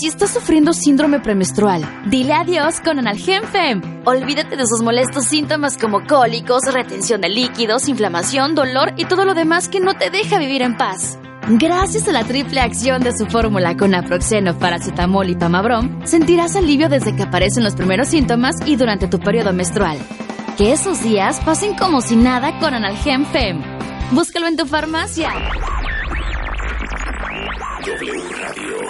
Si estás sufriendo síndrome premenstrual, dile adiós con Analgem Fem. Olvídate de sus molestos síntomas como cólicos, retención de líquidos, inflamación, dolor y todo lo demás que no te deja vivir en paz. Gracias a la triple acción de su fórmula con naproxeno, paracetamol y pamabrom, sentirás alivio desde que aparecen los primeros síntomas y durante tu periodo menstrual. Que esos días pasen como si nada con Analgem Fem. Búscalo en tu farmacia. W Radio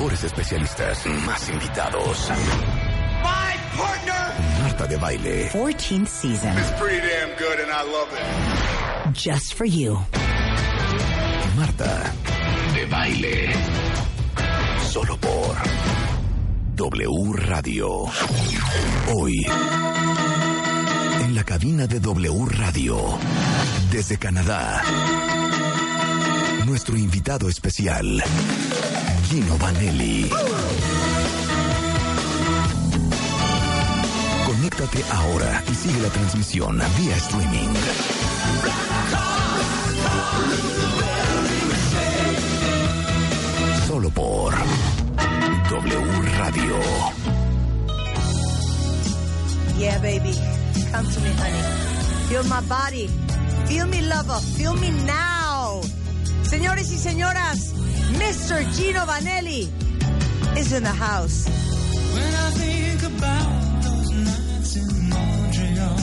Mejores especialistas. Más invitados. My partner Marta de Baile. 14th season. is pretty damn good and I love it. Just for you. Marta de Baile. Solo por W Radio. Hoy. En la cabina de W Radio. Desde Canadá. Nuestro invitado especial. Gino Vanelli. Conéctate ahora y sigue la transmisión vía streaming. Solo por W Radio. Yeah, baby. Come to me, honey. Feel my body. Feel me, lover. Feel me now. Señores y señoras, Mr. Gino Vanelli is in the house. When I think about those nights in Montreal,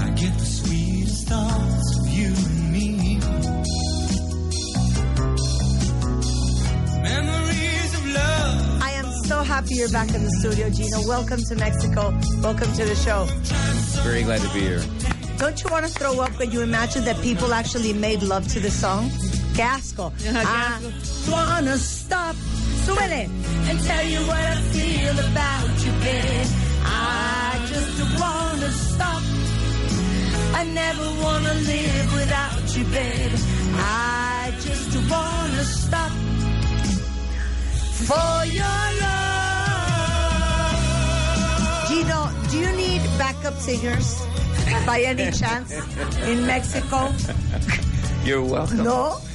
I get the sweetest thoughts of you and me. Memories of love. I am so happy you're back in the studio, Gino. Welcome to Mexico. Welcome to the show. Very glad to be here. Don't you want to throw up when you imagine that people actually made love to the song? Asco. I ah, wanna stop. Súbele. And tell you what I feel about you, babe. I just wanna stop. I never wanna live without you, babe. I just wanna stop for your love. Gino, do you need backup singers by any chance in Mexico? You're welcome. No?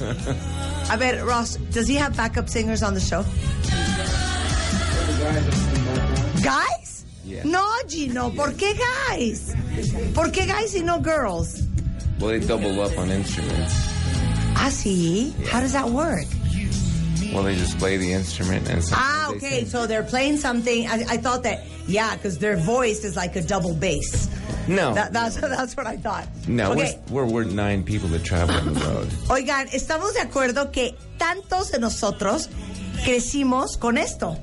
I bet Ross, does he have backup singers on the show? Guys? Yeah. No, Gino, ¿por qué guys? ¿Por qué guys y no girls? Well, they double up on instruments. Ah, sí? How does that work? Well, they just play the instrument and Ah, okay, sing. so they're playing something. I, I thought that, yeah, because their voice is like a double bass. No. That, that's, that's what I thought. no, Okay. we're, we're, we're nine people that travel on the road. Oigan, estamos de acuerdo que tantos de nosotros crecimos con esto.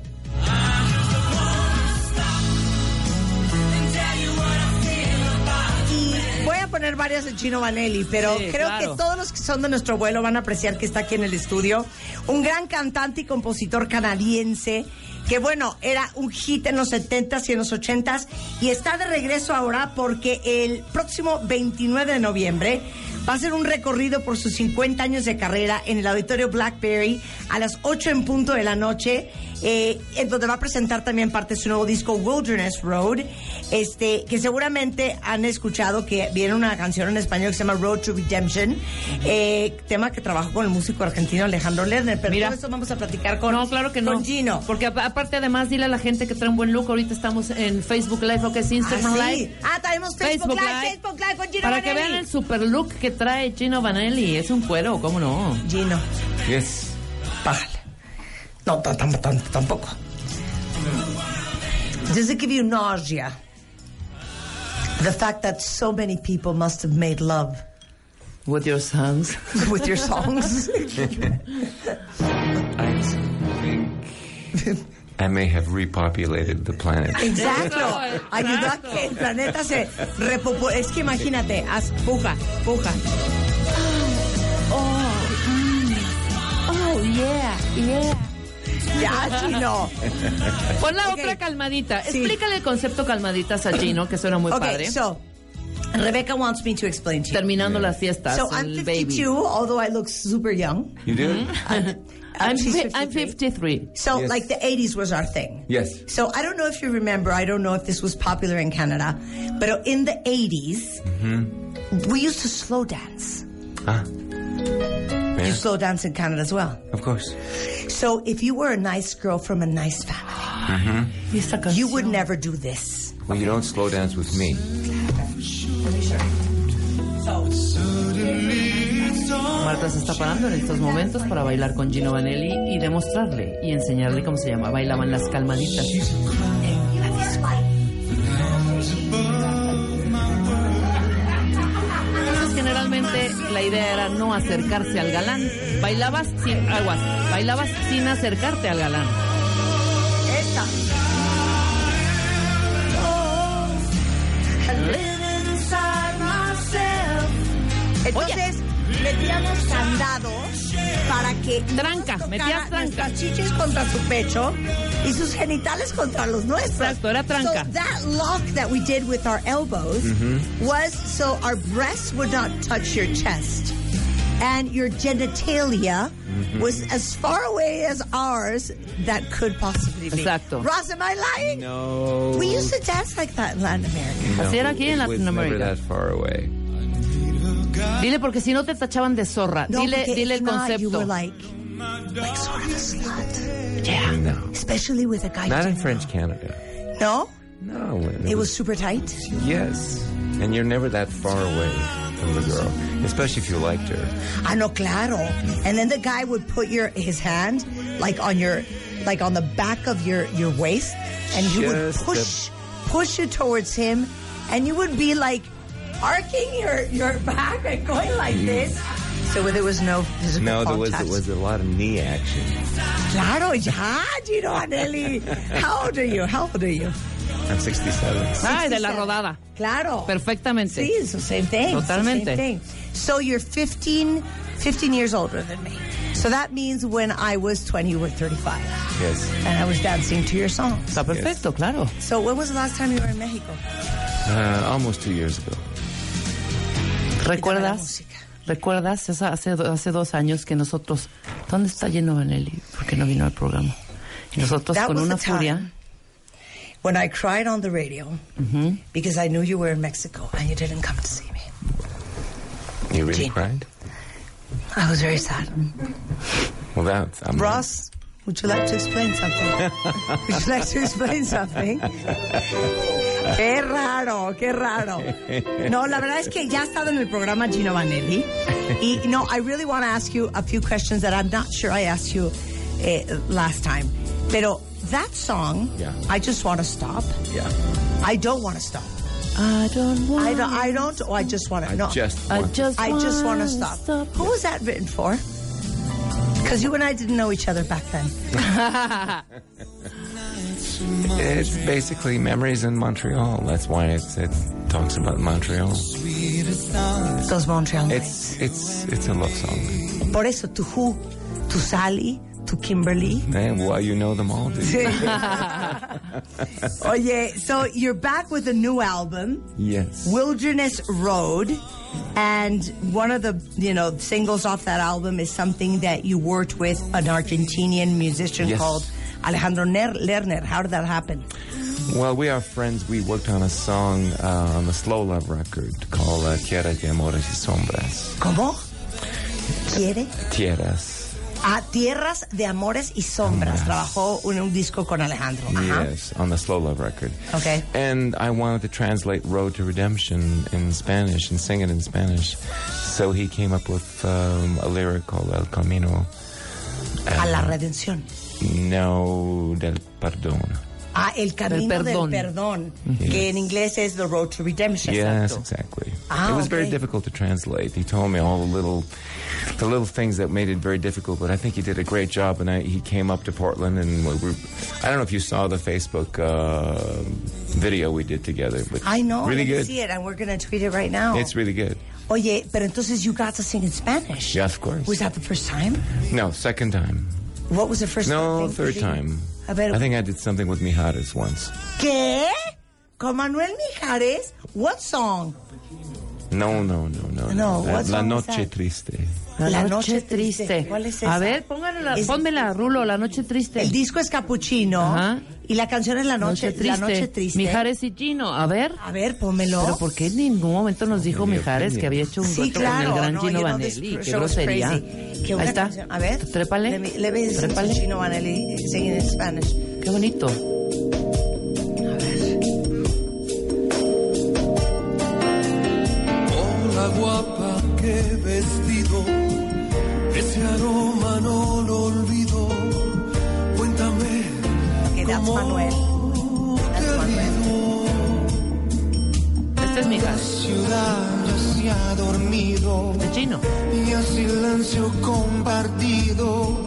Poner varias de Chino Vanelli, pero Sí, creo claro. que todos los que son de nuestro vuelo van a apreciar que está aquí en el estudio. Un gran cantante y compositor canadiense que bueno, era un hit en los 70s y en los 80s y está de regreso ahora porque el próximo 29 de noviembre va a ser un recorrido por sus 50 años de carrera en el auditorio Blackberry a las 8 en punto de la noche, eh, en donde va a presentar también parte de su nuevo disco Wilderness Road, este, que seguramente han escuchado que viene una canción en español que se llama Road to Redemption, eh, tema que trabajó con el músico argentino Alejandro Lerner, pero Mira. todo eso vamos a platicar con, No, claro que no. Gino. Porque apa- aparte, además, dile a la gente que trae un buen look. Ahorita estamos en Facebook Live, o que es Instagram Ah, sí. Live. Ah, traemos Facebook, Live, Facebook Live con Gino Para que vean el super look que trae Gino Vanelli. Es un cuero, ¿cómo no? Gino, Yes. bájale. No, tampoco. Does it give you nausea? The fact that so many people must have made love With your songs. with your songs. I think I may have repopulated the planet. Exacto. Ayudó a que el planeta se repopu... Es que imagínate, haz puja, puja. Oh, mm. oh yeah. yeah. Ya, Chino. Pon la Ok. otra calmadita. Sí. Explícale el concepto calmaditas a Gino, que suena muy Okay, padre. so Rebecca wants me to explain to you. Terminando las fiestas, So I'm el 52, baby. although I look super young. You do? I'm, she's fi- I'm 53. So, Yes. like, the 80s was our thing. Yes. So, I don't know if you remember, I don't know if this was popular in Canada, but in the 80s, Mm-hmm. we used to slow dance. Ah. You slow dance in Canada as well. of course. So, if you were a nice girl from a nice family, esta you would never do this. Well, you don't slow dance with me. Marta se está parando en estos momentos para bailar con Gino Vanelli y demostrarle y enseñarle cómo se llama. Bailaban las calmaditas. Generalmente la idea era no acercarse al galán. Bailabas sin aguas, bailabas sin acercarte al galán. Esta. Entonces, metíamos candados para que Tranca, nos metías tranca. nuestras chichis contra su pecho y sus genitales contra los nuestros. Exacto, era tranca. So that lock that we did with our elbows mm-hmm. was so our breasts would not touch your chest. And your genitalia mm-hmm. was as far away as ours that could possibly be. Exacto. Ross, am I lying? No. We used to dance like that in Latin America. No, Así era aquí en it was never Latinoamérica. that far away. Dile porque si no te tachaban de zorra. No, dile dile el concepto. were like, like sort of a slut. Yeah. No. Especially with a guy. Not you in French know. Canada. No? No. It was super tight. Yes. And you're never that far away from the girl, especially if you liked her. Ah, I know, claro. And then the guy would put your his hand like on your like on the back of your your waist, and he Just would push push you towards him, and you would be like arcing your your back and going like this. So there was no physical No, there was contact. there was a lot of knee action. Claro, ya, Gino Anelli. How old are you? How old are you? I'm 67. Ay, de la rodada. Claro. Perfectamente. Sí, it's the same thing. It's the Totalmente. same thing. So you're 15, 15 years older than me. So that means when I was 20, you were 35. Yes. And I was dancing to your songs. Está perfecto, claro. So when was the last time you were in Mexico? Uh, almost two years ago. ¿Recuerdas? ¿Recuerdas esa, hace, hace dos años que nosotros... ¿Dónde está Gino Vanelli? Porque no vino al programa. Y nosotros That con una furia... When I cried on the radio because I knew you were in Mexico and you didn't come to see me. You really Gene. cried? I was very sad. Well, that I'm Ross, would you like to explain something? would you like to explain something? Qué raro, qué raro. No, la verdad es que ya ha estado en el programa Gino Vanelli. Y no, I really want to ask you a few questions that I'm not sure I asked you eh, last time. Pero that song, Yeah. I just want to stop. Yeah. I don't want to stop. I don't want... I don't, I don't, or I just want to. I No, just I just, I just want to wanna stop. Who was that written for? Because you and I didn't know each other back then. It's basically memories in Montreal. That's why it's, it talks about Montreal. Those Montreal nights. It's it's it's a love song. Por eso, to who? To Sally? To Kimberly? Man, well, you know them all, you? Oye, so you're back with a new album, Yes. Wilderness Road. And one of the, you know, singles off that album is something that you worked with an Argentinian musician Yes. called Alejandro Ner- Lerner. How did that happen? Well, we are friends. We worked on a song uh, on the Slow Love record called uh, Tierra de Amores y Sombras. ¿Cómo? ¿Quiere? Tierras. A Tierras de Amores y Sombras. Sombras. Trabajó en un disco con Alejandro. Ajá. Yes, on the Slow Love record. Okay. And I wanted to translate Road to Redemption in Spanish and sing it in Spanish. So he came up with um, a lyric called El Camino. A la redención. No del Perdón. Ah, el camino del perdón. perdón, que en inglés es The Road to Redemption. Yes, exactly. Ah, it was very difficult to translate. He told me all the little, the little things that made it very difficult. But I think he did a great job. And I, he came up to Portland, and we were, I don't know if you saw the Facebook uh, video we did together, but I know. really I good. see it, and we're going to tweet it right now. It's really good. Oye, pero entonces you got to sing in Spanish. Yeah, of course. Was that the first time? No, second time. What was the first No, third you? time. A ver, I think I did something with Mijares once. ¿qué? ¿Con Manuel Mijares? What song? No, no, no, no. No, La, what La Noche that? Triste. La, noche, triste. ¿Cuál es esa? A ver, pónganla, Es- pónmela, Rulo, La noche triste. El disco es Capuchino Ajá. Y la canción es La Noche, La Noche Triste. Mijares y Gino, a ver. A ver, pónmelo. Pero ¿por qué en ningún momento nos dijo mi Mijares que había hecho un Sí, dueto claro. con el gran no, Gino Vanelli? Qué grosería. Ahí está. canción. A ver. Trépale. Listen to Trépale. Gino Vanelli singing in Spanish. Qué bonito. A ver. Hola guapa, qué vestido, ese aroma no that's Manuel. That's Manuel. Este es Mijares. ciudad ya se ha dormido De Gino. y el silencio compartido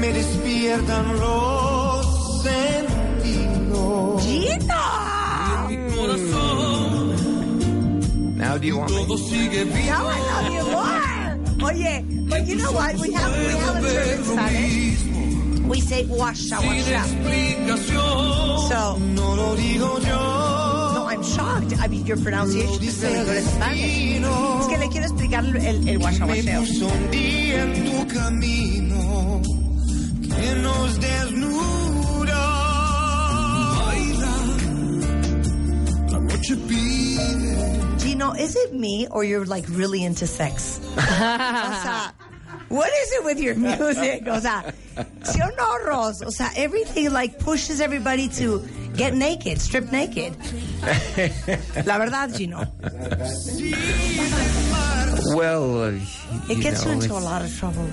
me despiertan los sentidos. ¡Gino! Mi corazón Now, do you want me? todo sigue bien. Now I love you more. Oye, but you know what? We have we have a term in Spanish. We say washa washa. So no lo digo yo. no, I'm shocked. I mean, your pronunciation is really good in Spanish. Es que le quiero explicar el, el washa Me washeo. puso un día en tu camino que nos desnuda. Baila, la noche pide. Gino, is it me or you're like really into sex? o sea, what is it with your music? O sea, ¿sí o no, Ross? O sea, everything like pushes everybody to get naked, strip naked. La verdad, Gino. Well, uh, It you gets you know, into a lot of trouble.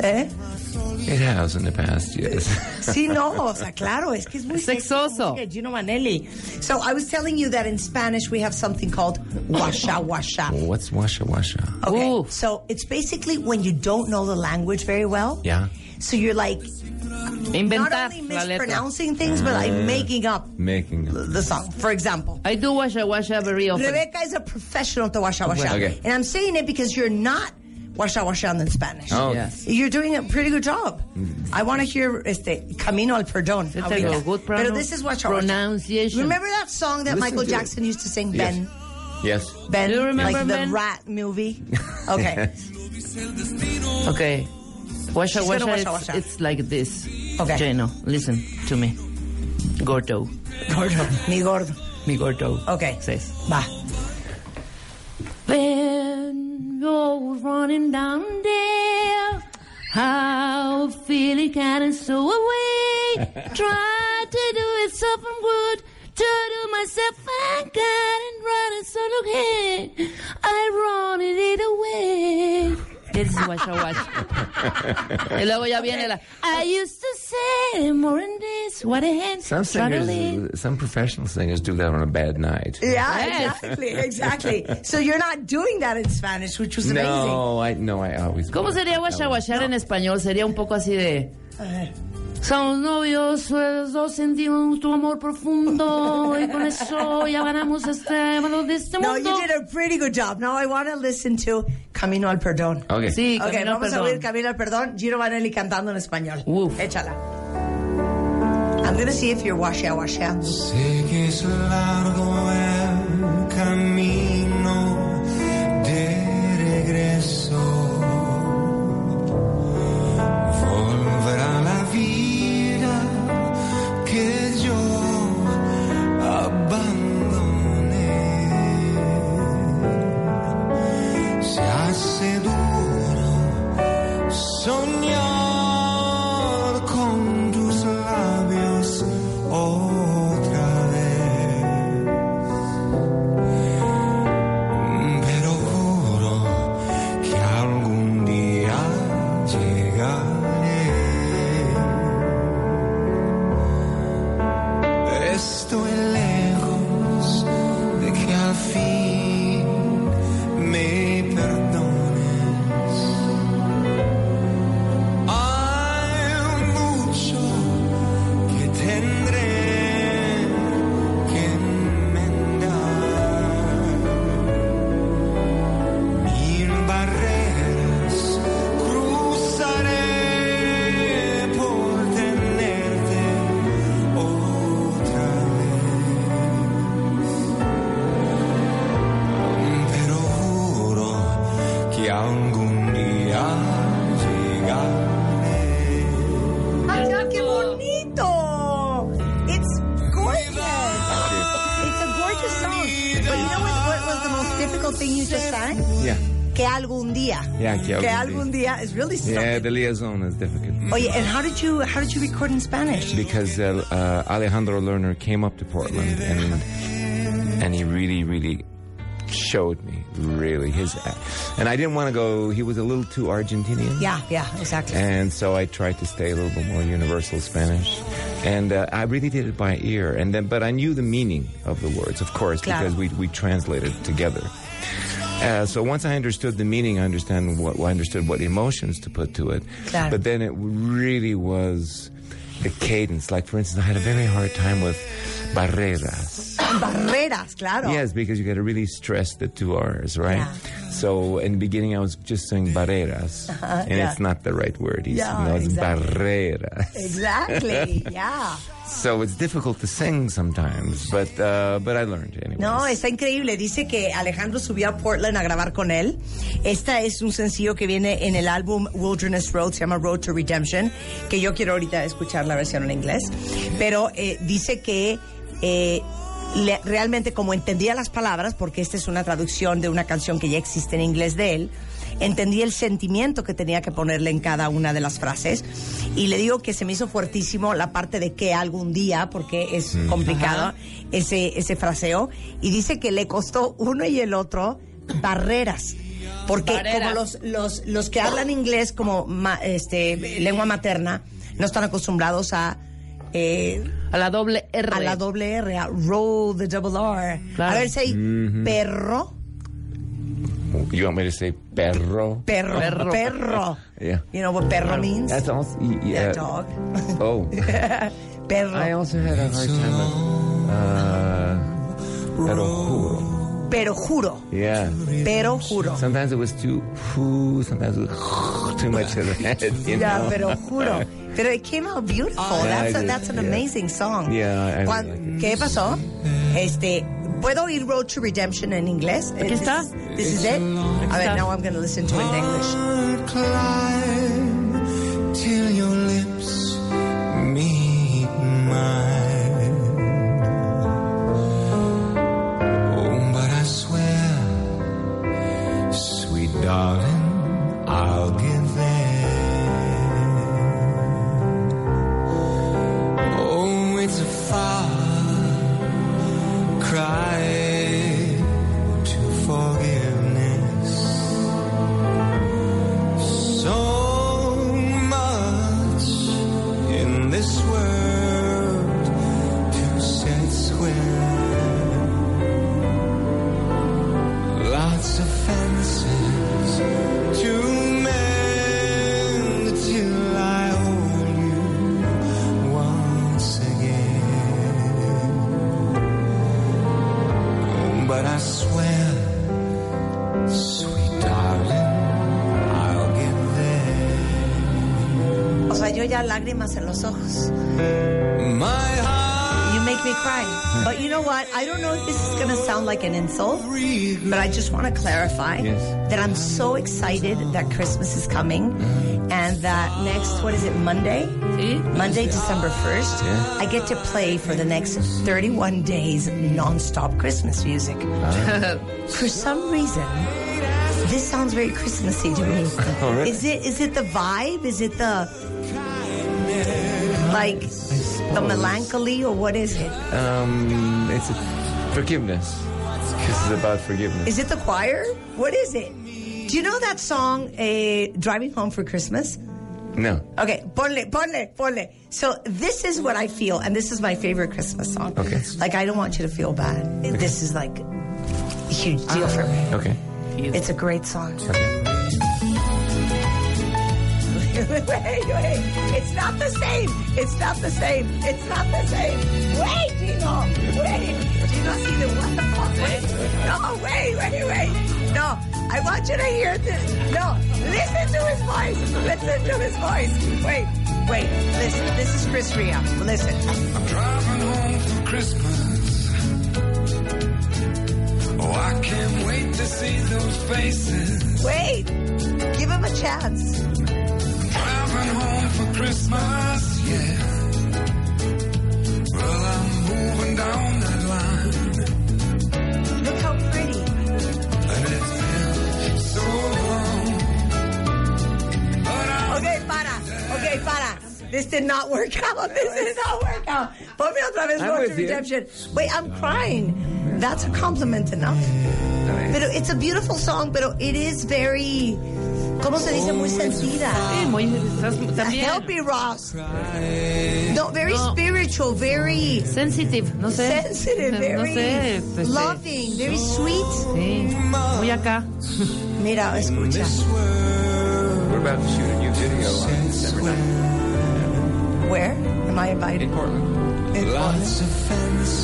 ¿Eh? It has in the past, yes. Sí, no, o sea, claro, es que es muy sexy Sexoso. como música, Gino Manelli. So I was telling you that in Spanish we have something called washa washa. What's washa washa? Okay, Ooh. so it's basically when you don't know the language very well. Yeah. So you're like not only mispronouncing things, but like mm. making up Making. the song. For example, I do washa washa very often. Rebecca is a professional to washa washa, Okay. and I'm saying it because you're not washa washa in Spanish. Oh, Yes. You're doing a pretty good job. Mm-hmm. I want to hear este Camino al Perdón. It's ahorita. a good Pero this is washa washa. pronunciation. Remember that song that Listen Michael to it. Jackson used to sing, Yes. Ben? Yes. Ben, Do you remember like the rat movie. Okay. Okay. Washa She's gonna washa, washa it's, washa. it's like this. Okay. Gino, listen to me. Gordo. Gordo. Mi gordo. Mi gordo. Okay. Says. Va. When you're running down there, how feeling kind of so away. Try to do it something good. To do myself I got and running so look here. I run it away. This is Washa Washa. y luego ya viene la I used to say more in this, what a hand. Some singers, some professional singers do that on a bad night. Yeah, Yes. exactly, exactly. So you're not doing that in Spanish, which was amazing. No, I no, I always. ¿Cómo sería Washa Washar en español? Sería un poco así de... A ver. Somos novios, los dos sentimos tu amor profundo y con eso ya ganamos este mundo de este No, mundo. you did a pretty good job. Now I want to listen to Camino al Perdón. Okay. Sí, Ok, Camino al vamos a Perdón. oír Camino al Perdón, Giro Vanelli cantando en español. Uf. Échala. I'm going to see if you're washea washea. Sé que es largo eh. Hace duro really something. Yeah, the liaison is difficult. Oye, and how did you how did you record in Spanish? because uh, uh, Alejandro Lerner came up to Portland and and he really, really showed me really his, and I didn't want to go. He was a little too Argentinian. Yeah, yeah, exactly. And so I tried to stay a little bit more universal Spanish, and uh, I really did it by ear. And then, but I knew the meaning of the words, of course, Claro. because we we translated together. Uh, so once I understood the meaning, I understand what I understood what emotions to put to it. But then it really was the cadence. Like for instance, I had a very hard time with barreras. Barreras, claro. Yes, because you got to really stress the two R's, right? Yeah. So in the beginning, I was just saying barreras, and Uh-huh, yeah. it's not the right word. It's, Yeah, no, it's exactly. barreras. Exactly, yeah. So it's difficult to sing sometimes, but uh, but I learned anyway. No, está increíble. Dice que Alejandro subió a Portland a grabar con él. Esta es un sencillo que viene en el álbum Wilderness Road, se llama Road to Redemption, que yo quiero ahorita escuchar la versión en inglés. Pero eh, dice que eh, le- realmente como entendía las palabras, porque esta es una traducción de una canción que ya existe en inglés de él, entendí el sentimiento que tenía que ponerle en cada una de las frases. Y le digo que se me hizo fuertísimo la parte de que algún día, porque es complicado ese, ese fraseo. Y dice que le costó uno y el otro barreras. Porque Barreras. como los, los, los que hablan inglés como ma- este, lengua materna no están acostumbrados a... eh, A la doble R. a la doble R, a roll the double R. Claro. A ver si perro, You want me to say perro? perro, perro, Perro. Yeah. You know what perro means? That's also Yeah, uh, dog. Oh, perro. I also had a hard time with uh, pero juro. Pero juro, Yeah. pero juro. Sometimes it was too, whoo, sometimes it was too much of that. You know? pero juro. Pero it came out beautiful. Yeah, that's, a- that's an yeah. amazing song. Yeah, I- Cuan- like it. ¿Qué pasó? Este, ¿puedo oír Road to Redemption en inglés? Aquí This está. is- This is it? A ver, now I'm going to listen to it in English. Lágrimas en los ojos. My heart You make me cry. But you know what? I don't know if this is going to sound like an insult, but I just want to clarify Yes. that I'm so excited that Christmas is coming and that next, what is it, Monday? ¿Sí? Monday, December 1st, Yeah. I get to play for the next 31 days non-stop Christmas music. for some reason, this sounds very Christmassy to me. Oh, really? Is it is it the vibe? Is it the like the melancholy or what is it? Um, it's a, forgiveness. This is about forgiveness. Is it the choir? What is it? Do you know that song, uh, Driving Home for Christmas? no. Okay, ponle, ponle, ponle. So this is what I feel, and this is my favorite Christmas song. Okay. Like, I don't want you to feel bad. This is like a huge deal for me. Okay. It's a great song. Okay. wait, wait. It's not the same. It's not the same. It's not the same. Wait, Gino. Wait. Gino, see the what the fuck? Wait. No, wait, wait, wait. No, I want you to hear this. No, listen to his voice. Listen to his voice. Wait, wait. Listen. This is Chris Ria. Listen. I'm driving home for Christmas. Oh, I can't wait to see those faces. Wait. Give him a chance. Christmas, yeah. Well, I'm moving down that line. Look how pretty. And it's been so long. okay, para. Okay, para. This did not work out. This did not work out. Ponme otra vez Road to Redemption. Wait, I'm crying. That's a compliment enough. But it's a beautiful song, but it is very ¿cómo se dice? Muy sentida. Sí, muy, también Help me, Ross. No, very spiritual, very sensitive, no sé. sensitive, no very sé, este, loving, very sweet. Sí, muy acá. Mira, escucha. We're about to shoot a new video on December 9th Where am I invited? in Portland. In Portland.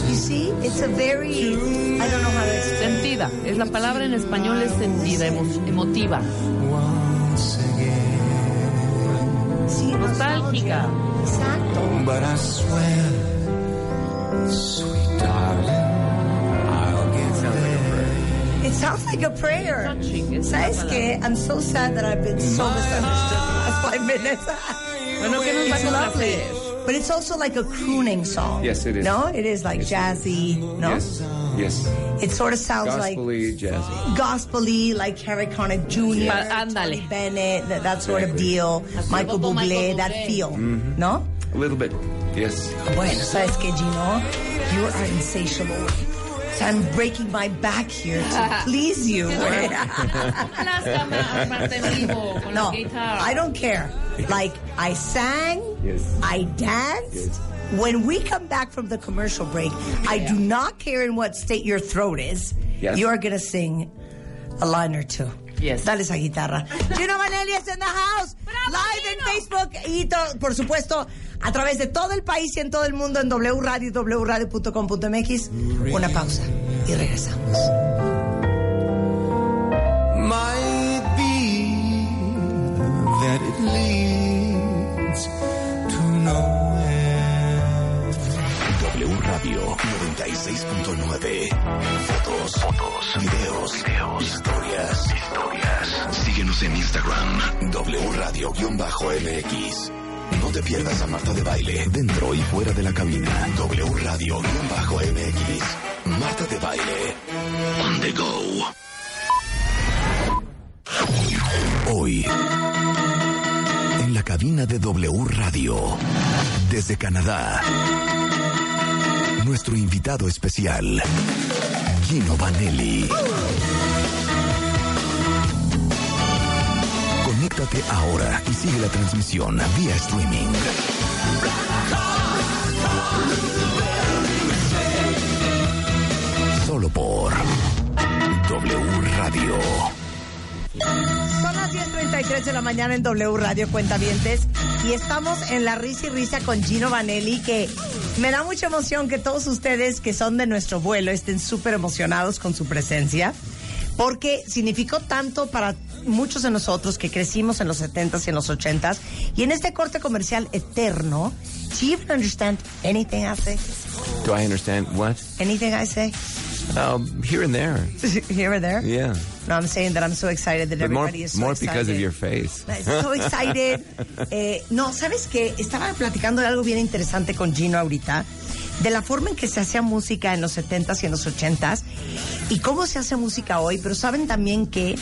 You see, it's a very, I don't know how to explain. Sentida. Es la palabra en español es sentida, emo- emotiva. Get there. It sounds like a prayer. Touching, es ¿Sabes qué? I'm so sad that I've been so misunderstood the last five minutes. Bueno, ¿qué nos va a It's complacer? But it's also like a crooning song. Yes, it is. No, it is like jazzy. No, Yes. Yes. it sort of sounds like Gospel-y, jazzy. gospely, like Harry Connick Jr., Pa- ándale. Tony Bennett, that, that sort of Exactly. deal. Michael poco Bublé, Michael that feel. Mm-hmm. No? A little bit. Yes. Bueno, ¿sabes qué, Gino? You are insatiable. So I'm breaking my back here to please you. Pláscame, Marta en vivo, con no. I don't care. Like, I sang, Yes. I danced. Yes. When we come back from the commercial break, I do not care in what state your throat is. Yes. You are going to sing a line or two. Yes. Dale esa guitarra. Gino Vanelli is in the house. live en Facebook y, to- por supuesto, a través de todo el país y en todo el mundo en W Radio, wradio.com.mx. Una pausa y regresamos. Might be that it leads 96.9. Fotos, fotos, videos, videos, historias, historias. Síguenos en Instagram, W Radio-MX. No te pierdas a Marta de Baile, dentro y fuera de la cabina. W Radio-MX. Marta de Baile. On the go. Hoy. En la cabina de W Radio. Desde Canadá. Nuestro invitado especial, Gino Vanelli. Conéctate ahora y sigue la transmisión vía streaming. Solo por W Radio. Son las 10.33 de la mañana en W Radio Cuentavientes y estamos en la risa y risa con Gino Vanelli que me da mucha emoción que todos ustedes que son de nuestro vuelo estén súper emocionados con su presencia porque significó tanto para muchos de nosotros que crecimos en los 70s y en los 80s y en este corte comercial eterno Do you even understand anything I say? Do I understand what? Anything I say? Um, here and there. Here or there? Yeah. No, I'm saying that I'm so excited that But more, everybody is so more excited. because of your face. So excited. Eh, no, ¿sabes qué? Estaba platicando de algo bien interesante con Gino ahorita, de la forma en que se hacía música en los 70s y en los 80s, y cómo se hace música hoy, pero saben también que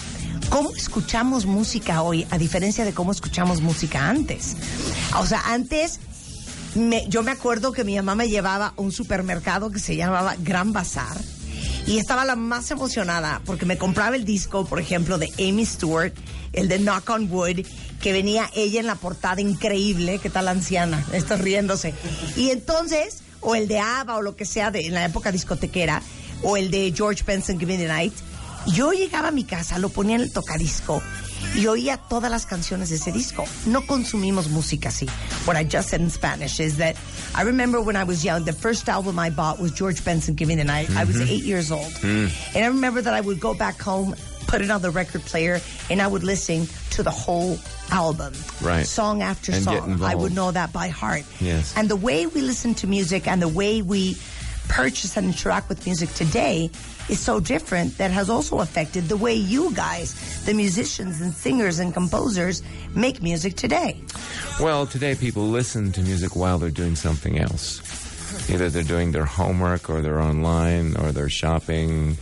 cómo escuchamos música hoy, a diferencia de cómo escuchamos música antes. O sea, antes... me- yo me acuerdo que mi mamá me llevaba a un supermercado que se llamaba Gran Bazar y estaba la más emocionada porque me compraba el disco, por ejemplo, de Amy Stewart, el de Knock on Wood, que venía ella en la portada increíble, ¿qué tal anciana? Estás riéndose. Y entonces, o el de ABBA o lo que sea de en la época discotequera, o el de George Benson, Give Me the Night. Yo llegaba a mi casa, lo ponía en el tocadisco y oía todas las canciones de ese disco. No consumimos música así. What I just said in Spanish is that I remember when I was young, the first album I bought was George Benson Giving the Night. I was mm-hmm. eight years old. Mm. And I remember that I would go back home, put it on the record player, and I would listen to the whole album. Right. Song after And song. I would know that by heart. Yes. And the way we listen to music and the way we purchase and interact with music today is so different that has also affected the way you guys, the musicians and singers and composers, make music today. Well, today people listen to music while they're doing something else. Either they're doing their homework or they're online or they're shopping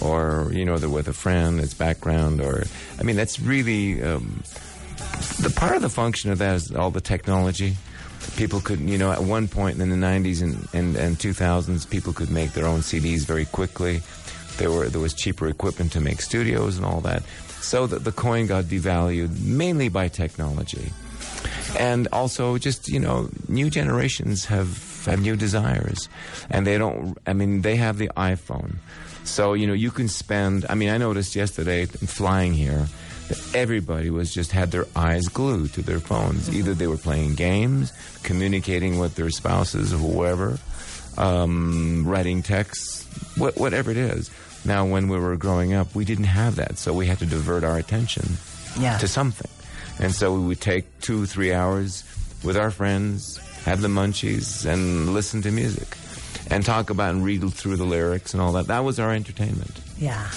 or, you know, they're with a friend, it's background or, I mean, that's really, um, the part of the function of that is all the technology. People could, you know, at one point in the 90s and, and, and 2000s, people could make their own CDs very quickly. There were there was cheaper equipment to make studios and all that. So that the coin got devalued mainly by technology. And also just, you know, new generations have have new desires. And they don't I mean, they have the iPhone. So, you know, you can spend I mean, I noticed yesterday flying here that everybody was just had their eyes glued to their phones. Either they were playing games, communicating with their spouses or whoever, um, writing texts, wh- whatever it is. Now, when we were growing up, we didn't have that, so we had to divert our attention Yeah. to something. And so we would take two, three hours with our friends, have the munchies, and listen to music, and talk about and read through the lyrics and all that. That was our entertainment. Yeah.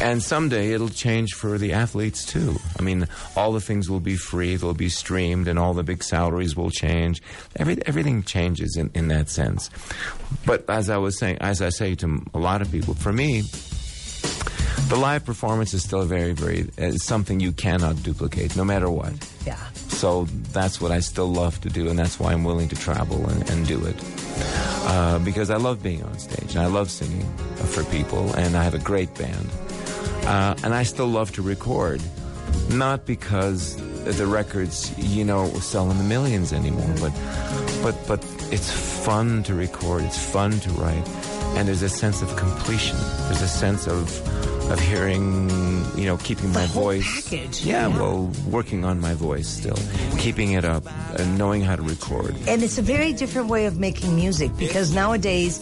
And someday it'll change for the athletes too. I mean, all the things will be free, they'll be streamed, and all the big salaries will change. Every, everything changes in, in that sense. But as I was saying, as I say to a lot of people, for me, the live performance is still very, very uh, something you cannot duplicate, no matter what. Yeah. So that's what I still love to do, and that's why I'm willing to travel and, and do it. Uh, because I love being on stage, and I love singing for people, and I have a great band. Uh, and I still love to record, not because the records, you know, sell in the millions anymore, but, but, but it's fun to record, it's fun to write, and there's a sense of completion. There's a sense of, of hearing, you know, keeping my whole voice. package, Yeah, yeah. well, working on my voice still, keeping it up, and knowing how to record. And it's a very different way of making music because nowadays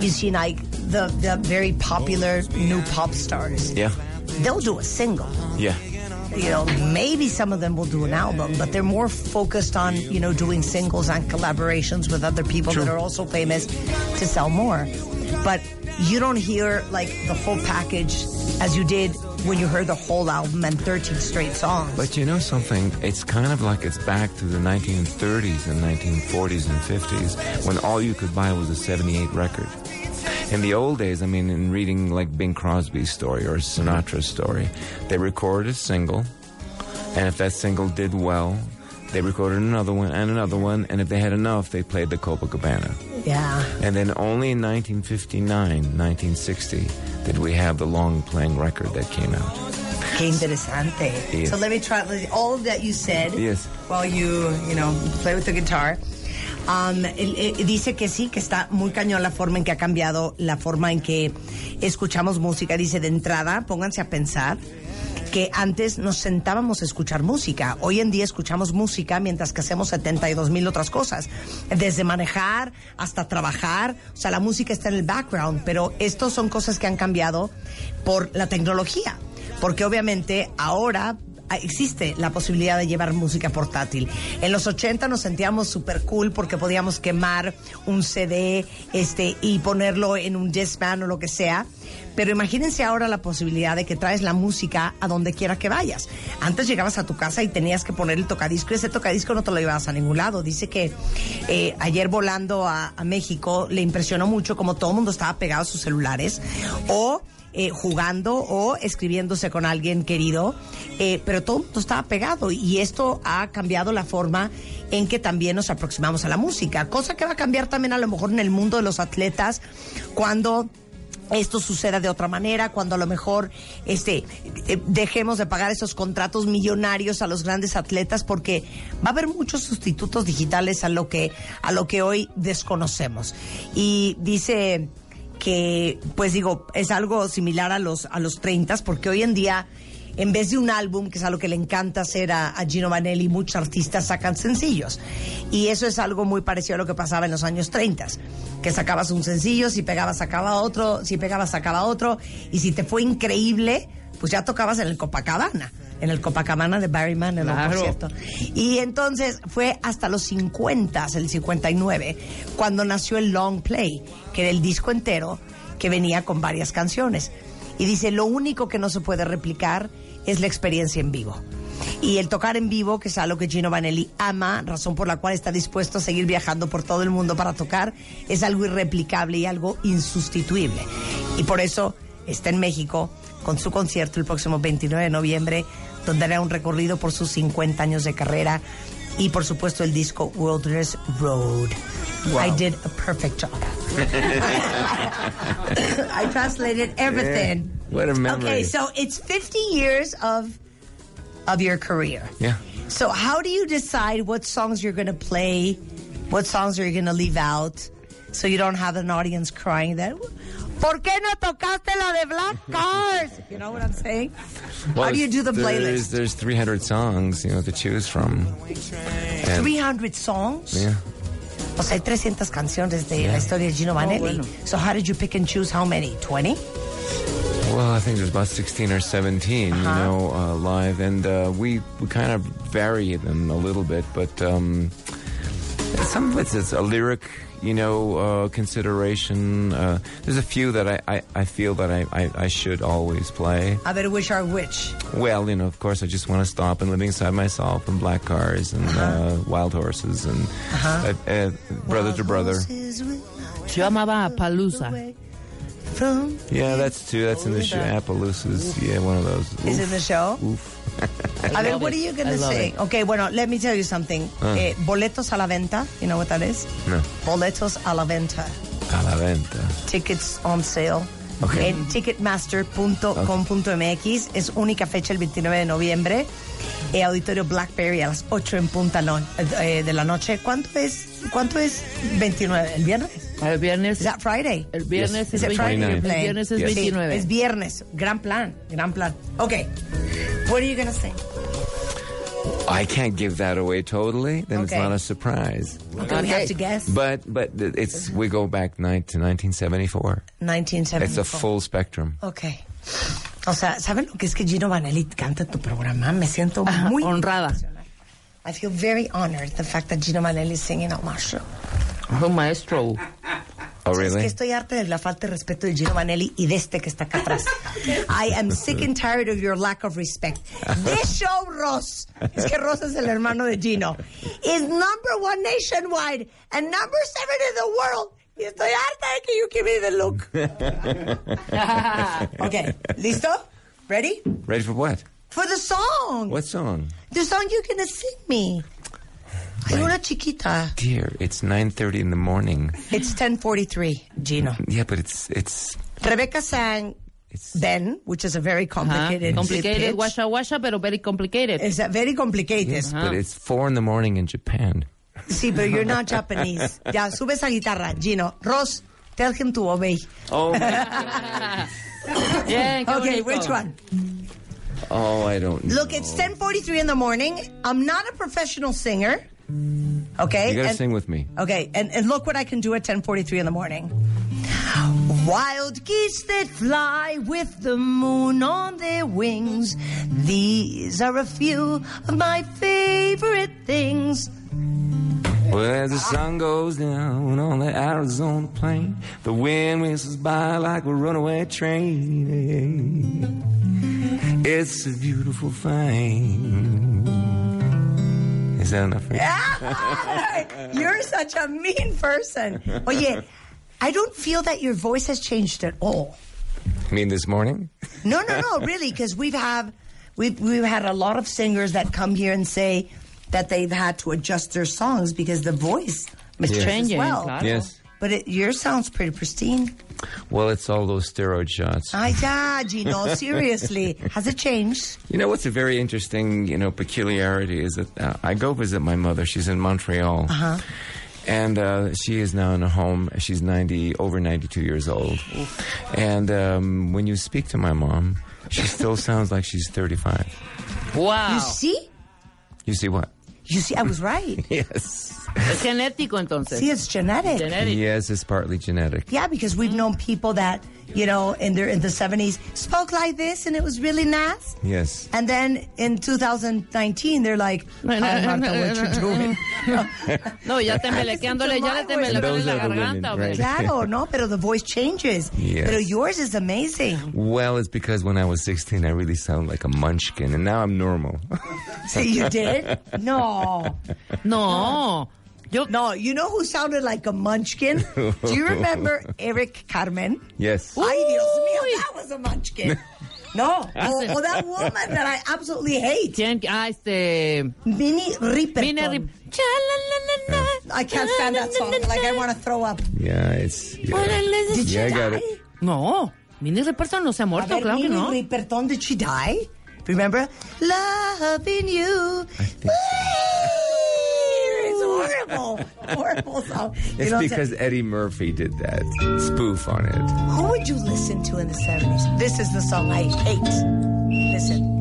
you see like the, the very popular new pop stars. Yeah, They'll do a single. yeah. You know, maybe some of them will do an album, but they're more focused on, you know, doing singles and collaborations with other people True. that are also famous to sell more. But you don't hear like the whole package as you did when you heard the whole album and 13 straight songs. But you know something? It's kind of like it's back to the 1930s and 1940s and 50s when all you could buy was a 78 record. In the old days, I mean, in reading like Bing Crosby's story or Sinatra's story, they recorded a single, and if that single did well, they recorded another one and another one, and if they had enough, they played the Copacabana. yeah. And then only in 1959, 1960, did we have the long playing record that came out. Qué interesante. Yes. So let me try all of that you said Yes. while you, you know, play with the guitar. Um, dice que sí, que está muy cañón la forma en que ha cambiado la forma en que escuchamos música. Dice de entrada, pónganse a pensar que antes nos sentábamos a escuchar música. Hoy en día escuchamos música mientras que hacemos 72 mil otras cosas. Desde manejar hasta trabajar. O sea, la música está en el background, pero estos son cosas que han cambiado por la tecnología. Porque obviamente ahora ah, existe la posibilidad de llevar música portátil. En los 80 nos sentíamos súper cool porque podíamos quemar un CD este, y ponerlo en un Discman o lo que sea. Pero imagínense ahora la posibilidad de que traes la música a donde quiera que vayas. Antes llegabas a tu casa y tenías que poner el tocadisco y ese tocadisco no te lo llevabas a ningún lado. Dice que eh, ayer volando a, a México le impresionó mucho como todo el mundo estaba pegado a sus celulares o eh, jugando o escribiéndose con alguien querido, eh, pero todo estaba pegado y esto ha cambiado la forma en que también nos aproximamos a la música, cosa que va a cambiar también a lo mejor en el mundo de los atletas cuando esto suceda de otra manera, cuando a lo mejor este eh, dejemos de pagar esos contratos millonarios a los grandes atletas porque va a haber muchos sustitutos digitales a lo que a lo que hoy desconocemos. Y dice que pues digo, es algo similar a los a los 30 porque hoy en día en vez de un álbum, que es algo que le encanta hacer a, a Gino Vanelli, muchos artistas sacan sencillos. Y eso es algo muy parecido a lo que pasaba en los años 30, que sacabas un sencillo, si pegabas sacaba otro, si pegabas sacaba otro, y si te fue increíble, pues ya tocabas en el Copacabana. En el Copacabana de Barry Manilow, por cierto. Y entonces fue hasta los 50, el 59, cuando nació el Long Play, que era el disco entero que venía con varias canciones. Y dice, lo único que no se puede replicar es la experiencia en vivo. Y el tocar en vivo, que es algo que Gino Vanelli ama, razón por la cual está dispuesto a seguir viajando por todo el mundo para tocar, es algo irreplicable y algo insustituible. Y por eso está en México con su concierto el próximo 29 de noviembre, donde hará un recorrido por sus 50 años de carrera y por supuesto el disco Wilderness Road. I did a perfect job. I translated everything. What a memory. Okay, so it's 50 years of of your career. Yeah. So how do you decide what songs you're going to play, what songs are you going to leave out, so you don't have an audience crying that, ¿por qué no tocaste la de Black Cars? You know what I'm saying? how do you do the there's, playlist? There's 300 songs, you know, to choose from. And- 300 songs? Yeah. O sea, hay 300 canciones de la historia de Gino Vanelli. So how did you pick and choose how many? 20? Well, I think there's about 16 or 17, Uh-huh. you know, uh, live, and uh, we we kind of vary them a little bit, but um, some of it's, it's a lyric, you know, uh, consideration. Uh, there's a few that I, I, I feel that I, I, I should always play. I better wish are which? Well, you know, of course, I just want to stop and living inside myself, and black cars, and Uh-huh. uh wild horses, and uh, uh, brother to brother. Yo amaba Palusa. From Yeah, that's two. That's in the show. Appaloosas. Yeah, one of those. is in the show. A ver, love what it. are you I going to it. Okay, bueno, let me tell you something. Eh, boletos a la venta. You know what that is? No. Boletos a la venta. A la venta. Tickets on sale. Okay. En ticketmaster.com.mx es única fecha el 29 de noviembre. Eh, Auditorio Blackberry a las 8 en punta no- eh, de la noche. ¿Cuánto es? ¿Cuánto es 29? ¿El viernes? El viernes. Is that Friday? El viernes Yes. es Is it Friday 29. you're El viernes es Yes. Sí, 29. es viernes. Gran plan, gran plan. Okay. What are you going to sing? I can't give that away totally. Then it's Okay. not a surprise. Okay, we have to guess. But but it's we go back nine to 1974. 1974. It's a full spectrum. Ok. O sea, ¿saben lo que es que Gino Vanelli canta en tu programa? Me siento muy honrada. I feel very honored the fact that Gino Vanelli is singing on my show. Un maestro. Oh Es que estoy harta de la falta de respeto de Gino Vanelli y de este que está acá atrás. I am sick and tired of your lack of respect. This show, Ross, es que Ross es el hermano de Gino, is number one nationwide and number seven in the world. Y estoy harta de que you give me the look. Okay, ¿listo? Ready? Ready for what? For the song. What song? The song you're gonna sing me. Ay, una chiquita. Dear, it's 9:30 in the morning. It's 10:43, Gino. Yeah, but it's it's Rebecca sang it's Ben, which is a very Ajá. complicated Complicated, pitch. washa washa, pero very complicated. It's a very complicated. yes, but it's four in the morning in Japan. Sí, but you're not Japanese. Ya, sube esa guitarra, Gino. Ross, tell him to obey. Oh, Bien, qué Okay, bonito. which one? oh, I don't. know. Look, it's 10:43 in the morning. I'm not a professional singer. Okay? You gotta and- sing with me. Okay, and, and look what I can do at 10:43 in the morning. Wild geese that fly with the moon on their wings. These are a few of my favorite things. Well, as the sun goes down on the Arizona plain, the wind whistles by like a runaway train. It's a beautiful thing. Is that enough for you? You're such a mean person. Oye, I don't feel that your voice has changed at all. I mean, this morning? No, no, no, really, because we've have we've we've had a lot of singers that come here and say that they've had to adjust their songs because the voice Yes. changes Changing, well. claro. Yes. But it, yours sounds pretty pristine. Well, it's all those steroid shots. I Ay, you know, seriously. Has it changed? You know what's a very interesting, you know, peculiarity is that uh, I go visit my mother. She's in Montreal. Uh-huh. And uh, she is now in a home. She's 90, over 92 years old. And um, when you speak to my mom, she still sounds like she's 35. Wow. You see? You see what? You see, I was right. Yes. Es genético entonces. See, it's genetic. Genetic. Yes, it's partly genetic. Yeah, because we've known people that, you know, in their in the 70s spoke like this and it was really nice. Yes. And then in 2019, they're like, "Hi, Marta, what you're doing? No, ya tembelequeándole, ya le tembelequeándole Those la are the garganta. women, hombre. right? Claro, no, pero the voice changes. Yes. Pero yours is amazing. Well, it's because when I was 16, I really sound like a munchkin, and now I'm normal. See, you did? No. No. Yo, No, you know who sounded like a munchkin? Do you remember Eric Carmen? yes. Ay, Dios mío, that was a munchkin. No, o, o that woman that I absolutely hate. ¿Quién? Ah, este. Minnie Riperton. Mine Rip. I can't stand that song. Like I want to throw up. Yeah, it's. Yeah, Did she yeah I got die? it. No, Minnie Riperton no se ha A muerto, ver, claro que Minnie no. Riperton, did she die? Remember? Loving you. It's horrible. horrible song. You It's know, because Eddie Murphy did that spoof on it. Who would you listen to in the 70s? This is the song I hate. Listen.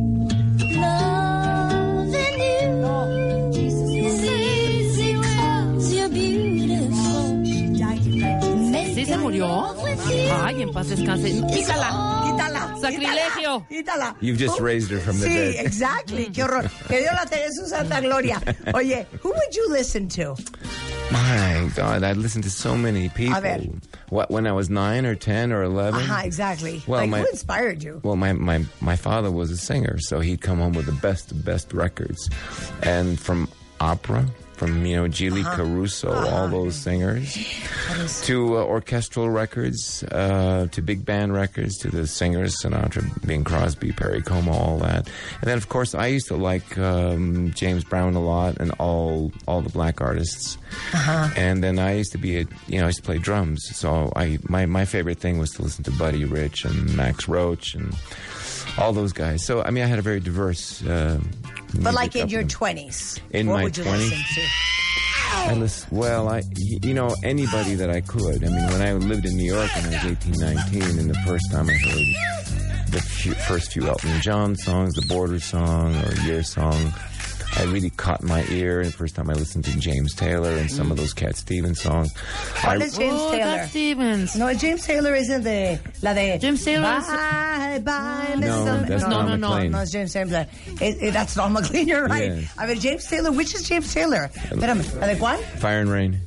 ¿Sí se murió? Ay, en paz descanse. Quítala. Quítala. Sacrilegio. Quítala. You've just Who- raised her from the sí, dead. exactly. Qué horror. Que Dios la tenga en su santa gloria. Oye, who would you listen to? My God, I listened to so many people. ver. What when I was nine or ten or eleven? Ajá, exactly. Well, like, my- who inspired you? Well, my, my, my father was a singer, so he'd come home with the best of best records. And from opera, from, you know, Gili Uh-huh. Caruso, all those singers, to uh, orchestral records, uh, to big band records, to the singers, Sinatra, Bing Crosby, Perry Como, all that. And then, of course, I used to like um, James Brown a lot and all all the black artists. Uh-huh. And then I used to be a, you know, I used to play drums. So I my, my favorite thing was to listen to Buddy Rich and Max Roach and all those guys. So I mean, I had a very diverse. Uh, But like in your 20s. In what my would you 20s? listen to? I listen, well, I, you know, anybody that I could. I mean, when I lived in New York when I was 18, 19, and the first time I heard the few, first few Elton John songs, the Border song or Year song, I really caught my ear. And the first time I listened to James Taylor and some of those Cat Stevens songs. ¿Cuál I- es James oh, Taylor? Cat Stevens. No, James Taylor isn't de la de James Taylor is- Bye, bye, No, Summer. that's no, Don no, no, McLean. no, it's James Taylor. It, it, that's Don McLean. You're right. Yes. A ver, James Taylor. Which is James Taylor? Espérame, ¿la de cuál? Fire and Rain.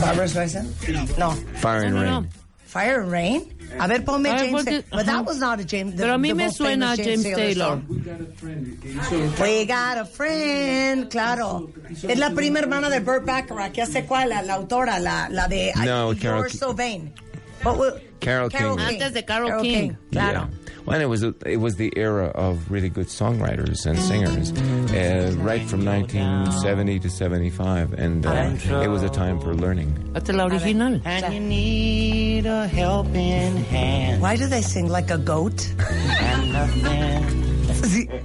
Barbara Streisand. No, Fire and No, no, Rain. Fire and Rain. A ver, ponme A ver, James. Taylor. But that was not a James. the- Pero a mí me suena famous James Taylor. song. We got a friend, claro. Es la prima hermana de Burt Bacharach. ¿Qué hace cuál? La, la autora, la, la de No, You're Carol- So Vain. What wa- Carol King. Antes de Carol King. Claro. Yeah. Well, and it was it was the era of really good songwriters and singers, uh, right from 1970 to 75, and uh, it was a time for learning. Esta es la original. And you need a helping hand Why do they sing like a goat?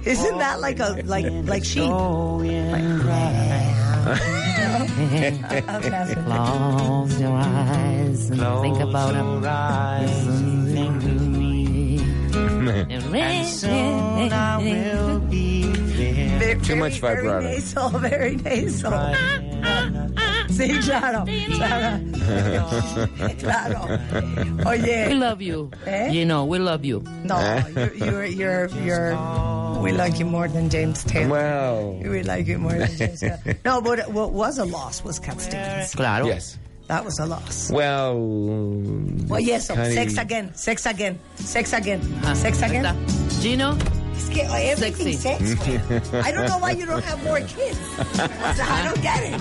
Isn't that like a like like sheep? going right. Close your eyes and think about Close him. Your eyes and think of me. And soon I will be there. Very, Too much very, vibrato. Very nasal, very nasal. Sí, claro, claro. claro. We love you. Eh? You know, we love you. no, you're, you're, you're, you're, we like you more than James Taylor. Well, We like you more than James Taylor. No, but what was a loss was Cat Stevens. Claro. yes. That was a loss. Well, Well, yes, kinda- sex again, sex again, sex again, Ah, sex again. está. Gino, Es que oh, everything Sexy. sex. I don't know why you don't have more kids. I don't get it.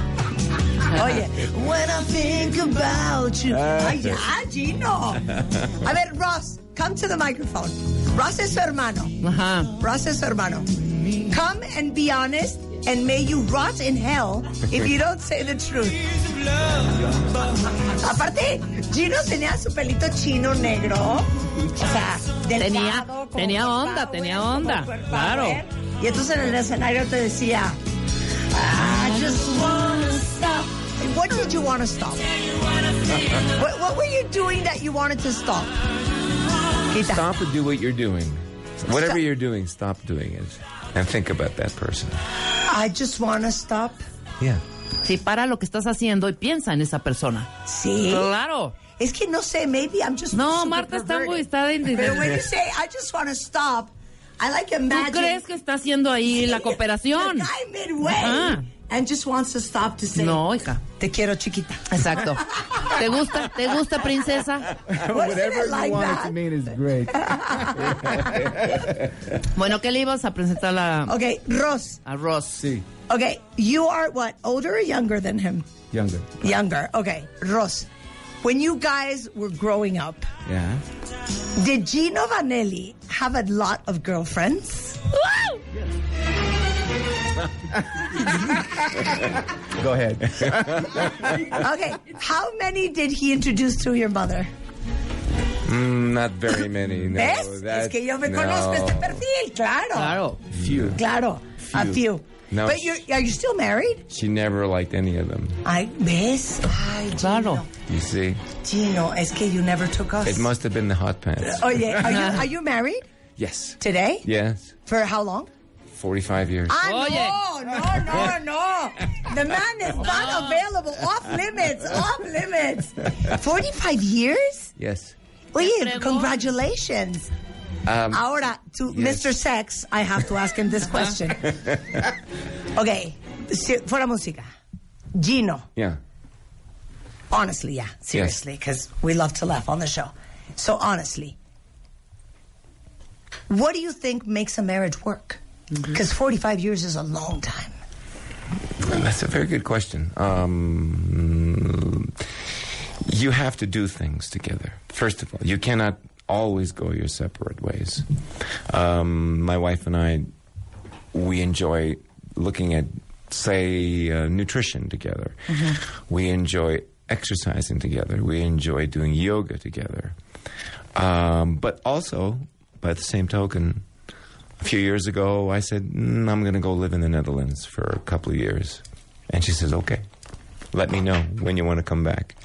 Oye, when I think about you. Ay, ya, Gino. A ver, Ross, come to the microphone. Ross es su hermano. ajá. Ross es su hermano. Come and be honest, and may you rot in hell if you don't say the truth. Aparte, Gino tenía su pelito chino negro. O sea, delgado, Tenía- tenía onda, Bauer, tenía onda, claro. Y entonces en el escenario te decía, I just wanna stop. What did you want to stop? what, what were you doing that you wanted to stop? Quita. Stop and do what you're doing. Whatever Stop. you're doing, stop doing it, and think about that person. I just want to stop. Yeah. Sí, para lo que estás haciendo y piensa en esa persona. Sí. Claro. Es que no sé, maybe I'm just No, Marta está muy- está de- Pero when you say I just want to stop, I like ¿Tú imagine crees que está haciendo ahí la cooperación? the guy midway Ajá. And just wants to stop to say No, hija. te quiero chiquita. Exacto. ¿Te gusta? ¿Te gusta, princesa? Whatever you want it like that? mean is great. Bueno, ¿qué le ibas a presentar a, Okay, Ross. a Ross? Sí. Okay, you are what? Older or younger than him? younger. Younger. Okay, Ross. when you guys were growing up, Yeah. did Gino Vanelli have a lot of girlfriends? Go ahead. Okay, how many did he introduce to your mother? Mm, not very many. No, ¿Ves? es that- que yo me no. conozco este perfil, claro. Claro. Few. Claro, a Few. few. No, But you're, are you still married? She never liked any of them. I ¿ves? Ay, Gino. Claro. You see, Gino, es que you never took us. it must have been the hot pants. Oye, are you, are you married Yes. today? Yes. For how long? Forty-five years. Ah, Oye. no, no, no, no. The man is not available. Off limits, off limits. 45 years? Yes. Oye, fregón. congratulations. Um, Ahora, to Yes. Mr. Sex, I have to ask him this question. okay, si- fuera música. Gino, yeah. honestly, yeah, seriously, because we love to laugh on the show. So, honestly, what do you think makes a marriage work? Because 45 years is a long time. That's a very good question. Um, you have to do things together. First of all, you cannot always go your separate ways. Um, my wife and I, we enjoy looking at, say, uh, nutrition together. We enjoy exercising together. We enjoy doing yoga together. Um, but also, by the same token, a few years ago, I said, mm, I'm going to go live in the Netherlands for a couple of years. And she says, okay, let me know when you want to come back.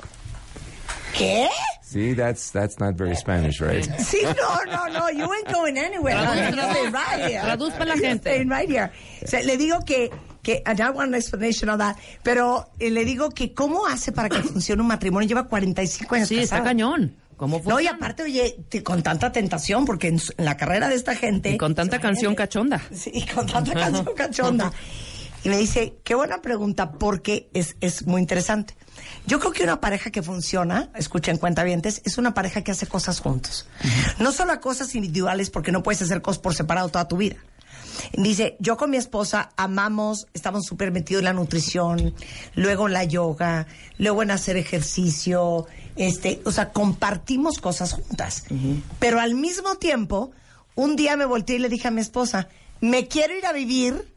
¿Qué? See, that's that's not very Spanish, right? Sí, no, no, no, you ain't going anywhere. Traduz, You're traduz. staying right here. Traduz para la gente. staying right here. O sea, le digo que, que, and I want an explanation on that, pero eh, le digo que cómo hace para que funcione un matrimonio. Lleva 45 años Sí, está cañón. ¿Cómo No, y aparte, oye, con tanta tentación, porque en, la carrera de esta gente... Y con tanta canción cachonda. Sí, y con tanta canción cachonda. Y me dice, qué buena pregunta, porque es, es muy interesante. Yo creo que una pareja que funciona, escuchen cuentavientes, es una pareja que hace cosas juntos. No solo cosas individuales, porque no puedes hacer cosas por separado toda tu vida. Dice, yo con mi esposa amamos, estamos súper metidos en la nutrición, luego en la yoga, luego en hacer ejercicio, este, o sea, compartimos cosas juntas. Pero al mismo tiempo, un día me volteé y le dije a mi esposa, me quiero ir a vivir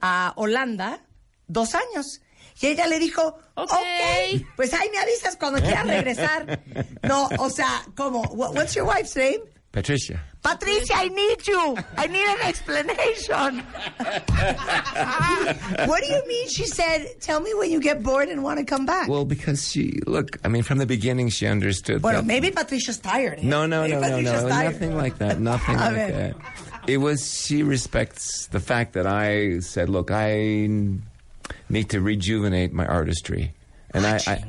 a Holanda dos años. Y ella le dijo, Ok. ok, pues ahí me avisas cuando quieras regresar. No, o sea, ¿cómo? What- What's your wife's name? Patricia. Patricia, I need you. I need an explanation. what do you mean? She said, tell me when you get bored and want to come back. Well, because she look, I mean, from the beginning, she understood. Bueno, that- maybe Patricia's tired. eh? No, no, Maybe no, no, Patricia's no, tired. nothing like that. Nothing like ver. that. It was she respects the fact that I said, look, I need to rejuvenate my artistry. And I, I,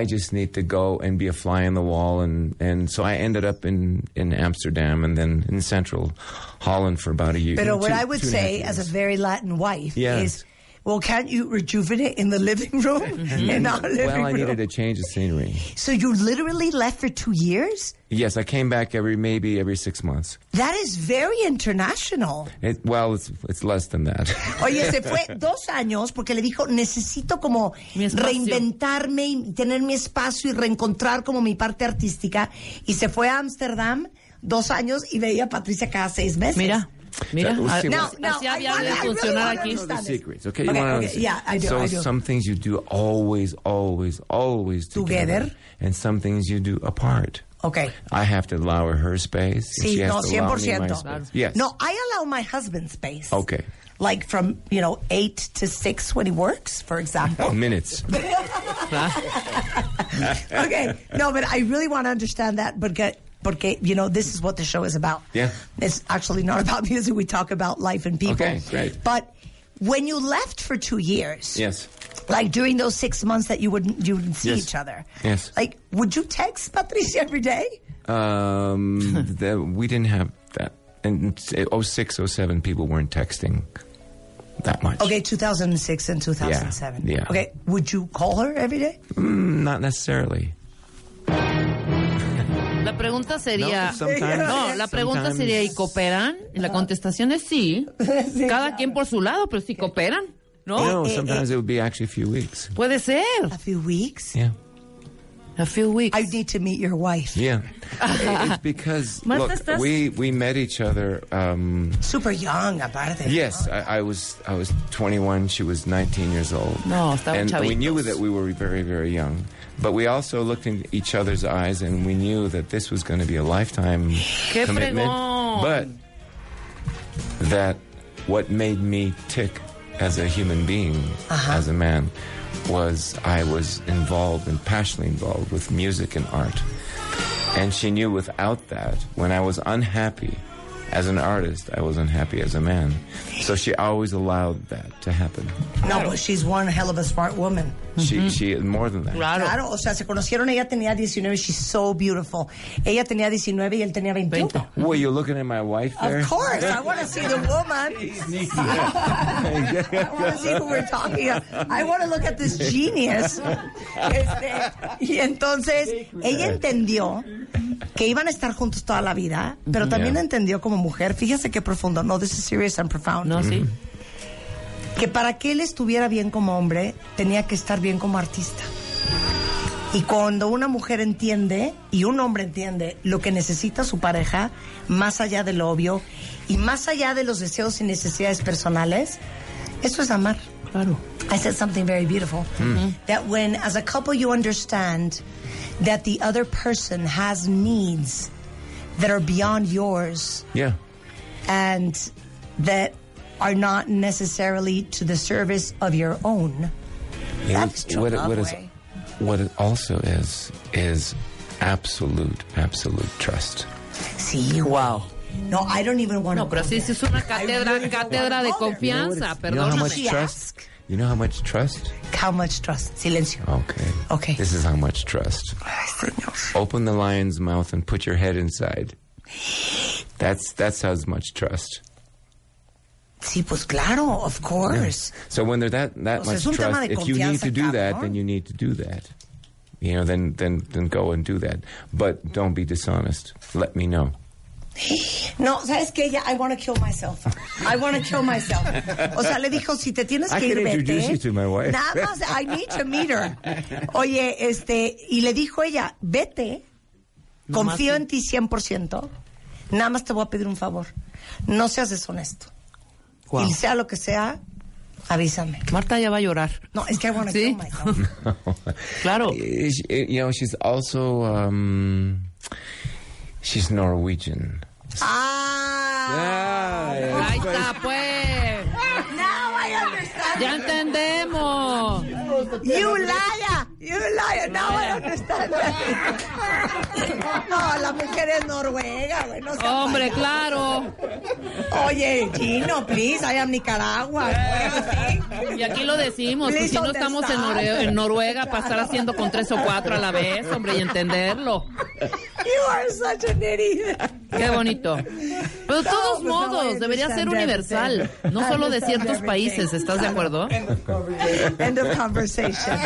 I just need to go and be a fly on the wall, and, and so I ended up in, in Amsterdam and then in Central Holland for about a year. But what I would two and a half say, as a very Latin wife, Yes. is, well, can't you rejuvenate in the living room? Mm-hmm. in our living well, I room. needed a change of scenery. So you literally left for two years? Yes, I came back every maybe every six months. That is very international. It, well, it's it's less than that. Oye, se fue dos años porque le dijo, necesito como Mi espacio. reinventarme y tener mi espacio y reencontrar como mi parte artística. Y se fue a Ámsterdam dos años y veía a Patricia cada seis meses. Mira, mira. That was- a- see, No, what- no, así I había de I really funcionar wanna aquí. understand the secrets. Okay, Okay, you wanna okay, yeah, I do, So I do. some things you do always, always, always together, Together. and some things you do apart. Okay. I have to allow her her space. Sí, she has no, to allow me my 100%. space. Yes. No, I allow my husband space. Okay. Like from, you know, eight to six when he works, for example. Minutes. okay. No, but I really want to understand that because, porque, you know, this is what the show is about. Yeah. It's actually not about music. We talk about life and people. Okay, great. But when you left for two years, Yes. like during those six months that you wouldn't you wouldn't see Yes. each other, Yes. like would you text Patricia every day? Um, the, we didn't have that. In 06, 07, people weren't texting that much. Okay, 2006 and 2007. Yeah, yeah. Okay, would you call her every day? Mm, not necessarily. La pregunta sería. No, No, la pregunta sometimes- sería: ¿y cooperan? Y la contestación es sí. Cada quien por su lado, pero sí cooperan. ¿No? No, eh, sometimes it would be actually a few weeks. Puede ser. A few weeks. Yeah. A few weeks. I need to meet your wife. Yeah, it's because look, we we met each other. Um, Super young, aparte. yes, I, I was I was 21. She was 19 years old. No, and we knew that we were very very young. But we also looked in each other's eyes, and we knew that this was going to be a lifetime Qué commitment. fregón. But that what made me tick as a human being, Uh-huh. as a man, was I was involved and passionately involved with music and art. And she knew without that, when I was unhappy as an artist, I was unhappy as a man. So she always allowed that to happen. No, but she's one hell of a smart woman. She, she more than that. Claro. Claro, o sea, se conocieron, ella tenía 19, she's so beautiful. Ella tenía 19 y él tenía 21. Were you looking at my wife there? Of course, I want to see the woman. I want to see who we're talking about. I want to look at this genius. Este, y entonces, ella entendió que iban a estar juntos toda la vida, pero también Yeah. entendió como mujer, fíjese qué profundo, no, this is serious and profound, No, sí. que para que él estuviera bien como hombre, tenía que estar bien como artista. Y cuando una mujer entiende y un hombre entiende lo que necesita su pareja, más allá de lo obvio y más allá de los deseos y necesidades personales, eso es amar. Claro. I said something very beautiful. That when, as a couple, you understand that the other person has needs that are beyond yours Yeah. and that are not necessarily to the service of your own. That's It's- true what, it, what, is, what it also is, is absolute, absolute trust. Sí, Wow. No, I don't even want No, pero sí, sí es una cátedra, really cátedra de want to confianza, You know how perdóname. much trust? You know how much trust? How much trust? Silencio. Okay. Okay. This is how much trust. Ay, señor. Open the lion's mouth and put your head inside. That's that's how much trust. Sí, pues claro, of course. So when there's that that sea, much es un tema trust, if you need to do that, then you need to do that. You know, then then then go and do that. But don't be dishonest. Let me know. No, ¿sabes qué? Ya, I want to kill myself. I want to kill myself. O sea, le dijo, si te tienes I que ir, can vete. introduce you to my wife. Nada más, I need to meet her. Oye, este, y le dijo ella, vete, confío en ti 100%, nada más te voy a pedir un favor. No seas deshonesto. Wow. Y sea lo que sea, avísame. Marta ya va a llorar. No, es que I want to ¿Sí? kill myself. Claro. You know, she's also um, she's Norwegian. Ah, Ahí está, pues. now I understand. Ya entendemos. You liar, you liar. Now I understand. No, la mujer es noruega, güey. No Hombre, payaso. claro. Oye, Gino, please, I am Nicaragua. güey, Y aquí lo decimos, pues Please si no estamos en, Noruega para estar haciendo con tres o cuatro a la vez, hombre, y entenderlo. You are such an idiot. Qué bonito. Pero de todos pues, no, modos, debería ser universal, everything. no solo de ciertos everything. países, ¿estás de acuerdo? End of conversation.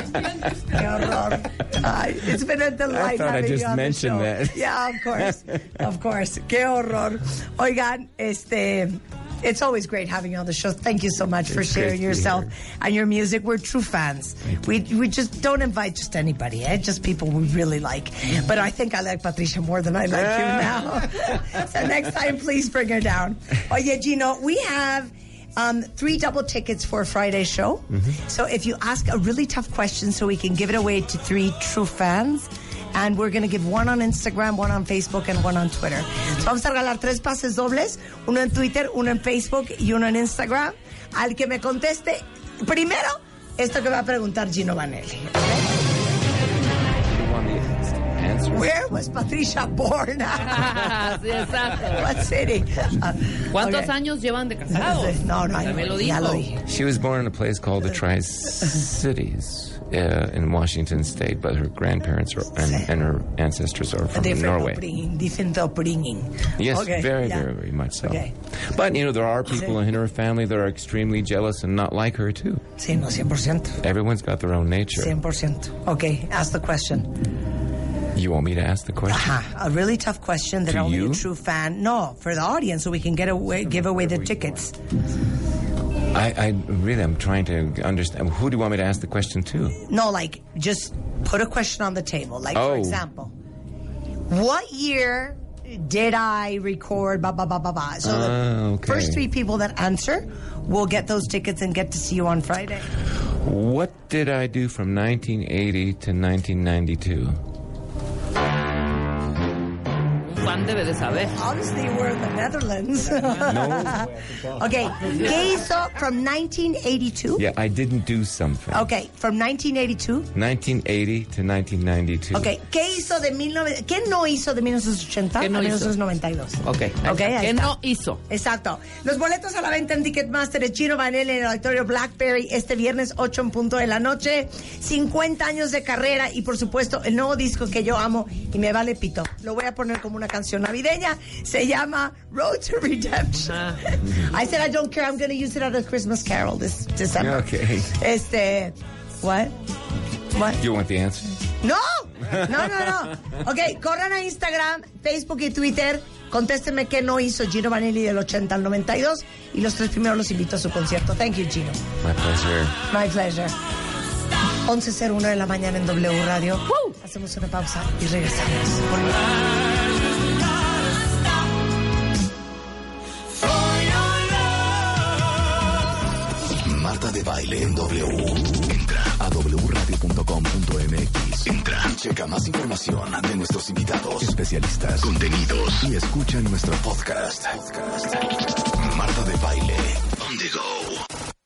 Horror. Ay, it's been a delight I thought I having just you on the mentioned show. that. Yeah, of course. Of course. Qué horror. Oigan, este... It's always great having you on the show. Thank you so much for It's great sharing yourself here. and your music. We're true fans. We we just don't invite just anybody, eh? Just people we really like. But I think I like Patricia more than I like you now. so next time, please bring her down. Oh, Oye, Gino, we have um, three double tickets for a Friday show. So if you ask a really tough question, so we can give it away to three true fans. And we're going to give one on Instagram, one on Facebook, and one on Twitter. So vamos a regalar tres pases dobles, uno en Twitter, uno en Facebook y uno en Instagram. Al que me conteste primero esto que va a preguntar Gino Vanelli. You want the answer? Where was Patricia born? sí, exacto. What city? Uh, ¿Cuántos okay. años llevan de casados? No, no, I También know, lo ya dijo. lo dije. She was born in a place called the Tri Cities uh, in Washington State, but her grandparents are, and, and her ancestors are from Different Norway. upbringing, different upbringing. Yes, Okay, very, yeah. very, very much so. Okay. But you know, there are people in her family that are extremely jealous and not like her too. Sí, no, 100%. Everyone's got their own nature. 100%. Okay, ask the question. You want me to ask the question? Aha, a really tough question that To only you? a true fan. No, for the audience, so we can get away, give away the tickets. I, I really am trying to understand. Who do you want me to ask the question to? No, like just put a question on the table. Like, for Oh. example, what year did I record blah, blah, blah, blah, blah? So Ah, the okay. first three people that answer will get those tickets and get to see you on Friday. What did I do from 1980 to 1992? Juan debe de saber. Obviously, we're in the Netherlands. okay, ¿qué hizo from 1982? Yeah, I didn't do something. Okay, from 1982. 1980 to 1992. Okay, ¿qué hizo de 19... ¿Qué no hizo de 1980 ¿Qué no a hizo? 1992? Ok. Ok, ahí ¿Qué está. no hizo? Exacto. Los boletos a la venta en Ticketmaster de Chino Vanel en el auditorio Blackberry este viernes 8 en punto de la noche. 50 años de carrera y por supuesto el nuevo disco que yo amo y me vale pito. Lo voy a poner como una canción navideña. Se llama Road to Redemption. I said I don't care. I'm going to use it as a Christmas carol this December. Okay. Este, what? What? You want the answer? No, no, no, no. Ok, corran a Instagram, Facebook y Twitter. Contéstenme qué no hizo Gino Vanelli del 80 al 92 y los tres primeros los invito a su concierto. Thank you, Gino. My pleasure. My pleasure. 11.01 de la mañana en W Radio. Hacemos una pausa y regresamos. Baile en W. Entra a wradio.com.mx. Entra y checa más información de nuestros invitados, especialistas, contenidos y escucha nuestro podcast. Marta de baile on the go.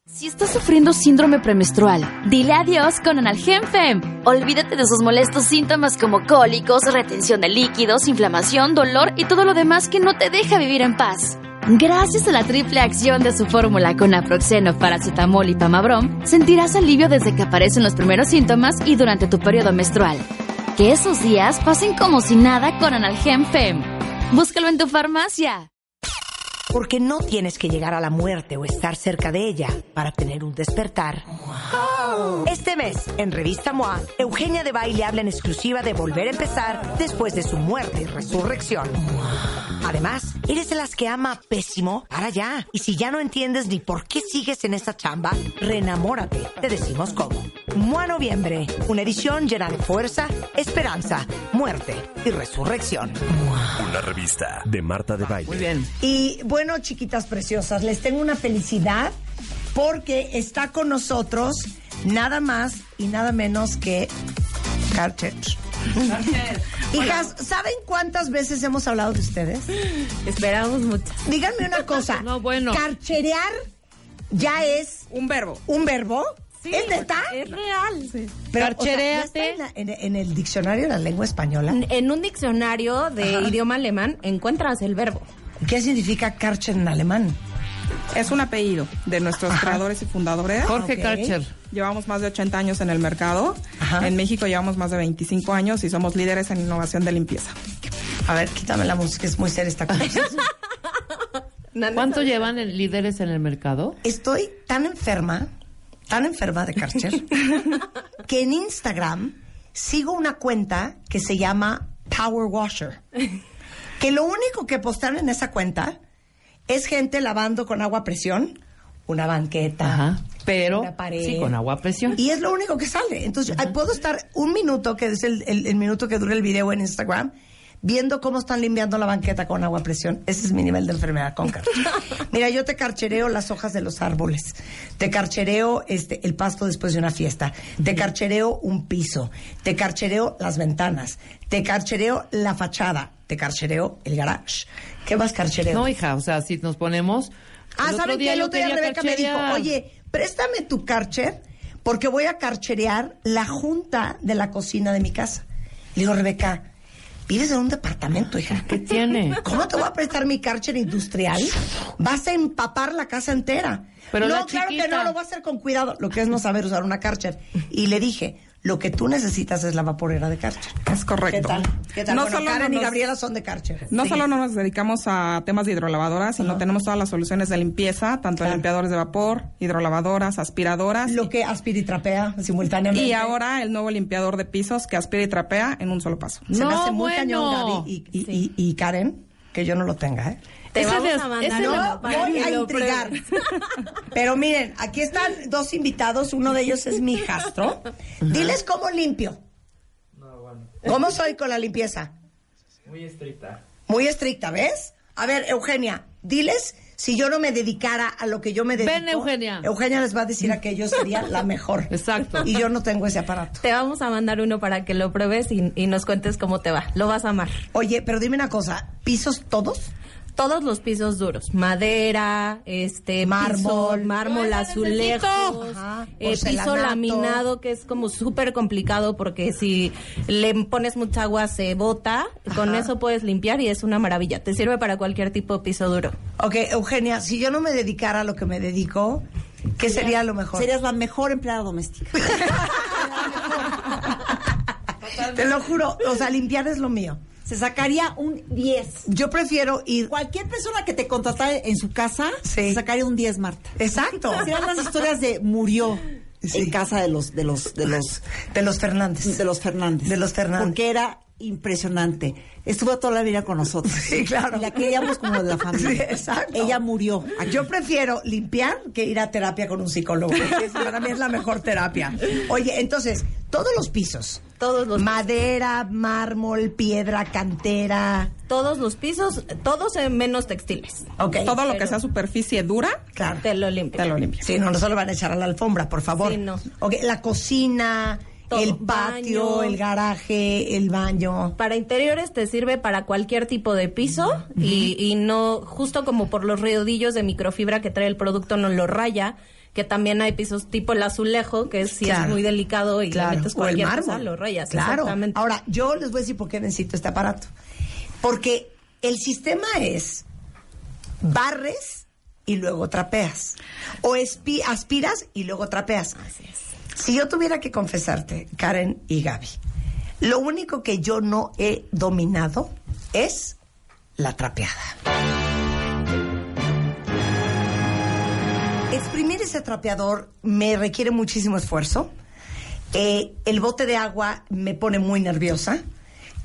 Si estás sufriendo síndrome premenstrual, dile adiós con Analgem Fem. Olvídate de sus molestos síntomas como cólicos, retención de líquidos, inflamación, dolor y todo lo demás que no te deja vivir en paz. Gracias a la triple acción de su fórmula con naproxeno, paracetamol y pamabrom, sentirás alivio desde que aparecen los primeros síntomas y durante tu periodo menstrual. Que esos días pasen como si nada con Analgem Fem. Búscalo en tu farmacia. Porque no tienes que llegar a la muerte o estar cerca de ella para tener un despertar. Este mes, en Revista MOA, Eugenia de Baile habla en exclusiva de volver a empezar después de su muerte y resurrección. Además, eres de las que ama pésimo, para ya. Y si ya no entiendes ni por qué sigues en esa chamba, reenamórate. Te decimos cómo. MOA Noviembre, una edición llena de fuerza, esperanza, muerte y resurrección. Una revista de Marta de Baile. Muy bien. Y bueno, chiquitas preciosas, les tengo una felicidad porque está con nosotros nada más y nada menos que Carter. Hijas, ¿saben cuántas veces hemos hablado de ustedes? Esperamos mucho. Díganme una cosa. No, bueno. Carcherear ya es Un verbo. un verbo. ¿Es neta? Es real. Pero, o sea, ¿ya está Carchereate. en, la- en- en el diccionario de la lengua española. En un diccionario de idioma alemán encuentras el verbo. ¿Qué significa Karcher en alemán? Es un apellido de nuestros creadores y fundadores. Jorge Ok. Karcher. Llevamos más de 80 años en el mercado. Ajá. En México llevamos más de 25 años y somos líderes en innovación de limpieza. A ver, quítame la música, es muy seria esta conversación. ¿Cuánto llevan el- líderes en el mercado? Estoy tan enferma, tan enferma de Karcher, que en Instagram sigo una cuenta que se llama Power Washer. Que lo único que postean en esa cuenta es gente lavando con agua a presión una banqueta, Ajá. Pero una pared. sí, con agua a presión. Y es lo único que sale. Entonces, puedo estar un minuto, que es el, el- el minuto que dura el video en Instagram, viendo cómo están limpiando la banqueta con agua a presión. Ese es mi nivel de enfermedad con. Mira, yo te carchereo las hojas de los árboles. Te carchereo este, el pasto después de una fiesta. Te carchereo un piso. Te carchereo las ventanas. Te carchereo la fachada. Te carchereo el garage. ¿Qué más carchereo? No, hija, o sea, si nos ponemos. Ah, ¿saben qué? El otro día Rebeca me dijo, oye, préstame tu carcher porque voy a carcherear la junta de la cocina de mi casa. Le digo, Rebeca, vives en un departamento, hija. ¿Qué tiene? ¿Cómo te voy a prestar mi carcher industrial? Vas a empapar la casa entera. Pero no, la claro que no, lo voy a hacer con cuidado. Lo que es no saber usar una carcher. Y le dije, lo que tú necesitas es la vaporera de carcher. Es correcto. ¿Qué tal? ¿Qué tal? No bueno, solo Karen y nos- Gabriela son de carcher. No Sí. solo nos dedicamos a temas de hidrolavadoras, sino tenemos todas las soluciones de limpieza, tanto Claro. en limpiadores de vapor, hidrolavadoras, aspiradoras. Lo que aspira y trapea simultáneamente. Y ahora el nuevo limpiador de pisos que aspira y trapea en un solo paso. Se me No, hace muy bueno. cañón, Gaby y, y- y- y Karen, que yo no lo tenga, ¿eh? Te Ese vamos a mandar No, voy a intrigar. Pero miren, aquí están dos invitados. Uno de ellos es mi hijastro. Diles cómo limpio. ¿Cómo soy con la limpieza? Muy estricta. Muy estricta, ¿ves? A ver, Eugenia, diles si yo no me dedicara a lo que yo me dedico. Ven, Eugenia. Eugenia les va a decir a que yo sería la mejor. Exacto. Y yo no tengo ese aparato. Te vamos a mandar uno para que lo pruebes y, y nos cuentes cómo te va. Lo vas a amar. Oye, pero dime una cosa, ¿pisos todos? Todos los pisos duros, madera, este, Mármol. mármol, Ajá, eh, piso laminado que es como súper complicado porque si le pones mucha agua se bota, con eso puedes limpiar y es una maravilla. Te sirve para cualquier tipo de piso duro. Ok, Eugenia, si yo no me dedicara a lo que me dedico, ¿qué sería lo mejor? Serías la mejor empleada doméstica. Te lo juro, o sea, limpiar es lo mío. Se sacaría un 10. Yo prefiero ir... Cualquier persona que te contratara en su casa, Sí. se sacaría un 10, Marta. Exacto. Serían las historias de murió en casa de los de los de los De los Fernández. de los Fernández. De los Fernández. Porque era impresionante. Estuvo toda la vida con nosotros. Sí, claro. Y la queríamos como de la familia. Sí, exacto. Ella murió. Yo prefiero limpiar que ir a terapia con un psicólogo. Es- para mí es la mejor terapia. Oye, entonces, todos los pisos. Todos los Madera, mármol, piedra, cantera. todos los pisos, todos en menos textiles. Ok. Todo lo que sea superficie dura, Claro. Te lo limpio. te lo limpias. Sí, no, no se lo van a echar a la alfombra, por favor. Sí, no. Ok, la cocina, Todo. el patio, Baño. el garaje, el baño. Para interiores te sirve para cualquier tipo de piso y, y no, justo como por los rodillos de microfibra que trae el producto, no lo raya. Que también hay pisos tipo el azulejo, que es, si es Claro. muy delicado y le Claro, metes o el cualquier cosa, lo rayas. Claro. Exactamente. Ahora, yo les voy a decir por qué necesito este aparato. Porque el sistema es barres y luego trapeas. O aspiras y luego trapeas. Así es. Si yo tuviera que confesarte, Karen y Gaby, lo único que yo no he dominado es la trapeada. Exprimir ese trapeador me requiere muchísimo esfuerzo. Eh, el bote de agua me pone muy nerviosa.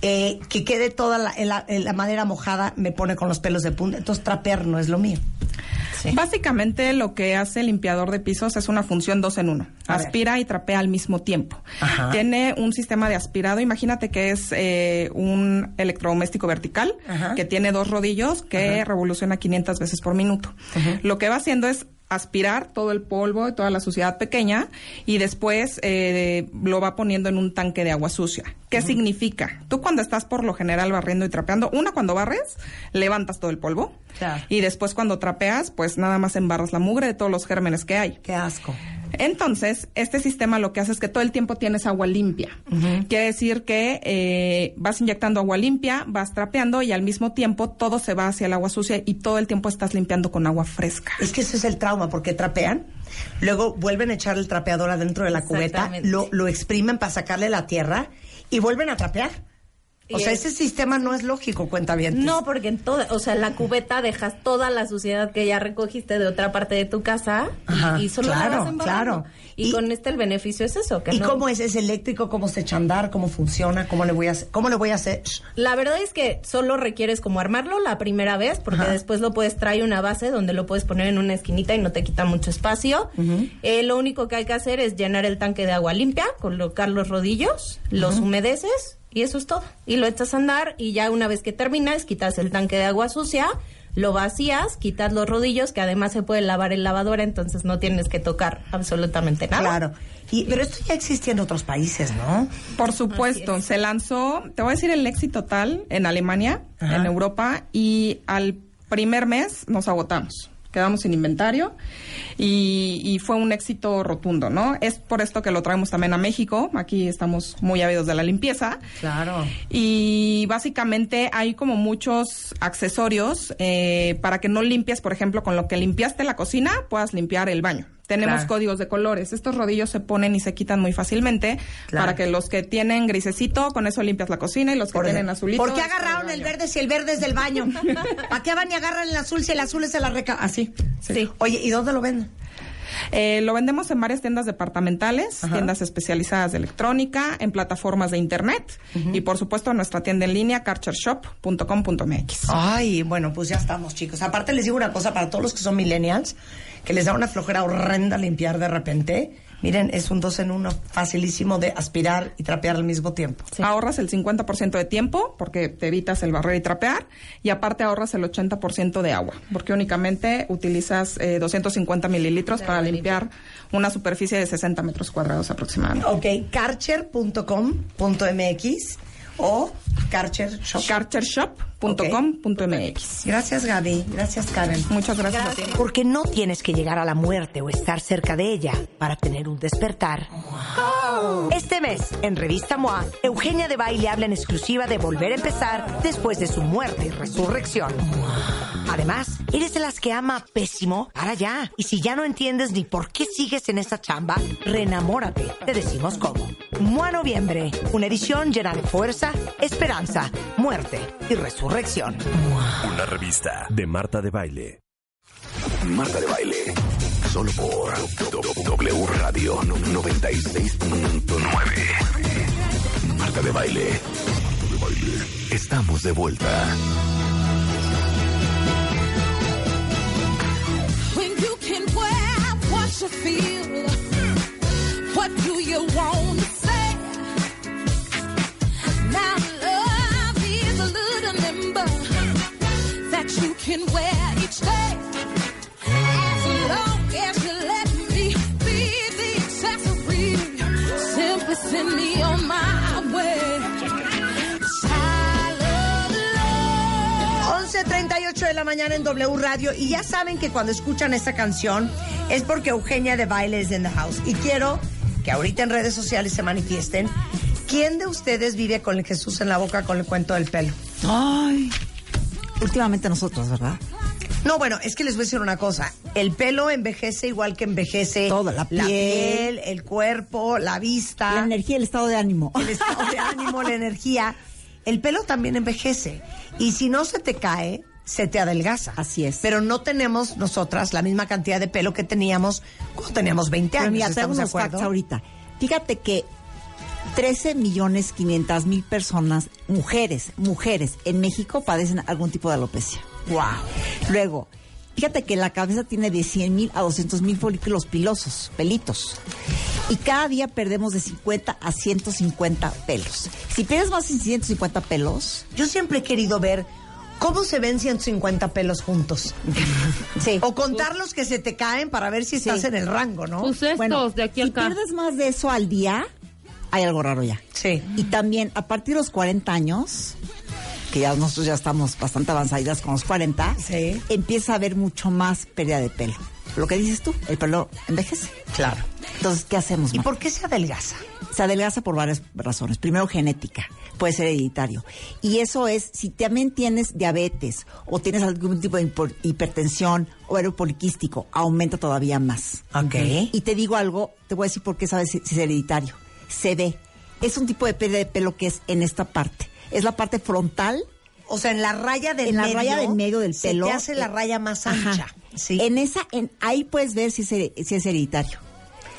Eh, que quede toda la, la- la madera mojada me pone con los pelos de punta. Entonces trapear no es lo mío. Básicamente lo que hace el limpiador de pisos es una función dos en uno. A ver. Aspira y trapea al mismo tiempo. Ajá. Tiene un sistema de aspirado. Imagínate que es eh, un electrodoméstico vertical Ajá. que tiene dos rodillos que revoluciona 500 veces por minuto. Lo que va haciendo es aspirar todo el polvo y toda la suciedad pequeña y después eh, lo va poniendo en un tanque de agua sucia. ¿Qué significa? Tú cuando estás por lo general barriendo y trapeando, una cuando barres, levantas todo el polvo y después cuando trapeas, pues nada más embarras la mugre de todos los gérmenes que hay. Qué asco. Entonces, este sistema lo que hace es que todo el tiempo tienes agua limpia. Quiere decir que eh, vas inyectando agua limpia, vas trapeando y al mismo tiempo todo se va hacia el agua sucia y todo el tiempo estás limpiando con agua fresca. Es que ese es el trauma, porque trapean, luego vuelven a echar el trapeador adentro de la cubeta, lo, lo exprimen para sacarle la tierra y vuelven a trapear. O sea, es- ese sistema no es lógico, cuenta bien. No, porque en toda, o sea, en la cubeta dejas toda la suciedad que ya recogiste de otra parte de tu casa y- Ajá, y, solo la claro, vas embarrando. claro. Y, Y- con este el beneficio es eso, que ¿Y no- cómo es? ¿Es eléctrico? ¿Cómo se echa a andar? ¿Cómo funciona? ¿Cómo le voy a hacer? ¿Cómo le voy a hacer? La verdad es que solo requieres como armarlo la primera vez, porque Ajá. después lo puedes traer una base donde lo puedes poner en una esquinita y no te quita mucho espacio. Eh, lo único que hay que hacer es llenar el tanque de agua limpia, colocar los rodillos, los humedeces y eso es todo. Y lo echas a andar y ya una vez que terminas, quitas el tanque de agua sucia, lo vacías, quitas los rodillos, que además se puede lavar en lavadora, entonces no tienes que tocar absolutamente nada. Claro. Y, pero esto ya existía en otros países, ¿no? Por supuesto, se lanzó, te voy a decir el éxito total en Alemania, Ajá. en Europa, y al primer mes nos agotamos. Quedamos sin inventario y, y fue un éxito rotundo, ¿no? Es por esto que lo traemos también a México. Aquí estamos muy ávidos de la limpieza. Claro. Y básicamente hay como muchos accesorios eh, para que no limpies, por ejemplo, con lo que limpiaste la cocina, puedas limpiar el baño. Tenemos Claro. códigos de colores. Estos rodillos se ponen y se quitan muy fácilmente Claro. para que los que tienen grisecito, con eso limpias la cocina y los que Por- tienen azulito. ¿Por qué es para agarraron el verde si el verde es del baño? ¿Para qué van y agarran el azul si el azul es de la reca? Así. Sí. Oye, ¿y dónde lo venden? Eh, lo vendemos en varias tiendas departamentales, Ajá. tiendas especializadas de electrónica, en plataformas de internet y por supuesto en nuestra tienda en línea karchershop.com.mx. Ay, bueno, pues ya estamos, chicos. Aparte les digo una cosa para todos los que son millennials, que les da una flojera horrenda limpiar de repente. Miren, es un dos en uno, facilísimo de aspirar y trapear al mismo tiempo. Ahorras el 50% de tiempo porque te evitas el barrer y trapear y aparte ahorras el 80% de agua porque únicamente utilizas eh, 250 mililitros para limpiar una superficie de 60 metros cuadrados aproximadamente. Ok, karcher.com.mx o Karcher Shop. Karchershop.com.mx. Gracias, Gaby. Gracias, Karen. Muchas gracias, a ti. Porque no tienes que llegar a la muerte o estar cerca de ella para tener un despertar. Este mes, en Revista MOA, Eugenia de Baile habla en exclusiva de volver a empezar después de su muerte y resurrección. Además, eres de las que ama pésimo, para ya. Y si ya no entiendes ni por qué sigues en esa chamba, reenamórate. Te decimos cómo. MOA Noviembre, una edición llena de fuerza, esperanza, muerte y resurrección. Una revista de Marta de Baile. Marta de Baile. Solo por W Radio 96.9. Marta de Baile. Estamos de vuelta. You can wear what you feel, what do you want to say? Now love is a little nimble that you can wear each day. 11.38 de la mañana en W Radio y ya saben que cuando escuchan esta canción es porque Eugenia de Baile es in the house y quiero que ahorita en redes sociales se manifiesten ¿quién de ustedes vive con el Jesús en la boca con el cuento del pelo? Ay. Últimamente nosotros, ¿verdad? No, bueno, es que les voy a decir una cosa. El pelo envejece igual que envejece Todo, la piel. el cuerpo, la vista. La energía, el estado de ánimo. el estado de ánimo, la energía. El pelo también envejece. Y si no se te cae, se te adelgaza. Así es. Pero no tenemos nosotras la misma cantidad de pelo que teníamos cuando teníamos 20 Pero años. mira, ¿Estamos de unos acuerdo? ahorita. Fíjate que 13 millones 500 mil personas, mujeres, mujeres en México padecen algún tipo de alopecia. Wow. Luego, fíjate que la cabeza tiene de 100 mil a 200 mil folículos pilosos, pelitos. Y cada día perdemos de 50 a 150 pelos. Si pierdes más de 150 pelos, Yo siempre he querido ver cómo se ven 150 pelos juntos. sí. O contar los que se te caen para ver si estás Sí. en el rango, ¿no? Pues estos Bueno, de aquí si acá. pierdes más de eso al día, hay algo raro ya. Sí. Y también a partir de los 40 años, que ya nosotros ya estamos bastante avanzadas con los 40, Sí. empieza a haber mucho más pérdida de pelo. Lo que dices tú, el pelo envejece. Claro. Entonces, ¿qué hacemos? ¿Y por qué se adelgaza? Se adelgaza por varias razones. Primero, genética. Puede ser hereditario. Y eso es, si también tienes diabetes o tienes algún tipo de hipertensión o ovario poliquístico, aumenta todavía más. Ok. Y te digo algo, te voy a decir por qué sabes si es hereditario. Se ve. Es un tipo de pérdida de pelo que es en esta parte. Es la parte frontal. O sea, en la raya del en la medio. raya del medio del se pelo. te hace la eh, raya más ajá. ancha. Sí. En esa, en, ahí puedes ver si es, si es hereditario.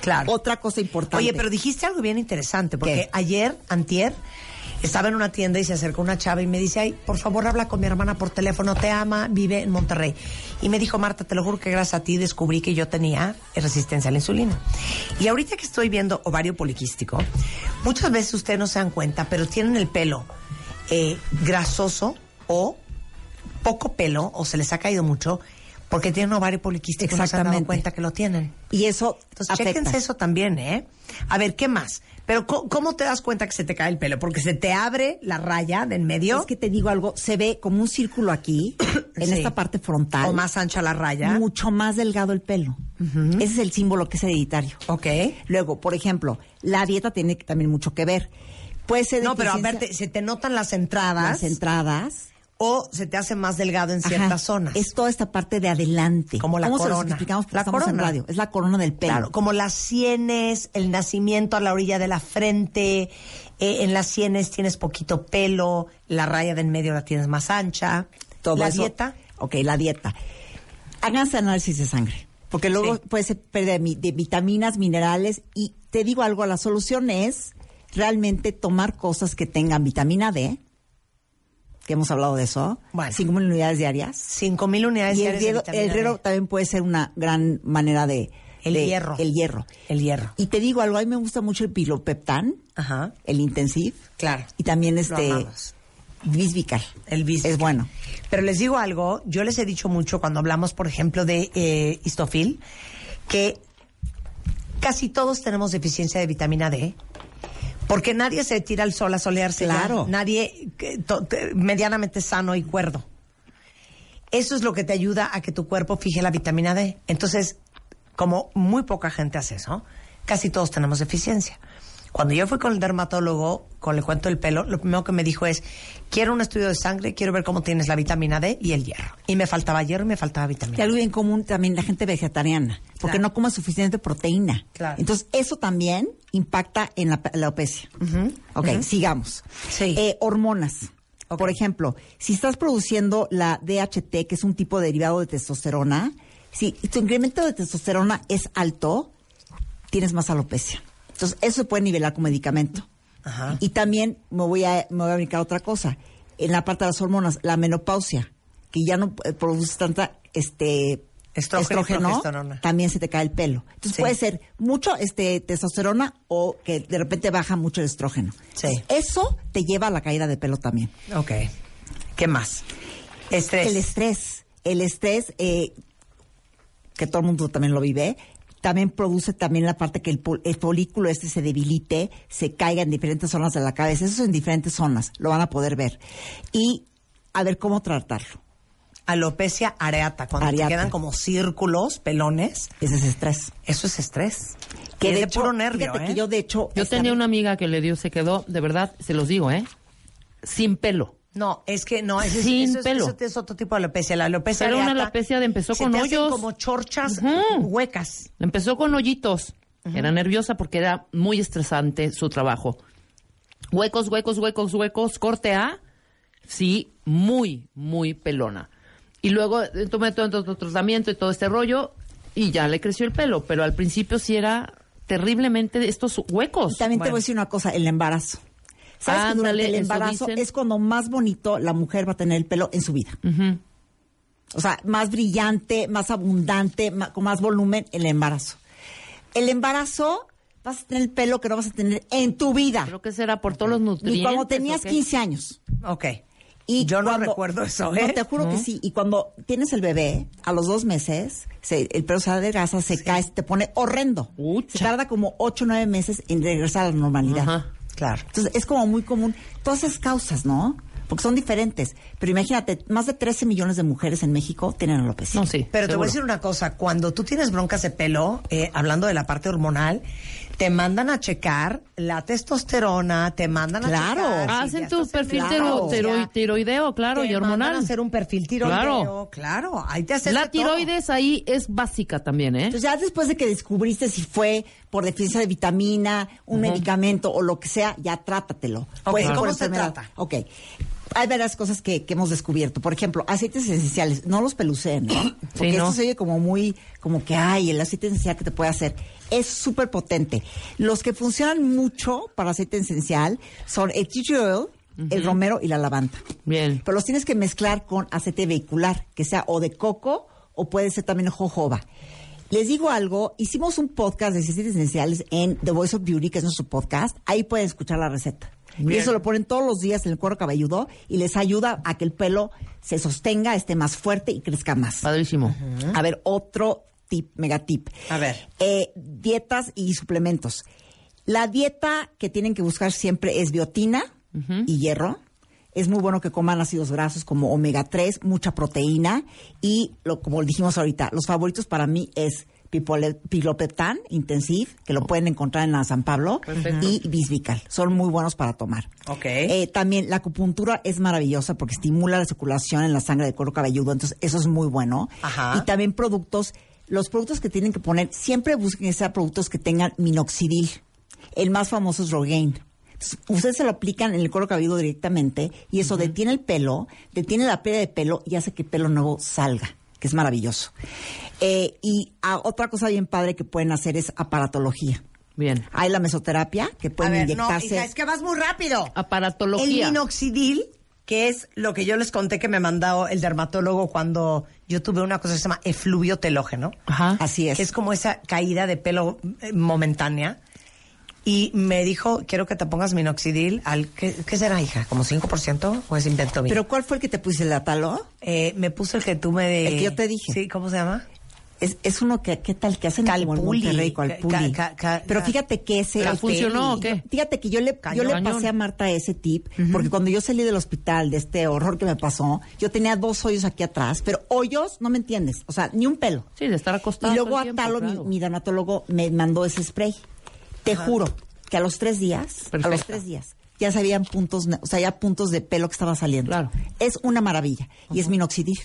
Claro. Otra cosa importante. Oye, pero dijiste algo bien interesante, porque ¿Qué? ayer, antier, estaba en una tienda y se acercó una chava y me dice, ay, por favor habla con mi hermana por teléfono, te ama, vive en Monterrey. Y me dijo, Marta, te lo juro que gracias a ti descubrí que yo tenía resistencia a la insulina. Y ahorita que estoy viendo ovario poliquístico, muchas veces ustedes no se dan cuenta, pero tienen el pelo eh, grasoso o poco pelo, o se les ha caído mucho, porque tienen ovario poliquístico y no se han dado cuenta que lo tienen. Y eso Entonces, afecta. chéquense eso también, ¿eh? A ver, ¿qué más? Pero, ¿cómo, cómo te das cuenta que se te cae el pelo? Porque se te abre la raya de en medio. Es que te digo algo, se ve como un círculo aquí, en Sí. esta parte frontal. O más ancha la raya. Mucho más delgado el pelo. Ese es el símbolo que es hereditario. Ok. Luego, por ejemplo, la dieta tiene también mucho que ver. Puede ser No, pero a deficiencia- ver, te- se te notan las entradas. las entradas. o se te hace más delgado en Ajá. ciertas zonas. Es toda esta parte de adelante. Como la ¿Cómo se los corona. explicamos? La estamos en corona. radio. Es la corona del pelo. Claro, como las sienes, el nacimiento a la orilla de la frente, eh, en las sienes tienes poquito pelo, la raya de en medio la tienes más ancha. Todo la eso- dieta. Ok, la dieta. Háganse análisis de sangre. Porque luego Sí. puede ser pérdida de, de vitaminas, minerales. Y te digo algo, la solución es realmente tomar cosas que tengan vitamina D, que hemos hablado de eso. Bueno. 5 mil unidades diarias. 5 mil unidades Y el diarias de riego, vitamina el riego también puede ser una gran manera de El de- hierro. El hierro. El hierro. Y te digo algo, a mí me gusta mucho el pilopeptán, Ajá. el intensiv. Claro. Y también este. Visvical. El Visvical. Es bueno. Pero les digo algo, yo les he dicho mucho cuando hablamos, por ejemplo, de eh, histofil, que casi todos tenemos deficiencia de vitamina D. Porque nadie se tira al sol a solearse. ya. Claro. Nadie medianamente sano y cuerdo. Eso es lo que te ayuda a que tu cuerpo fije la vitamina D. Entonces, como muy poca gente hace eso, casi todos tenemos deficiencia. Cuando yo fui con el dermatólogo, con el cuento del pelo, lo primero que me dijo es, quiero un estudio de sangre, quiero ver cómo tienes la vitamina D y el hierro. Y me faltaba hierro y me faltaba Y vitamina algo D. bien común también la gente vegetariana, porque Claro. no come suficiente proteína. Claro. Entonces, eso también impacta en la, la alopecia. Ok, ujú. sigamos. Sí. Eh, hormonas. Por ejemplo, si estás produciendo la DHT, que es un tipo de derivado de testosterona, si tu incremento de testosterona es alto, tienes más alopecia. Entonces, eso se puede nivelar con medicamento. Ajá. Y también me voy a, me voy a brincar otra cosa. En la parte de las hormonas, la menopausia, que ya no eh, produce tanta este Estrógeno también se te cae el pelo. Entonces Sí. puede ser mucho este testosterona o que de repente baja mucho el estrógeno. Sí. Eso te lleva a la caída de pelo también. Ok. ¿Qué más? Estrés. El estrés. El estrés, eh, que todo el mundo también lo vive, también produce también la parte que el, pol- el folículo este se debilite, se caiga en diferentes zonas de la cabeza. Eso es en diferentes zonas, lo van a poder ver. Y a ver cómo tratarlo. Alopecia areata, cuando Areata. te quedan como círculos, pelones. Ese es estrés. Eso es estrés. Que es de hecho, puro nervio, fíjate ¿eh? que yo de hecho... Yo tenía una amiga que le dio, se quedó, de verdad, se los digo, ¿eh? Sin pelo. No, es que no, es- Sin eso, es, pelo. eso es otro tipo de alopecia. La alopecia Era una alopecia de empezó se con te hacen hoyos. como chorchas huecas. Empezó con hoyitos. Era nerviosa porque era muy estresante su trabajo. Huecos, huecos, huecos, huecos, corte A. Sí, muy, muy pelona. Y luego eh, tomé todo, todo, todo tratamiento y todo este rollo y ya le creció el pelo. Pero al principio sí era terriblemente estos huecos. Y también te voy a decir una cosa, el embarazo. ¿Sabes que durante el embarazo es cuando más bonito la mujer va a tener el pelo en su vida? Ujú. O sea, más brillante, más abundante, con más volumen el embarazo. El embarazo vas a tener el pelo que no vas a tener en tu vida. Creo que será por todos los nutrientes. Ni cuando tenías ¿o qué? 15 años. Ok. Y Yo no cuando- recuerdo eso, No, ¿eh? te juro que ¿No? sí. Y cuando tienes el bebé, a los dos meses, se- el pelo se adelgaza, se cae, se te pone horrendo. Se tarda como 8 o 9 meses en regresar a la normalidad. Ajá. Claro. Entonces, es como muy común. Todas esas causas, ¿no? Porque son diferentes. Pero imagínate, más de 13 millones de mujeres en México tienen alopecia. No, sí. Pero te voy a decir una cosa, cuando tú tienes broncas de pelo, eh, hablando de la parte hormonal, te mandan a checar la testosterona, te mandan a Claro. checar. si Hacen tu perfil tiro- tiroideo, claro, te y mandan hormonal. a hacer un perfil tiroideo, Claro. claro. ahí te haces La todo. tiroides ahí es básica también, ¿eh? Entonces, ya después de que descubriste si fue por deficiencia de vitamina, un medicamento o lo que sea, ya trátatelo. Ok, Puede ser ¿cómo se trata? Ok. Hay varias cosas que, que hemos descubierto. Por ejemplo, aceites esenciales. No los peluceen, ¿no? Porque no. esto se oye como muy, como que, ay, el aceite esencial que te puede hacer. Es súper potente. Los que funcionan mucho para aceite esencial son el tea tree oil, el romero y la lavanda. Bien. Pero los tienes que mezclar con aceite vehicular, que sea o de coco o puede ser también jojoba. Les digo algo, hicimos un podcast de aceites esenciales en The Voice of Beauty, que es nuestro podcast. Ahí pueden escuchar la receta. Y eso lo ponen todos los días en el cuero cabelludo y les ayuda a que el pelo se sostenga, esté más fuerte y crezca más. Padrísimo. A ver, otro tip, mega tip. A ver. Eh, dietas y suplementos. La dieta que tienen que buscar siempre es biotina y hierro. Es muy bueno que coman ácidos grasos como omega 3, mucha proteína y, lo, como dijimos ahorita, los favoritos para mí es pipole- pilopeptán intensiv, que lo pueden encontrar en la San Pablo, Perfecto. y bisvical. Son muy buenos para tomar. Ok. Eh, también la acupuntura es maravillosa porque estimula la circulación en la sangre del cuero cabelludo, entonces eso es muy bueno. Ajá. Y también productos, los productos que tienen que poner, siempre busquen que sean productos que tengan minoxidil. El más famoso es Rogaine. Entonces, ustedes se lo aplican en el cuero cabelludo directamente y eso detiene el pelo, detiene la pérdida de pelo y hace que el pelo nuevo salga, que es maravilloso. Eh, y ah, otra cosa bien padre que pueden hacer es aparatología. Bien. Hay la mesoterapia, que A pueden no, inyectarse. hija, es que vas muy rápido. El Aparatología. minoxidil que es lo que yo les conté que me mandó el dermatólogo cuando yo tuve una cosa que se llama efluvio telógeno. Ajá. Así es. Que es como esa caída de pelo eh, momentánea. Y me dijo, quiero que te pongas minoxidil al... ¿Qué, qué será, hija? ¿Como 5% o es invento mío? ¿Pero cuál fue el que te puse el atalo? Eh, me puso el que tú me... El que yo te dije. Sí, ¿cómo se llama? Es, es uno que, ¿qué tal? Que hacen como en Calpuli. Monterrey, Calpuli. Ca- ca- ca- Pero fíjate que ese... ¿Pero funcionó o qué? Fíjate que yo le, yo le Cañón. pasé a Marta ese tip, porque cuando yo salí del hospital de este horror que me pasó, yo tenía dos hoyos aquí atrás, pero hoyos, no me entiendes, o sea, ni un pelo. Sí, de estar acostado. Y luego mi- claro. mi, dermatólogo, me mandó ese spray. Te juro que a los tres días, a los tres días, ya se habían puntos, o sea, ya puntos de pelo que estaba saliendo. Claro. Es una maravilla. Y es minoxidil,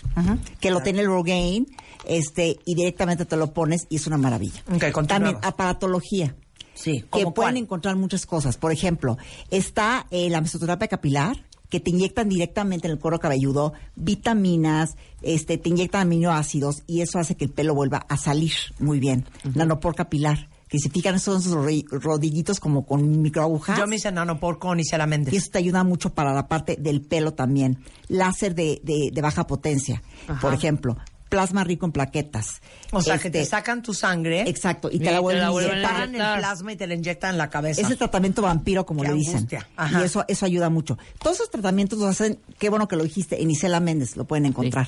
que lo tiene el Rogaine, este, y directamente te lo pones y es una maravilla. Ok, continuamos. También aparatología. Sí, Que ¿cómo pueden cuál? encontrar muchas cosas. Por ejemplo, está eh, la mesoterapia capilar, que te inyectan directamente en el cuero cabelludo vitaminas, este, te inyectan aminoácidos y eso hace que el pelo vuelva a salir muy bien. Nanopor capilar, que se fijan esos ro- rodillitos como con microagujas. Yo me hice nanopor con Isela Méndez. Y eso te ayuda mucho para la parte del pelo también. Láser de, de- de baja potencia, Ajá. por ejemplo. Plasma rico en plaquetas. O sea, que Este, te sacan tu sangre. Exacto, y Y te la te vuelven la a vuelven a el plasma y te la inyectan en la cabeza. Es el tratamiento vampiro, como Qué le dicen. Ajá. Y eso, eso ayuda mucho. Todos esos tratamientos los hacen, qué bueno que lo dijiste, en Isela Méndez lo pueden encontrar.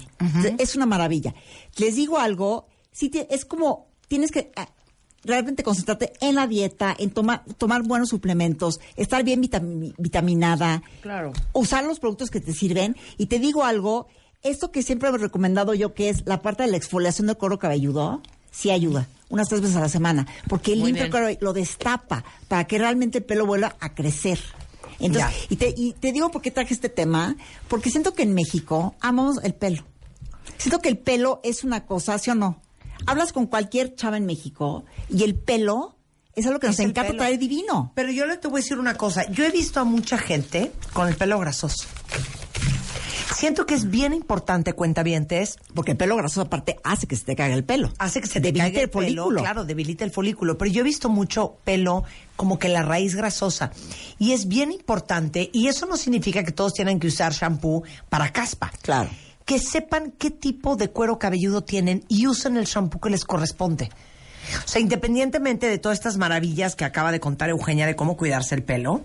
Es una maravilla. Les digo algo, sí te- es como, tienes que ah, realmente concentrarte en la dieta, en tomar, tomar buenos suplementos, estar bien vitami- vitaminada, Claro. usar los productos que te sirven. Y te digo algo, esto que siempre he recomendado yo, que es la parte de la exfoliación del cuero cabelludo, sí ayuda. Unas tres veces a la semana. Porque el bien. cuero lo destapa para que realmente el pelo vuelva a crecer. Entonces, Ya. y te, y te digo por qué traje este tema, porque siento que en México amamos el pelo. Siento que el pelo es una cosa, ¿sí o no? Hablas con cualquier chava en México y el pelo es algo que nos encanta pelo. traer divino. Pero yo le te voy a decir una cosa. Yo he visto a mucha gente con el pelo grasoso. Siento que es bien importante, cuentavientes, Porque el pelo grasoso aparte hace que se te caiga el pelo. hace que se te Debilita caiga el pelo, folículo. Claro, debilita el folículo. Pero yo he visto mucho pelo como que la raíz grasosa. Y es bien importante, y eso no significa que todos tienen que usar shampoo para caspa. Claro. Que sepan qué tipo de cuero cabelludo tienen y usen el shampoo que les corresponde. O sea, independientemente de todas estas maravillas que acaba de contar Eugenia de cómo cuidarse el pelo,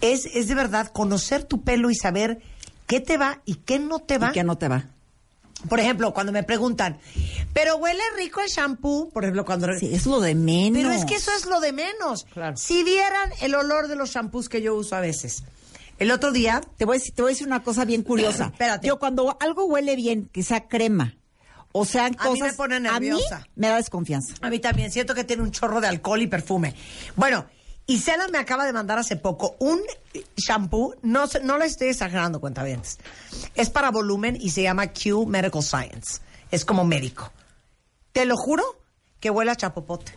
es, es de verdad conocer tu pelo y saber qué te va y qué no te va. ¿Y qué no te va? Por ejemplo, cuando me preguntan, pero huele rico el shampoo, por ejemplo, cuando... Sí, es lo de menos. Pero es que eso es lo de menos. Claro. Si vieran el olor de los shampoos que yo uso a veces. El otro día, Te voy, a decir, te voy a decir una cosa bien curiosa. Espérate. Yo cuando algo huele bien, que sea crema, o sean A mí cosas... me pone A nerviosa. mí me da desconfianza. a mí también siento que tiene un chorro de alcohol y perfume. Bueno, Isela me acaba de mandar hace poco un shampoo, no, no le estoy exagerando, cuenta bien. Es para volumen y se llama Q Medical Science. Es como médico. Te lo juro que huele a chapopote.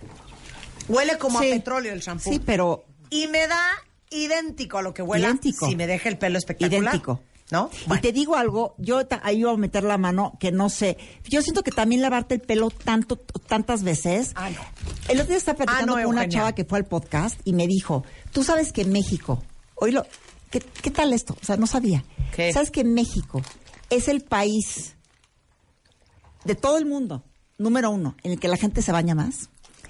Huele como Sí. a petróleo el shampoo. Sí, pero Y me da idéntico a lo que huele. Idéntico. Si me deja el pelo espectacular. idéntico. ¿No? Y te digo algo, yo ahí voy a meter la mano que no sé. Yo siento que también lavarte el pelo tanto tantas veces. Ah, no. El otro día estaba platicando Ah, no, con una chava que fue al podcast y me dijo, tú sabes que en México, oílo, ¿qué, qué tal esto? O sea, no sabía. ¿Qué? ¿Sabes que México es el país de todo el mundo, número uno, en el que la gente se baña más?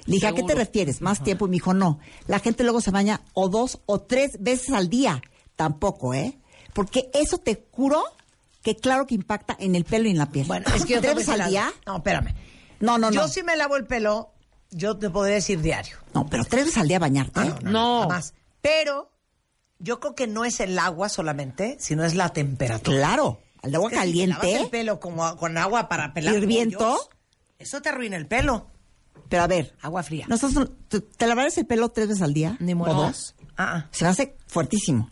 Le dije, ¿a qué te refieres? ¿Más tiempo? Y me dijo, no. La gente luego se baña o dos o tres veces al día. Tampoco, ¿eh? Porque eso te juro que claro que impacta en el pelo y en la piel. Bueno, es que yo te ¿Tres veces al día? No, espérame. No, no, no. Yo sí me lavo el pelo, yo te podría decir diario. No, pero tres veces al día bañarte. Ah, no, No. jamás. Pero yo creo que no es el agua solamente, sino es la temperatura. Claro. Al de agua Es que si te lavas caliente. el pelo como con agua para pelar Hirviento. eso te arruina el pelo. Pero a ver. Agua fría. ¿no estás- te, te lavarías el pelo tres veces al día? Ni ¿O modo. dos? Ah, ah. Se me hace fuertísimo.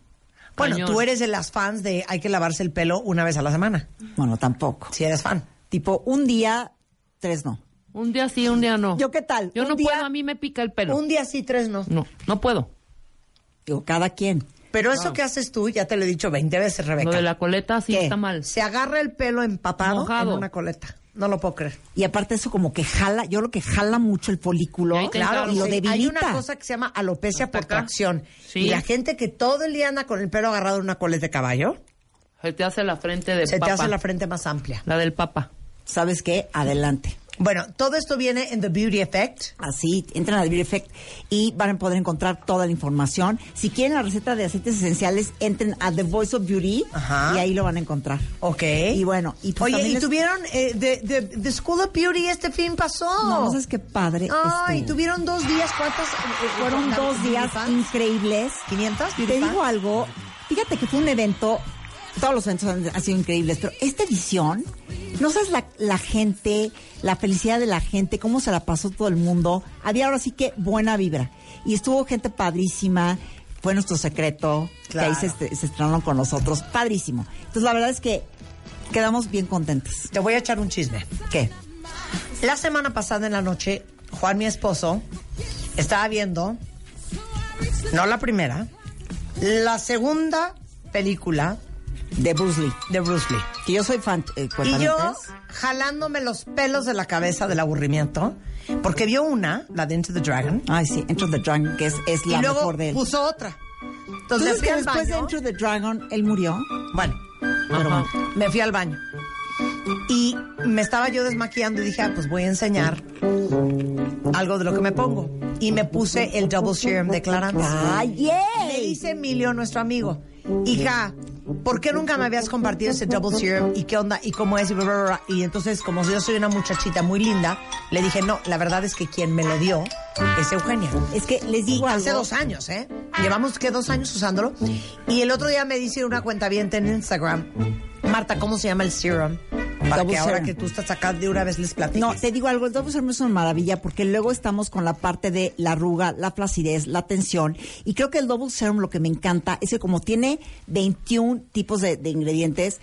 Bueno, Cañón. tú eres de las fans de hay que lavarse el pelo una vez a la semana. Bueno, tampoco. Si eres fan. Tipo, un día, tres no. Un día sí, un día no. ¿Yo qué tal? Yo Un no día- puedo, a mí me pica el pelo. Un día sí, tres no. No, no puedo. Digo, cada quien. Pero eso que haces tú, ya te lo he dicho 20 veces, Rebeca. Lo de la coleta sí ¿Qué? está mal. Se agarra el pelo empapado Mojado. en una coleta. No lo puedo creer. Y aparte eso como que jala, yo lo que jala mucho el folículo encargo. y lo sí, debilita. hay una cosa que se llama alopecia Hasta por tracción. Sí. Y la gente que todo el día anda con el pelo agarrado en una coleta de caballo, Se te hace la frente de Se papa. te hace la frente más amplia. La del papa. ¿Sabes qué? Adelante. Bueno, todo esto viene en The Beauty Effect. Así, entran a The Beauty Effect y van a poder encontrar toda la información. Si quieren la receta de aceites esenciales, entren a The Voice of Beauty Ajá. y ahí lo van a encontrar. Ok. Y bueno, y pues Oye, ¿y les- tuvieron eh, The School of Beauty este fin pasó? No, ¿sabes qué padre Ay, estuvo? tuvieron dos días, ¿cuántas? eh, Fueron eh, dos días increíbles. ¿500? Te digo algo, fíjate que fue un evento, todos los eventos han, han sido increíbles, pero esta edición, no sabes la, la gente, la felicidad de la gente, cómo se la pasó todo el mundo. Había ahora sí que buena vibra. Y estuvo gente padrísima, fue nuestro secreto, Claro. que ahí se estrenaron con nosotros, padrísimo. Entonces la verdad es que quedamos bien contentos. Te voy a echar un chisme. ¿Qué? La semana pasada en la noche, Juan, mi esposo, estaba viendo, no la primera, la segunda película De Bruce Lee. de Bruce Lee. Que yo soy fan, eh, Y yo jalándome los pelos de la cabeza del aburrimiento, porque vio una, la de Into the Dragon, Ay, sí, Enter the Dragon, que es, es y la luego mejor de él. puso otra. ¿Tú Entonces que después de. Enter the Dragon él murió? Bueno, Pero bueno. me fui al baño. Y me estaba yo desmaquillando y dije, ah, pues voy a enseñar algo de lo que me pongo. Y me puse el Double Serum de Clarance. ¡Ay, yay! Me dice Emilio, nuestro amigo, hija, ¿por qué nunca me habías compartido ese Double Serum? ¿Y qué onda? ¿Y cómo es? Y, bla, bla, bla. Y entonces, como yo soy una muchachita muy linda, le dije, no, la verdad es que quien me lo dio es Eugenia. Es que les digo hace algo. dos años, ¿eh? Llevamos que dos años usándolo. Y el otro día me dice una cuenta en Instagram, Marta, ¿cómo se llama el serum? Para ahora que tú estás acá de una vez les platiques. No, te digo algo, el Double Serum es una maravilla porque luego estamos con la parte de la arruga, la flacidez, la tensión. Y creo que el Double Serum lo que me encanta es que como tiene 21 tipos de, de ingredientes,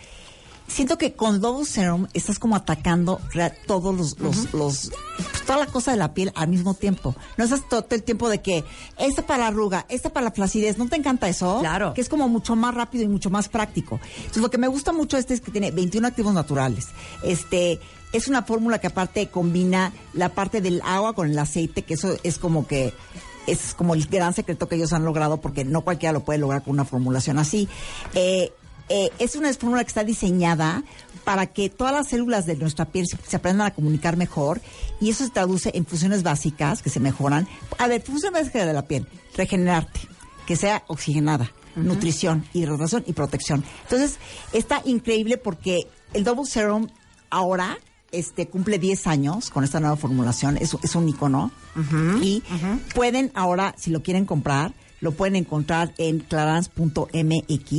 siento que con Double Serum estás como atacando todos los, los, los- pues, toda la cosa de la piel al mismo tiempo. No estás todo el tiempo de que esta para la arruga, esta para la flacidez. ¿No te encanta eso? Claro. Que es como mucho más rápido y mucho más práctico. Entonces, lo que me gusta mucho este es que tiene 21 activos naturales. Este, es una fórmula que aparte combina la parte del agua con el aceite, que eso es como que es como el gran secreto que ellos han logrado porque no cualquiera lo puede lograr con una formulación así. Eh, eh, es una fórmula que está diseñada para que todas las células de nuestra piel se, aprendan a comunicar mejor y eso se traduce en funciones básicas que se mejoran. A ver, función básica de la piel, regenerarte, que sea oxigenada, nutrición, hidratación y protección. Entonces, está increíble porque el Double Serum ahora este cumple 10 años con esta nueva formulación, es, es un icono y pueden ahora, si lo quieren comprar, lo pueden encontrar en clarance.mx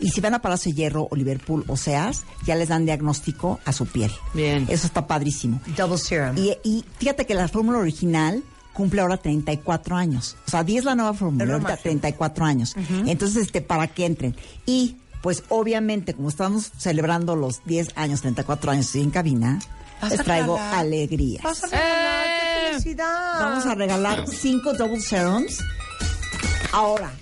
y si van a Palacio de Hierro o Liverpool o Sears, ya les dan diagnóstico a su piel. Bien. Eso está padrísimo. Double Serum. Y, y fíjate que la fórmula original cumple ahora 34 años. O sea, 10 es la nueva fórmula, ahorita máximo. 34 años. Entonces, este, para que entren. Y, pues, obviamente, como estamos celebrando los 10 años, 34 años en cabina, les traigo alegrías. Qué felicidad. Vamos a regalar 5 double serums ahora.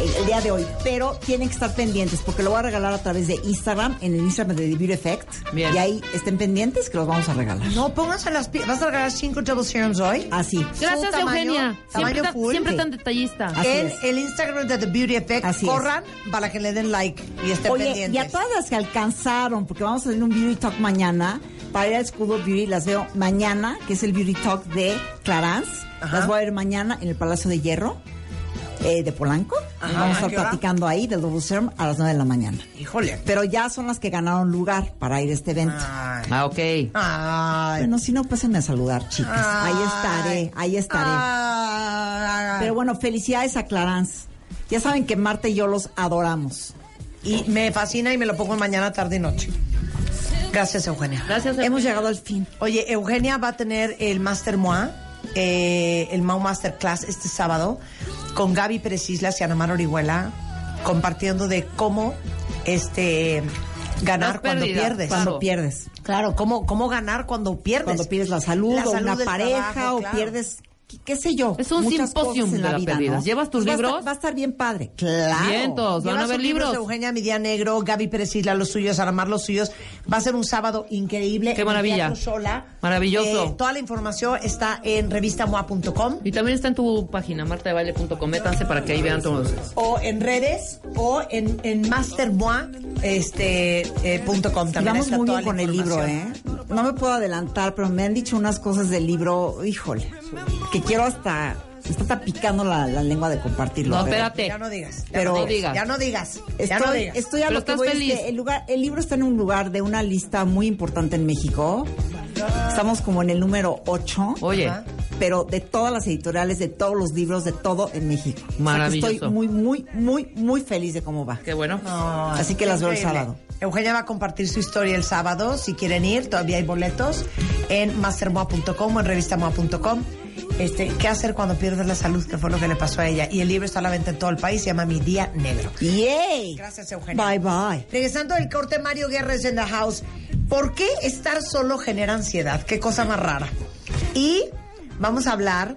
El, el día de hoy, pero tienen que estar pendientes porque lo voy a regalar a través de Instagram, en el Instagram de The Beauty Effect. Bien. Y ahí estén pendientes que los vamos a regalar. No, pónganse las. ¿Vas a regalar cinco Double Serums hoy? Así. Gracias, tamaño, Eugenia. tamaño Siempre, full. siempre tan detallista. Así en es. el Instagram de The Beauty Effect. Así es. corran para que le den like y estén Oye, pendientes. y a todas las que alcanzaron, porque vamos a tener un Beauty Talk mañana, para ir al of Beauty, las veo mañana, que es el Beauty Talk de Clarance. Ajá. Las voy a ver mañana en el Palacio de Hierro eh, de Polanco. Ajá. Vamos a ¿A estar hora? platicando ahí del Double Serum a las 9 de la mañana. Híjole. Pero ya son las que ganaron lugar para ir a este evento. Ay. Ah, ok. Ay. Bueno, si no, pásenme a saludar, chicas. Ahí estaré, ahí estaré. Ay. Pero bueno, felicidades a Clarance. Ya saben que Marta y yo los adoramos. Y me fascina y me lo pongo mañana, tarde y noche. Gracias, Eugenia. Gracias, Hemos llegado al fin. Oye, Eugenia va a tener el Master Moi, eh, el Mau Masterclass este sábado, con Gaby Pérez Islas y Ana Mar Orihuela, compartiendo de cómo este ganar cuando pierdes. Cuando Claro. pierdes. Claro, cómo, cómo ganar cuando pierdes. Cuando pierdes la salud, La o una pareja, trabajo, o claro. pierdes qué sé yo. Es un muchas simposium cosas en de la vida. ¿Llevas tus Pues va a estar- libros? Va a estar bien padre. Claro. Vientos, van a ver sus libros. de Eugenia Midia Negro, Gaby Pérez Isla, los suyos, Aramar, los suyos. Va a ser un sábado increíble. Qué maravilla. Xola. Maravilloso. Eh, toda la información está en revistamoa.com Y también está en tu página, martadebaile.com. Métanse para que ahí vean todos. o en redes o en, en mastermoa este, eh, punto com. Y También vamos está muy toda bien con el libro, ¿eh? No me puedo adelantar, pero me han dicho unas cosas del libro, híjole, que quiero hasta, me está hasta picando la, la lengua de compartirlo. No, pero- espérate. Ya no digas. Ya Pero- no No digas. Ya no digas. ya Estoy, no digas. estoy a Pero lo que voy, es feliz. que el lugar, el libro está en un lugar de una lista muy importante en México. Estamos como en el número 8. Oye. Ajá. Pero de todas las editoriales, de todos los libros, de todo en México. O sea Maravilloso. estoy muy, muy, muy, muy feliz de cómo va. Qué bueno. No, Así que las veo el sábado. Eugenia va a compartir su historia el sábado. Si quieren ir, todavía hay boletos en mastermoa.com o en revistamoa.com. Este, ¿Qué hacer cuando pierdes la salud? Que fue lo que le pasó a ella. Y el libro está a la venta en todo el país. Se llama Mi Día Negro. ¡Yay! Gracias, Eugenia. Bye, bye. Regresando del corte, Mario Guerres en the house. ¿Por qué estar solo genera ansiedad? Qué cosa más rara. Y vamos a hablar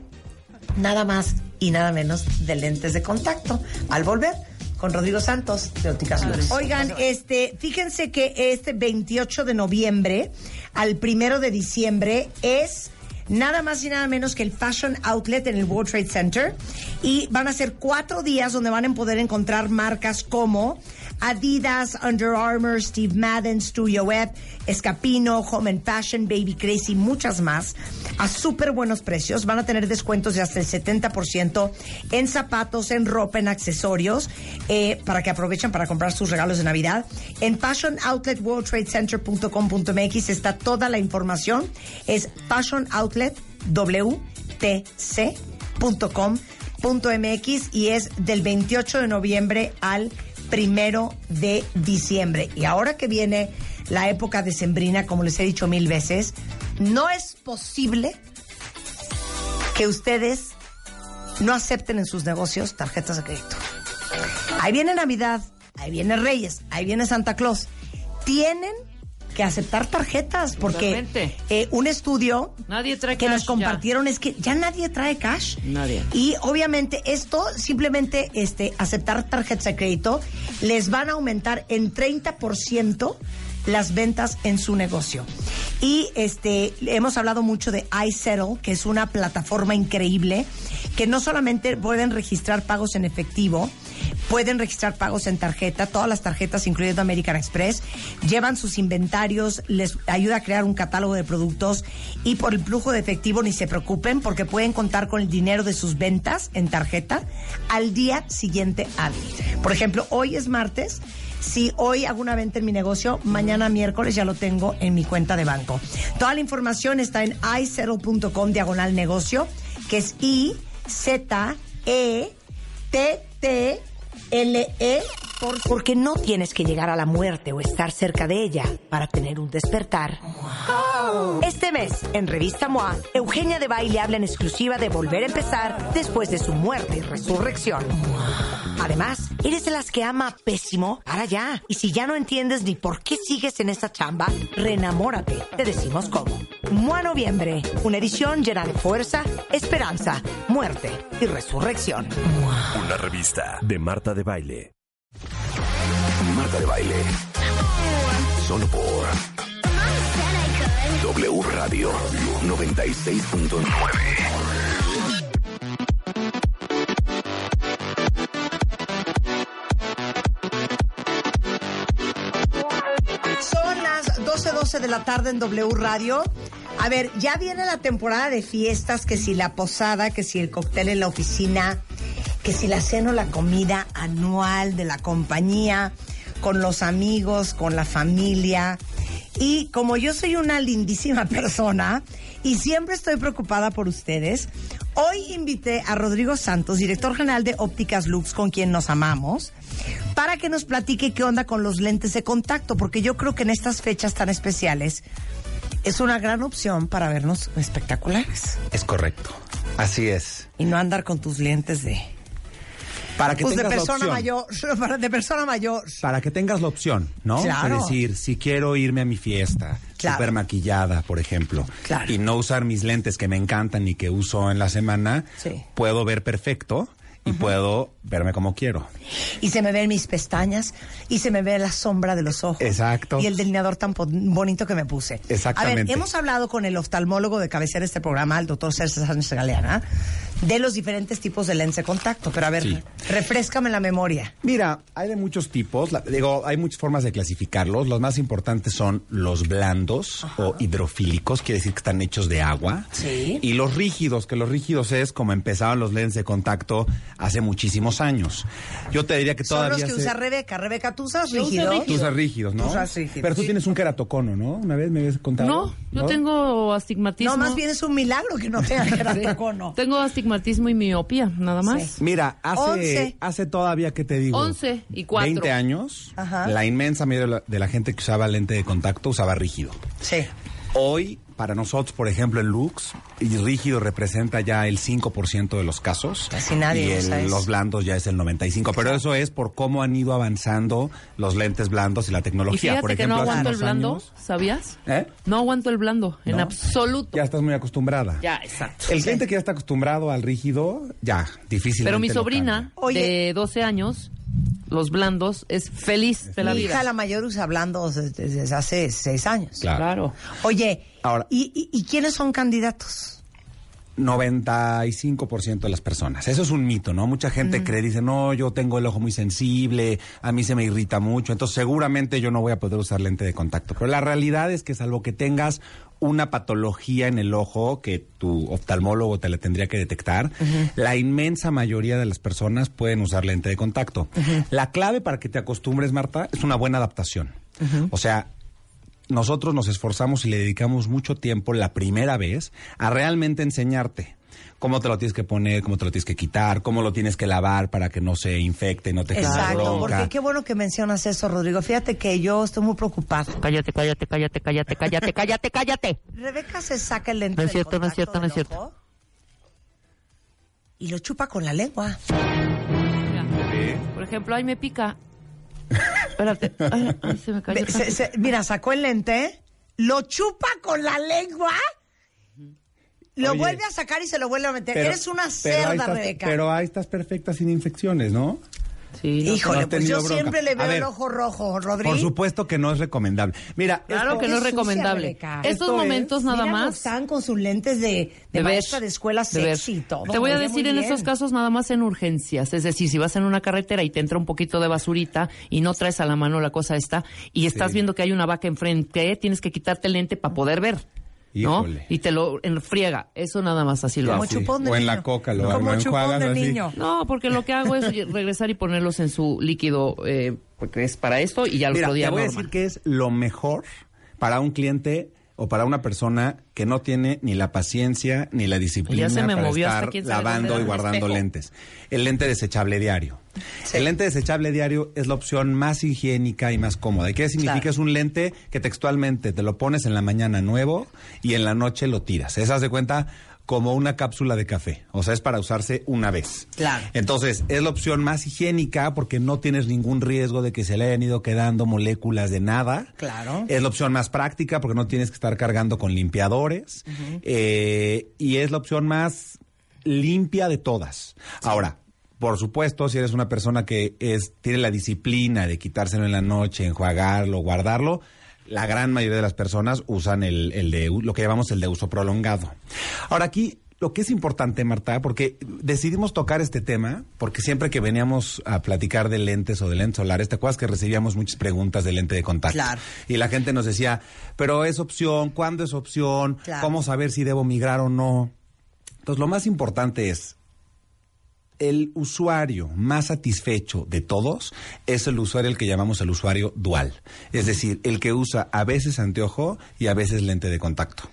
nada más y nada menos de lentes de contacto. Al volver con Rodrigo Santos de Ópticas Lux. Oigan, este, fíjense que este 28 de noviembre al primero de diciembre es nada más y nada menos que el Fashion Outlet en el World Trade Center. Y van a ser cuatro días donde van a poder encontrar marcas como Adidas, Under Armour, Steve Madden, Studio Web, Escapino, Home and Fashion, Baby Crazy, muchas más, a súper buenos precios. Van a tener descuentos de hasta el 70% en zapatos, en ropa, en accesorios, eh, para que aprovechen para comprar sus regalos de Navidad. En Fashion Outlet World Trade Center.com.mx está toda la información. Es Fashion Outlet WTC.com.mx y es del 28 de noviembre al primero de diciembre. Y ahora que viene la época decembrina, como les he dicho mil veces, no es posible que ustedes no acepten en sus negocios tarjetas de crédito. Ahí viene Navidad, ahí viene Reyes, ahí viene Santa Claus. Tienen que aceptar tarjetas porque eh, un estudio Nadie trae que cash nos ya. compartieron es que ya nadie trae cash. Nadie. Y obviamente esto, simplemente este, aceptar tarjetas de crédito, les van a aumentar en 30% las ventas en su negocio. Y este hemos hablado mucho de iSettle, que es una plataforma increíble que no solamente pueden registrar pagos en efectivo, pueden registrar pagos en tarjeta, todas las tarjetas, incluyendo American Express, llevan sus inventarios, les ayuda a crear un catálogo de productos y por el flujo de efectivo ni se preocupen porque pueden contar con el dinero de sus ventas en tarjeta al día siguiente hábil. Por ejemplo, hoy es martes. Si hoy hago una venta en mi negocio, mañana miércoles ya lo tengo en mi cuenta de banco. Toda la información está en isettle.com diagonal negocio, que es I Z E T T L E porque no tienes que llegar a la muerte o estar cerca de ella para tener un despertar. Este mes, en Revista MOA, Eugenia de Baile habla en exclusiva de volver a empezar después de su muerte y resurrección. Además, ¿eres de las que ama pésimo? Para ya. Y si ya no entiendes ni por qué sigues en esta chamba, reenamórate. Te decimos cómo. MOA Noviembre, una edición llena de fuerza, esperanza, muerte y resurrección. Una revista de Marta de Baile. Marta de Baile. Solo por W Radio 96.9. Son las 12.12 de la tarde en W Radio. A ver, ya viene la temporada de fiestas, que si la posada, que si el cóctel en la oficina, que si la cena o la comida anual de la compañía, con los amigos, con la familia. Y como yo soy una lindísima persona y siempre estoy preocupada por ustedes, hoy invité a Rodrigo Santos, director general de Ópticas Lux, con quien nos amamos, para que nos platique qué onda con los lentes de contacto, porque yo creo que en estas fechas tan especiales es una gran opción para vernos espectaculares Es correcto. Así es. y no andar con tus lentes de Para que pues de tengas la persona opción. mayor, de persona mayor. Para que tengas la opción, ¿no? Claro. Es decir, si quiero irme a mi fiesta, Claro. súper maquillada, por ejemplo, Claro. y no usar mis lentes que me encantan y que uso en la semana, Sí. puedo ver perfecto y puedo verme como quiero. Y se me ven mis pestañas y se me ve la sombra de los ojos. Exacto. Y el delineador tan bonito que me puse. Exactamente. A ver, hemos hablado con el oftalmólogo de cabecera de este programa, el doctor César Sánchez Galeana, de los diferentes tipos de lentes de contacto. Pero a ver, Sí. refrescame la memoria. Mira, hay de muchos tipos, la- digo, hay muchas formas de clasificarlos. Los más importantes son los blandos o hidrofílicos, quiere decir que están hechos de agua. Sí. Y los rígidos, que los rígidos es como empezaban los lentes de contacto hace muchísimos años. Yo te diría que Son todavía los que se- usa Rebeca. Rebeca, ¿tú usas uso rígido? Tú usas rígidos, ¿no? Tú usas rígidos. Pero tú tienes un queratocono, ¿no? Una vez me habías contado. No, yo tengo astigmatismo. No, más bien es un milagro que no tenga queratocono. Tengo astigmatismo y miopía, nada más. Mira, hace, Once. hace todavía, ¿qué te digo? 11 y 4. 20 años, Ajá. la inmensa mayoría de la, de la gente que usaba lente de contacto usaba rígido. Sí. Hoy, para nosotros, por ejemplo, el Lux, y rígido representa ya el 5% de los casos. Casi nadie Y el- usa eso. los blandos ya es el 95%. Pero eso es por cómo han ido avanzando los lentes blandos y la Y tecnología. fíjate por que ejemplo, no hace aguanto el blando, años- ¿sabías? ¿Eh? No aguanto el blando, en ¿No? absoluto. Ya estás muy acostumbrada. Ya, exacto. El cliente que ya está acostumbrado al rígido, ya, difícilmente. Pero mi sobrina Oye. de 12 años, los blandos, es feliz de la Mi vida. hija, la mayor, usa blandos desde, desde hace seis años. Claro. Oye, Ahora- ¿y, y, y quiénes son candidatos? 95% de las personas. Eso es un mito, ¿no? Mucha gente cree, dice, no, yo tengo el ojo muy sensible, a mí se me irrita mucho, entonces seguramente yo no voy a poder usar lente de contacto. Pero la realidad es que salvo que tengas una patología en el ojo que tu oftalmólogo te la tendría que detectar, la inmensa mayoría de las personas pueden usar lente de contacto. La clave para que te acostumbres, Marta, es una buena adaptación. O sea, nosotros nos esforzamos y le dedicamos mucho tiempo la primera vez a realmente enseñarte cómo te lo tienes que poner, cómo te lo tienes que quitar, cómo lo tienes que lavar para que no se infecte, no te genere Exacto, bronca. porque qué bueno que mencionas eso, Rodrigo. Fíjate que yo estoy muy preocupada. Cállate, cállate, cállate, cállate, cállate, cállate, cállate. Rebeca se saca el lente No es cierto, no es cierto, no es cierto. Y lo chupa con la lengua. Mira, Por ejemplo, ahí me pica. Espérate. Ay, ay, se me cayó. Ve, se- se- mira, sacó el lente, lo chupa con la lengua, lo Oye. vuelve a sacar y se lo vuelve a meter. Pero- Eres una pero ahí cerda, estás- Rebeca. Pero ahí estás perfecta sin infecciones, ¿no? Sí, no- Híjole, no pues yo bronca. siempre le veo el ojo rojo, Rodrigo. Por supuesto que no es recomendable. Mira, Claro esto- que no es sucia, recomendable. Estos Esto es- momentos nada Mira, más. Están con sus lentes de, de, de ver, maestra de escuela sexy todo. Te voy a decir en bien. estos casos nada más en urgencias, es decir, si vas en una carretera y te entra un poquito de basurita y no traes a la mano la cosa esta y estás Sí. viendo que hay una vaca enfrente, tienes que quitarte el lente para poder ver. ¿No? Híjole. Y te lo enfriega. Eso nada más así lo hago. Sí. chupón de O en la coca lo- Como lo chupón enjuagas de así. niño. No, porque lo que hago es regresar y ponerlos en su líquido, eh, porque es para esto y ya Mira, día te voy a decir que es lo mejor para un cliente o para una persona que no tiene ni la paciencia ni la disciplina Ya se me para movió hasta estar quién sabe lavando y guardando espejo. lentes. El lente desechable diario. El lente desechable diario es la opción más higiénica y más cómoda. ¿Y qué significa? Claro. Es un lente que textualmente te lo pones en la mañana nuevo y en la noche lo tiras. Esa de cuenta como una cápsula de café. O sea, es para usarse una vez. Claro. Entonces, es la opción más higiénica porque no tienes ningún riesgo de que se le hayan ido quedando moléculas de nada. Claro. Es la opción más práctica porque no tienes que estar cargando con limpiadores. Eh, y es la opción más limpia de todas. Ahora, por supuesto, si eres una persona que es, tiene la disciplina de quitárselo en la noche, enjuagarlo, guardarlo, la gran mayoría de las personas usan el, el de lo que llamamos el de uso prolongado. Ahora aquí lo que es importante, Marta, porque decidimos tocar este tema, porque siempre que veníamos a platicar de lentes o de lentes solares, te acuerdas que recibíamos muchas preguntas de lente de contacto. Claro. Y la gente nos decía, pero es opción, ¿cuándo es opción? Claro. ¿Cómo saber si debo migrar o no? Entonces, lo más importante es, el usuario más satisfecho de todos es el usuario el que llamamos el usuario dual. Es decir, el que usa a veces anteojo y a veces lente de contacto.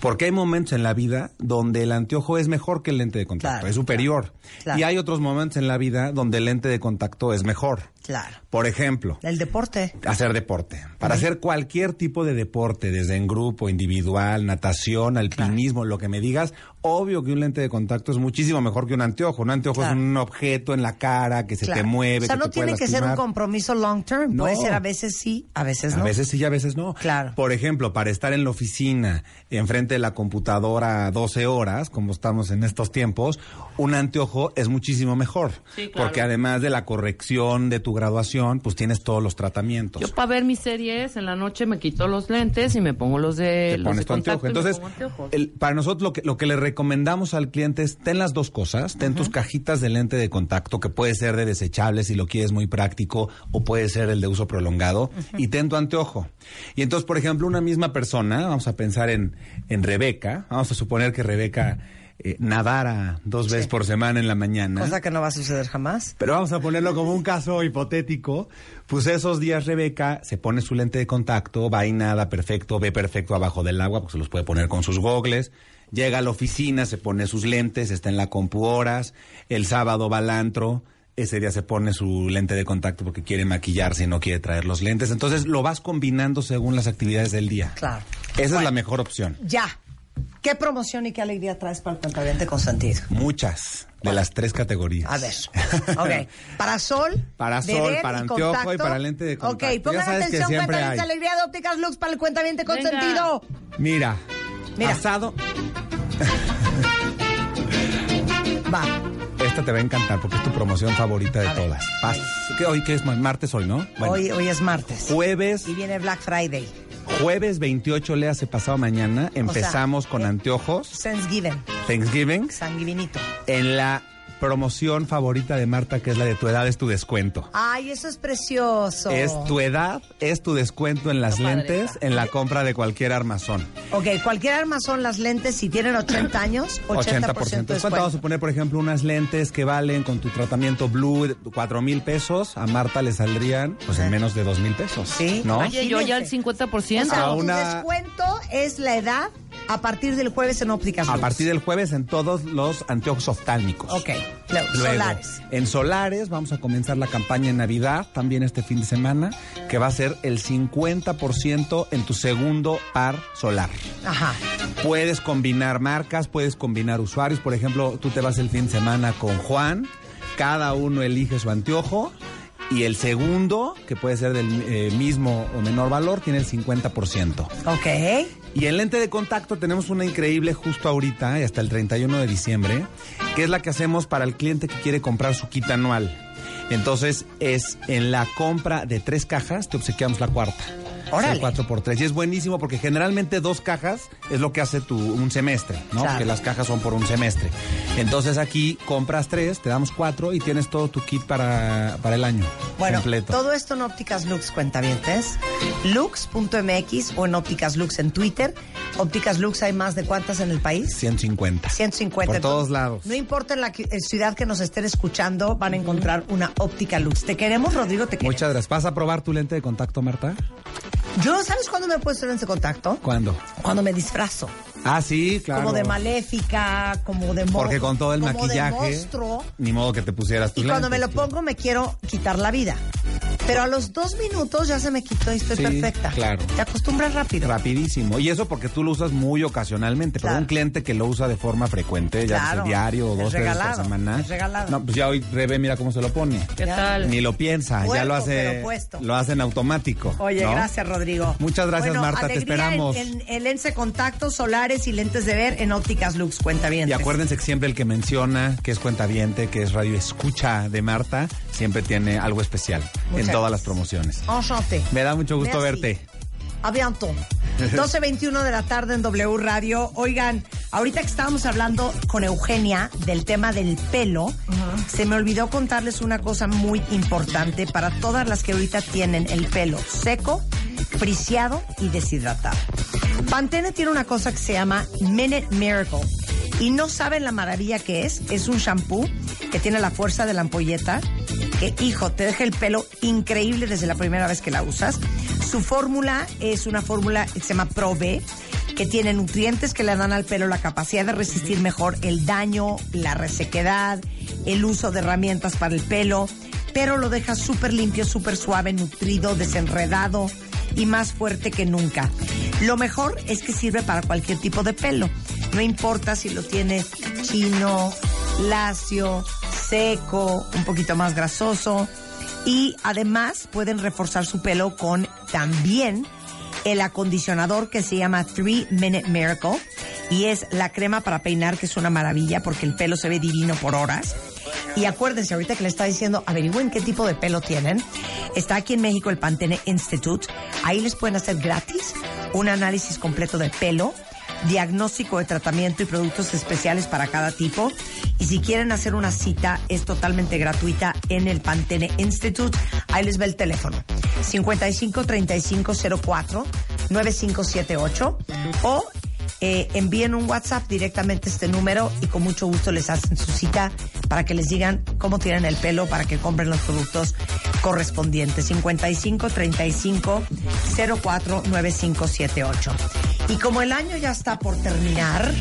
Porque hay momentos en la vida donde el anteojo es mejor que el lente de contacto, Claro, es superior. claro. Y hay otros momentos en la vida donde el lente de contacto es mejor. Claro. Por ejemplo, El deporte. hacer deporte. Para hacer cualquier tipo de deporte, desde en grupo, individual, natación, alpinismo, lo que me digas, obvio que un lente de contacto es muchísimo mejor que un anteojo. Un anteojo Claro. es un objeto en la cara que se Claro. te mueve. O sea, que no te puede tiene que ser un compromiso long term. Puede No. ser a veces sí, a veces no. A veces sí y a veces no. Claro. Por ejemplo, para estar en la oficina, enfrente de la computadora 12 horas, como estamos en estos tiempos, un anteojo es muchísimo mejor. Sí, claro. Porque además de la corrección de tu graduación, pues tienes todos los tratamientos. Yo para ver mis series en la noche me quito los lentes y me pongo los de te los pones de tu anteojo. contacto Entonces, el- para nosotros lo que, lo que le recomendamos al cliente es ten las dos cosas, ten tus cajitas de lente de contacto, que puede ser de desechable si lo quieres muy práctico, o puede ser el de uso prolongado, y ten tu anteojo. Y entonces, por ejemplo, una misma persona, vamos a pensar en, en Rebeca, vamos a suponer que Rebeca eh, nadara dos veces por semana en la mañana. Cosa que no va a suceder jamás. Pero vamos a ponerlo como un caso hipotético. Pues esos días Rebeca se pone su lente de contacto, va y nada perfecto, ve perfecto abajo del agua, porque se los puede poner con sus gogles. Llega a la oficina, se pone sus lentes, está en la compu horas. El sábado va al antro. Ese día se pone su lente de contacto porque quiere maquillarse y no quiere traer los lentes. Entonces lo vas combinando según las actividades del día. Claro. Esa es la mejor opción. Ya. ¿Qué promoción y qué alegría traes para el cuentaviente consentido? Muchas de las tres categorías. A ver. Ok. Para sol. Para sol, para y anteojo y contacto. para lente de contacto. Ok, pongan que atención, siempre cuentaviente hay. alegría de ópticas Lux para el cuentaviente consentido. Mira, Mira. asado. Va. Esta te va a encantar porque es tu promoción favorita de todas. Pas- ¿Qué, hoy qué es? Martes hoy, ¿no? Bueno, Hoy, hoy es martes. Jueves, Y viene Black Friday. Jueves 28, le hace pasado mañana. Empezamos con anteojos. Thanksgiving. Thanksgiving. Sanguivinito. En la promoción favorita de Marta, que es la de tu edad, es tu descuento. Ay, eso es precioso. Es tu edad, es tu descuento en las lentes, en la compra de cualquier armazón. Ok, cualquier armazón las lentes, si tienen 80 años, 80%, 80%. de ¿Cuánto vamos a descuento. poner, por ejemplo, unas lentes que valen con tu tratamiento Blue cuatro mil pesos? A Marta le saldrían pues en menos de dos mil pesos. Sí. ¿No? Oye, yo ya el 50%. O sea, A tu descuento es la edad a partir del jueves en ópticas A partir del jueves en todos los anteojos oftálmicos. Ok, Luego, solares. en solares vamos a comenzar la campaña en Navidad, también este fin de semana, que va a ser el 50% en tu segundo par solar. Ajá. Puedes combinar marcas, puedes combinar usuarios. Por ejemplo, tú te vas el fin de semana con Juan, cada uno elige su anteojo y el segundo, que puede ser del eh, mismo o menor valor, tiene el 50%. Ok. Y en lente de contacto tenemos una increíble justo ahorita y hasta el 31 de diciembre, que es la que hacemos para el cliente que quiere comprar su kit anual. Entonces es en la compra de tres cajas te obsequiamos la cuarta. Órale. Es el 4 por 3 Y es buenísimo porque generalmente dos cajas es lo que hace tu, un semestre, ¿no? Claro. Porque las cajas son por un semestre. Entonces aquí compras tres, te damos cuatro y tienes todo tu kit para, para el año Bueno, completo. todo esto en Ópticas Lux cuentavientes. Lux.mx o en Ópticas Lux en Twitter. Ópticas Lux hay más de cuántas en el país? 150. 150. Por todos lados. No importa en la que- eh, ciudad que nos estén escuchando, van a encontrar una óptica Lux. Te queremos, Rodrigo, te queremos. Muchas gracias. ¿Vas a probar tu lente de contacto, Marta? Yo, ¿sabes cuándo me he puesto en ese contacto? ¿Cuándo? Cuando me disfrazo. Ah, sí, claro. Como de maléfica, como de mo- Porque con todo el de maquillaje, monstruo. ni modo que te pusieras tus Y cuando me lo pongo me quiero quitar la vida. Pero a los dos minutos ya se me quitó y estoy Sí, perfecta. claro. Te acostumbras rápido. Rapidísimo. Y eso porque tú lo usas muy ocasionalmente. Pero Claro. un cliente que lo usa de forma frecuente, ya Claro. sea diario o dos veces regalado, por semana. es regalado. No, pues ya hoy Rebe, mira cómo se lo pone. ¿Qué tal? Ni lo piensa, ya lo hace, pero lo hace en automático. Oye, ¿no? gracias, Rodrigo. Muchas gracias, Bueno, Marta, te esperamos. En, en, en lentes de contacto, solares y lentes de ver en ópticas Lux. Cuenta bien. Y acuérdense que siempre el que menciona que es cuentaviente, que es radio escucha de Marta, siempre tiene algo especial Muchas en todas las promociones. Enchanté. Me da mucho gusto Merci. verte. A bientôt. 12.21 de la tarde en W Radio. Oigan, ahorita que estábamos hablando con Eugenia del tema del pelo, se me olvidó contarles una cosa muy importante para todas las que ahorita tienen el pelo seco, friseado y deshidratado. Pantene tiene una cosa que se llama Minute Miracle. Y no saben la maravilla que es. Es un shampoo que tiene la fuerza de la ampolleta. Que, hijo, te deja el pelo increíble desde la primera vez que la usas. Su fórmula es una fórmula que se llama Pro B, que tiene nutrientes que le dan al pelo la capacidad de resistir mejor el daño, la resequedad, el uso de herramientas para el pelo, pero lo deja súper limpio, súper suave, nutrido, desenredado y más fuerte que nunca. Lo mejor es que sirve para cualquier tipo de pelo. No importa si lo tienes chino, lacio, seco, un poquito más grasoso. Y además pueden reforzar su pelo con también el acondicionador que se llama 3 Minute Miracle. Y es la crema para peinar, que es una maravilla porque el pelo se ve divino por horas. Y acuérdense, ahorita que le está diciendo, averigüen qué tipo de pelo tienen. Está aquí en México el Pantene Institute. Ahí les pueden hacer gratis un análisis completo de pelo, diagnóstico de tratamiento y productos especiales para cada tipo. Y si quieren hacer una cita, es totalmente gratuita en el Pantene Institute. Ahí les va el teléfono. 55 35 04 9578 o eh, envíen un WhatsApp directamente a este número y con mucho gusto les hacen su cita para que les digan cómo tienen el pelo para que compren los productos correspondientes. 55 35 04 9578. Y como el año ya está por terminar,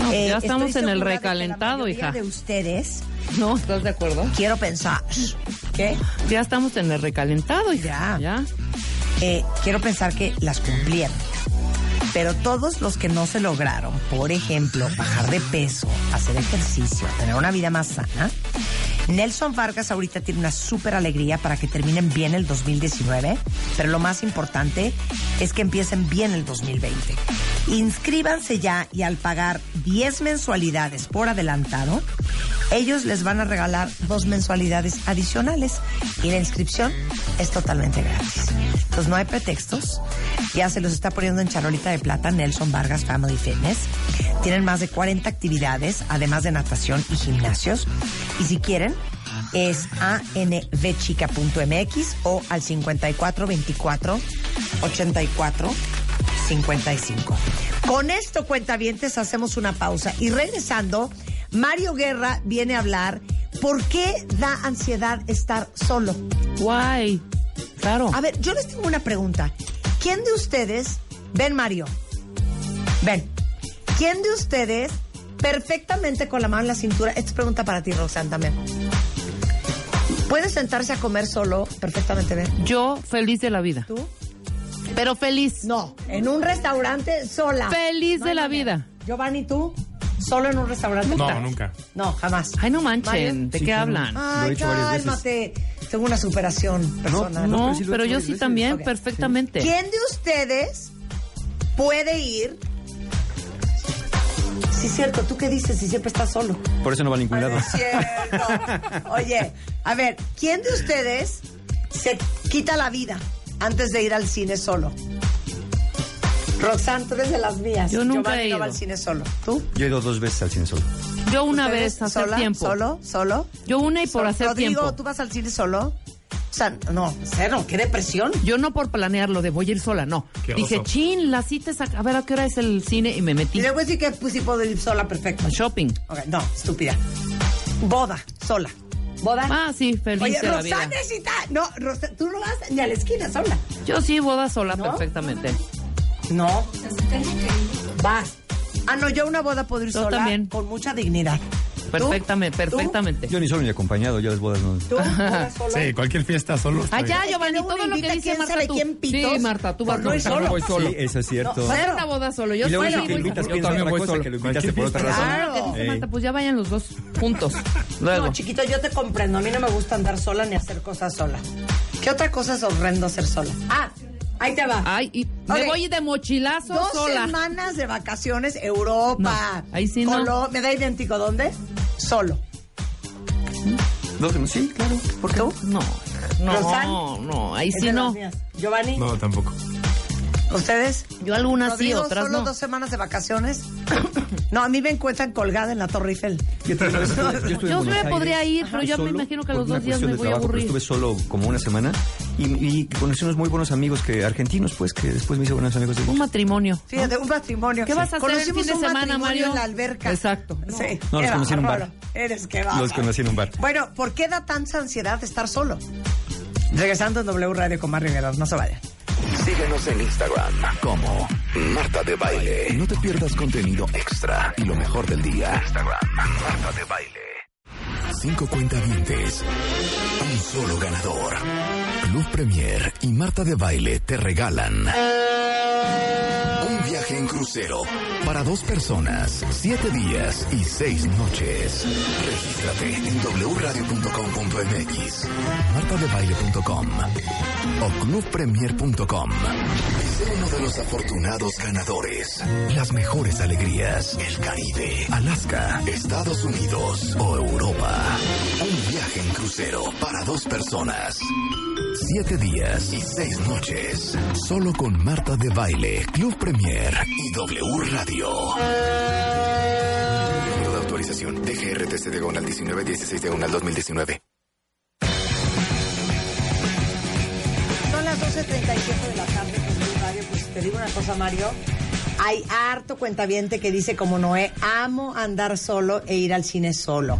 No, eh, ya estamos estoy en el segura de que la recalentado, mayoría hija. de ustedes, No, ¿estás de acuerdo? quiero pensar, ¿qué? Ya estamos en el recalentado, hija. Ya. Eh, quiero pensar que las cumplieron. Pero todos los que no se lograron, por ejemplo, bajar de peso, hacer ejercicio, tener una vida más sana, Nelson Vargas ahorita tiene una súper alegría para que terminen bien el 2019, pero lo más importante es que empiecen bien el 2020. Inscríbanse ya y al pagar 10 mensualidades por adelantado, ellos les van a regalar dos mensualidades adicionales y la inscripción es totalmente gratis. Entonces no hay pretextos. Ya se los está poniendo en charolita de plata Nelson Vargas Family Fitness. Tienen más de 40 actividades, además de natación y gimnasios. Y si quieren, es anvchica.mx o al 5424 84 55. Con esto, cuentavientes, hacemos una pausa. Y regresando, Mario Guerra viene a hablar por qué da ansiedad estar solo. Guay. Claro. A ver, yo les tengo una pregunta. ¿Quién de ustedes, ven Mario, ven, ¿quién de ustedes perfectamente con la mano en la cintura, esta es pregunta para ti, Roxanne, también, puede sentarse a comer solo perfectamente bien? Yo feliz de la vida. ¿Tú? Pero feliz. No, en un restaurante sola. Feliz No de la manera. vida. Giovanni, ¿tú? ¿Solo en un restaurante? No, nunca. No, jamás. Ay, no manchen. ¿De qué hablan? Ay, cálmate. Tengo una superación personal. No, pero yo sí también, perfectamente. ¿Quién de ustedes puede ir? Sí, es cierto. ¿Tú qué dices si siempre estás solo? Por eso no va a ningún lado. Es cierto. Oye, a ver, ¿quién de ustedes se quita la vida antes de ir al cine solo? Roxanne, tú eres de las mías. Yo nunca Giovanni he no ido. va al cine solo. ¿Tú? Yo he ido dos veces al cine solo. Yo una ¿Ustedes vez hacer sola? tiempo. ¿Solo? ¿Solo? Yo una y por hacer Rodrigo, tiempo. ¿tú vas al cine solo? O sea, no, cero, qué depresión. Yo no por planearlo de voy a ir sola, no. Qué Dije, oso. chin, la cita es a, a ver a qué hora es el cine y me metí. Y luego sí que pues, sí puedo ir sola, perfecto. Shopping. Ok, no, estúpida. Boda, sola. ¿Boda? Ah, sí, feliz Oye, de la vida. Roxana necesita... No, Rosa- tú no vas ni a la esquina sola. Yo sí, boda sola perfectamente. No. Vas. Ah, no, yo a una boda puedo ir Yo sola también. con mucha dignidad. Perfectamente, perfectamente. Yo ni solo ni acompañado, yo las bodas no. ¿Tú? ¿Boda solo? Sí, cualquier fiesta solo. está Ah. Giovanni, todo lo que dice Marta sabe tú. quién pitos Sí, Marta, tú vas no solo. voy solo. Sí, eso es cierto. Va a ser una boda solo. Yo y luego soy que invitas Yo también voy solo. que lo invitaste por otra razón. Claro, que dice Eh. Marta, pues ya vayan los dos juntos. Luego. No, chiquito, yo te comprendo. A mí no me gusta andar sola ni hacer cosas sola. ¿Qué otra cosa es horrendo hacer sola? Ah, ahí te va. Ay, y me voy de mochilazo Dos sola. semanas de vacaciones, Europa. No, ahí sí no. Colo- ¿Me da idéntico dónde? Solo. Dos, sí, claro. ¿Por qué? No, no, ¿Roxanne? no, ahí sí no. Giovanni, No, tampoco. ¿ustedes? Yo algunas sí, otras solo no. dos semanas de vacaciones. no, a mí me encuentran colgada en la Torre Eiffel. Yo estuve- yo estuve me podría ir, pero yo me imagino que por los dos días me voy a trabajo, aburrir. Estuve solo como una semana y, y conocí unos muy buenos amigos que argentinos, pues, que después me hice buenos amigos de Un matrimonio. Fíjate, un matrimonio. ¿Qué vas a hacer el fin de semana, Mario? en la alberca. Exacto. Sí. No, los conocí en un bar. Eres que Los conocí en un bar. Bueno, ¿por qué da tanta ansiedad estar solo? Regresando en W Radio con más Rivera, no se vayan. Síguenos en Instagram como Marta de Baile. No te pierdas contenido extra y lo mejor del día. Instagram, Marta de Baile. Cinco cuentavientes. Un solo ganador. Club Premier y Marta de Baile te regalan viaje en crucero para dos personas, siete días y seis noches. Regístrate en wradio.com.mx, martadebaile.com o clubpremier.com. Sé uno de los afortunados ganadores. Las mejores alegrías, el Caribe, Alaska, Estados Unidos o Europa. Un viaje en crucero para dos personas. Siete días y seis noches. Solo con Marta de Baile, Club Premier y W Radio. Número de autorización. DGRTC de Gonal 19 16 de Gonal 2019. Son las 12.37 de la tarde con Blue Radio. Pues te digo una cosa, Mario. Hay harto cuentaviente que dice como Noé, amo andar solo e ir al cine solo.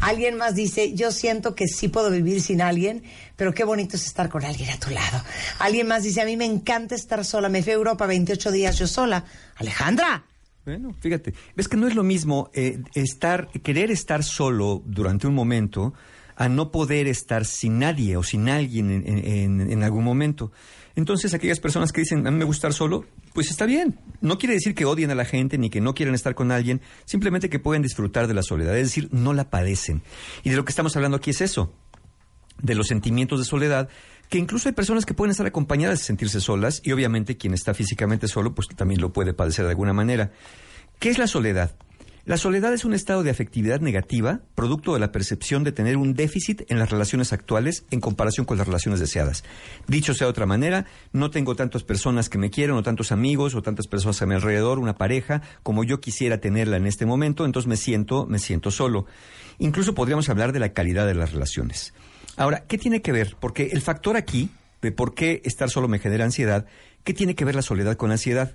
Alguien más dice, yo siento que sí puedo vivir sin alguien, pero qué bonito es estar con alguien a tu lado. Alguien más dice, a mí me encanta estar sola. Me fui a Europa 28 días yo sola. Alejandra. Bueno, fíjate, ves que no es lo mismo eh, estar, querer estar solo durante un momento a no poder estar sin nadie o sin alguien en, en- en algún momento. Entonces, aquellas personas que dicen, a mí me gusta estar solo, pues está bien. No quiere decir que odien a la gente ni que no quieran estar con alguien, simplemente que pueden disfrutar de la soledad, es decir, no la padecen. Y de lo que estamos hablando aquí es eso, de los sentimientos de soledad, que incluso hay personas que pueden estar acompañadas y sentirse solas, y obviamente quien está físicamente solo, pues también lo puede padecer de alguna manera. ¿Qué es la soledad? La soledad es un estado de afectividad negativa, producto de la percepción de tener un déficit en las relaciones actuales en comparación con las relaciones deseadas. Dicho sea de otra manera, no tengo tantas personas que me quieren, o tantos amigos, o tantas personas a mi alrededor, una pareja, como yo quisiera tenerla en este momento, entonces me siento, me siento solo. Incluso podríamos hablar de la calidad de las relaciones. Ahora, ¿qué tiene que ver? Porque el factor aquí, de por qué estar solo me genera ansiedad, ¿qué tiene que ver la soledad con la ansiedad?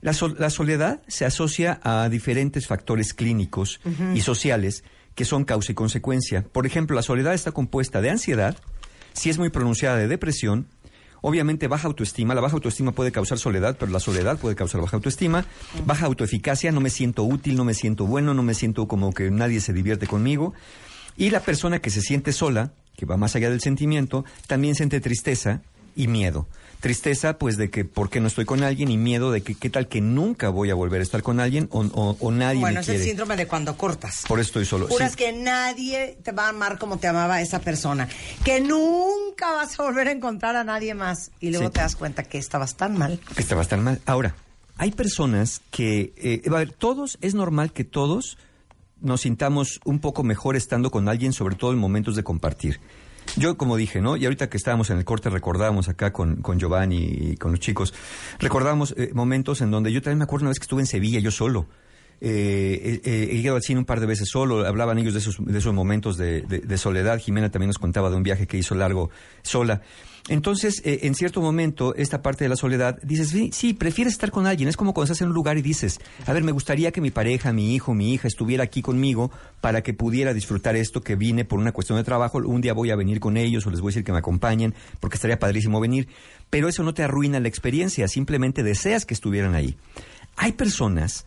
La, la soledad se asocia a diferentes factores clínicos y sociales que son causa y consecuencia. Por ejemplo, la soledad está compuesta de ansiedad, si es muy pronunciada de depresión, obviamente baja autoestima, la baja autoestima puede causar soledad, pero la soledad puede causar baja autoestima, baja autoeficacia, no me siento útil, no me siento bueno, no me siento como que nadie se divierte conmigo. Y la persona que se siente sola, que va más allá del sentimiento, también siente tristeza y miedo. Tristeza, pues, de que por qué no estoy con alguien y miedo de que qué tal que nunca voy a volver a estar con alguien o, o- o nadie Bueno, me es el síndrome de cuando cortas. Por eso estoy solo. Juras Sí. que nadie te va a amar como te amaba esa persona. Que nunca vas a volver a encontrar a nadie más. Y luego Sí. te das cuenta que estabas tan mal. que está bastante mal. Ahora, hay personas que, eh, a ver, todos, es normal que todos nos sintamos un poco mejor estando con alguien, sobre todo en momentos de compartir. Yo, como dije, ¿no? Y ahorita que estábamos en el corte, recordábamos acá con, con Giovanni y con los chicos, recordábamos eh, momentos en donde yo también me acuerdo una vez que estuve en Sevilla, yo solo. Eh, eh, eh, he llegado al cine un par de veces solo, hablaban ellos de esos, de esos momentos de, soledad. Jimena también nos contaba de un viaje que hizo largo sola. Entonces, eh, en cierto momento, esta parte de la soledad, dices, sí, sí, prefieres estar con alguien. Es como cuando estás en un lugar y dices, a ver, me gustaría que mi pareja, mi hijo, mi hija estuviera aquí conmigo para que pudiera disfrutar esto que vine por una cuestión de trabajo. Un día voy a venir con ellos o les voy a decir que me acompañen porque estaría padrísimo venir. Pero eso no te arruina la experiencia, simplemente deseas que estuvieran ahí. Hay personas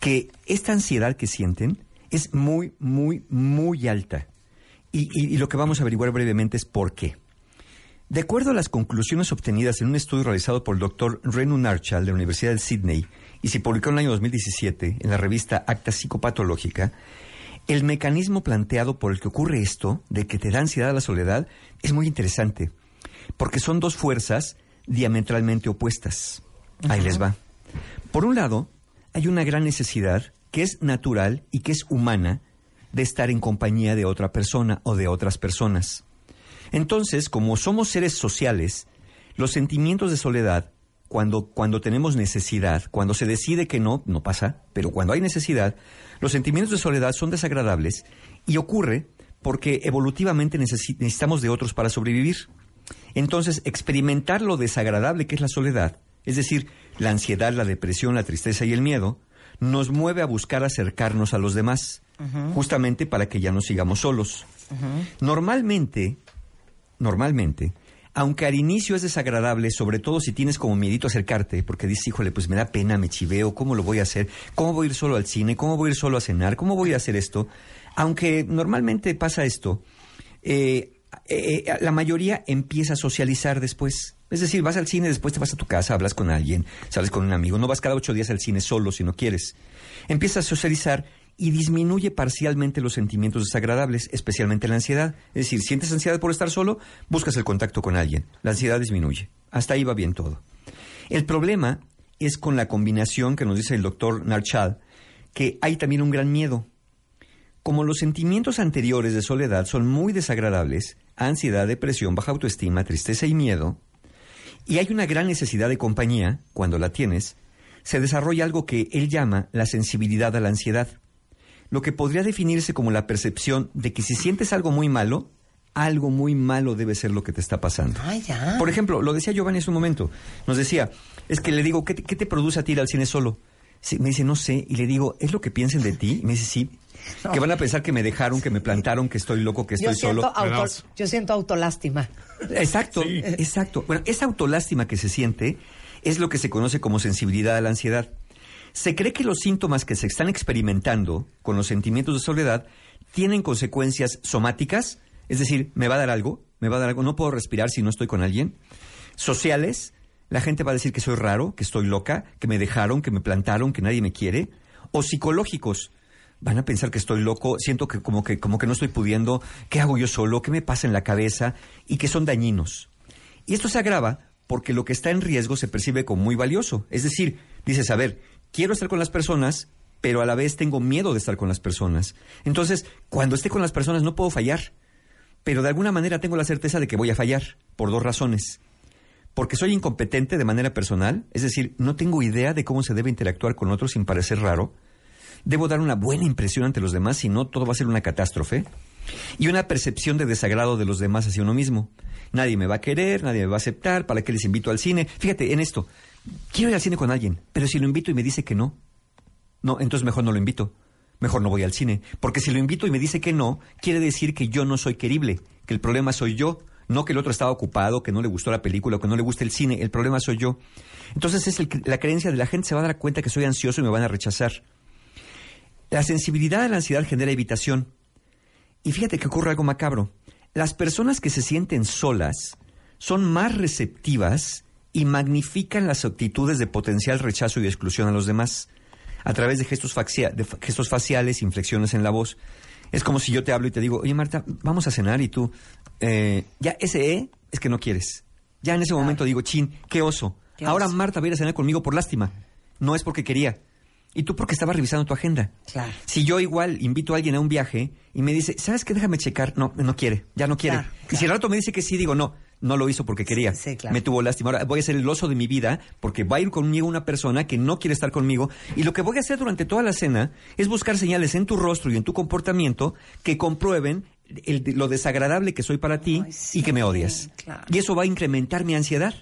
que esta ansiedad que sienten es muy, muy, muy alta. Y, y- y lo que vamos a averiguar brevemente es por qué. De acuerdo a las conclusiones obtenidas en un estudio realizado por el doctor Renu Narchal de la Universidad de Sydney y se publicó en el año 2017 en la revista Acta Psicopatológica, el mecanismo planteado por el que ocurre esto, de que te da ansiedad a la soledad, es muy interesante, porque son dos fuerzas diametralmente opuestas. Ahí les va. Por un lado, hay una gran necesidad que es natural y que es humana de estar en compañía de otra persona o de otras personas. Entonces, como somos seres sociales, los sentimientos de soledad, cuando, cuando tenemos necesidad, cuando se decide que no, no pasa, pero cuando hay necesidad, los sentimientos de soledad son desagradables y ocurre porque evolutivamente necesi- necesitamos de otros para sobrevivir. Entonces, experimentar lo desagradable que es la soledad, es decir, la ansiedad, la depresión, la tristeza y el miedo, nos mueve a buscar acercarnos a los demás, justamente para que ya no sigamos solos. Normalmente, normalmente, aunque al inicio es desagradable, sobre todo si tienes como miedito acercarte, porque dices, híjole, pues me da pena, me chiveo, ¿cómo lo voy a hacer? ¿Cómo voy a ir solo al cine? ¿Cómo voy a ir solo a cenar? ¿Cómo voy a hacer esto? Aunque normalmente pasa esto, eh, eh, eh, la mayoría empieza a socializar después Es decir, vas al cine, después te vas a tu casa, hablas con alguien, sales con un amigo, no vas cada ocho días al cine solo si no quieres. Empiezas a socializar y disminuye parcialmente los sentimientos desagradables, especialmente la ansiedad. Es decir, sientes ansiedad por estar solo, buscas el contacto con alguien. La ansiedad disminuye. Hasta ahí va bien todo. El problema es con la combinación que nos dice el doctor Narchal, que hay también un gran miedo. Como los sentimientos anteriores de soledad son muy desagradables, ansiedad, depresión, baja autoestima, tristeza y miedo, y hay una gran necesidad de compañía, cuando la tienes, se desarrolla algo que él llama la sensibilidad a la ansiedad, lo que podría definirse como la percepción de que si sientes algo muy malo, algo muy malo debe ser lo que te está pasando. Ay, ya. Por ejemplo, lo decía Giovanni hace un momento, nos decía, es que le digo, ¿qué te, qué te produce a ti ir al cine solo? Sí, me dice, no sé, y le digo, ¿es lo que piensen de ti? Y me dice, sí. Que van a pensar que me dejaron, que me plantaron, que estoy loco, que estoy siento, solo. auto, yo siento autolástima. Exacto, exacto. Bueno, esa autolástima que se siente es lo que se conoce como sensibilidad a la ansiedad. Se cree que los síntomas que se están experimentando con los sentimientos de soledad tienen consecuencias somáticas, es decir, me va a dar algo, me va a dar algo, no puedo respirar si no estoy con alguien. Sociales, la gente va a decir que soy raro, que estoy loca, que me dejaron, que me plantaron, que nadie me quiere. O psicológicos, van a pensar que estoy loco, siento que como que como que no estoy pudiendo, ¿qué hago yo solo? ¿Qué me pasa en la cabeza? Y que son dañinos. Y esto se agrava porque lo que está en riesgo se percibe como muy valioso. Es decir, dices, a ver, quiero estar con las personas, pero a la vez tengo miedo de estar con las personas. Entonces, cuando esté con las personas no puedo fallar, pero de alguna manera tengo la certeza de que voy a fallar, por dos razones. Porque soy incompetente de manera personal, es decir, no tengo idea de cómo se debe interactuar con otros sin parecer raro. Debo dar una buena impresión ante los demás, si no, todo va a ser una catástrofe. Y una percepción de desagrado de los demás hacia uno mismo. Nadie me va a querer, nadie me va a aceptar, ¿para qué les invito al cine? Fíjate en esto, quiero ir al cine con alguien, pero si lo invito y me dice que no, no, entonces mejor no lo invito. Mejor no voy al cine. Porque si lo invito y me dice que no, quiere decir que yo no soy querible, que el problema soy yo. No que el otro estaba ocupado, que no le gustó la película o que no le gusta el cine. El problema soy yo. Entonces es la creencia de la gente se va a dar cuenta que soy ansioso y me van a rechazar. La sensibilidad a la ansiedad genera evitación. Y fíjate que ocurre algo macabro. Las personas que se sienten solas son más receptivas y magnifican las actitudes de potencial rechazo y exclusión a los demás a través de gestos, facia- de gestos faciales, inflexiones en la voz. Es como si yo te hablo y te digo, oye Marta, vamos a cenar y tú, eh, ya ese E es que no quieres. Ya en ese momento digo, chin, qué oso. Qué Ahora oso. Marta va a ir a cenar conmigo por lástima. No es porque quería. Y tú porque estaba revisando tu agenda. Claro. Si yo igual invito a alguien a un viaje y me dice, ¿sabes qué? Déjame checar. No, no quiere, ya no quiere. Claro, Y si al rato me dice que sí, digo, no, no lo hizo porque quería. Sí, sí, claro. Me tuvo lástima. Ahora voy a ser el oso de mi vida porque va a ir conmigo una persona que no quiere estar conmigo. Y lo que voy a hacer durante toda la cena es buscar señales en tu rostro y en tu comportamiento que comprueben el- lo desagradable que soy para ti y que me odias. claro. Y eso va a incrementar mi ansiedad.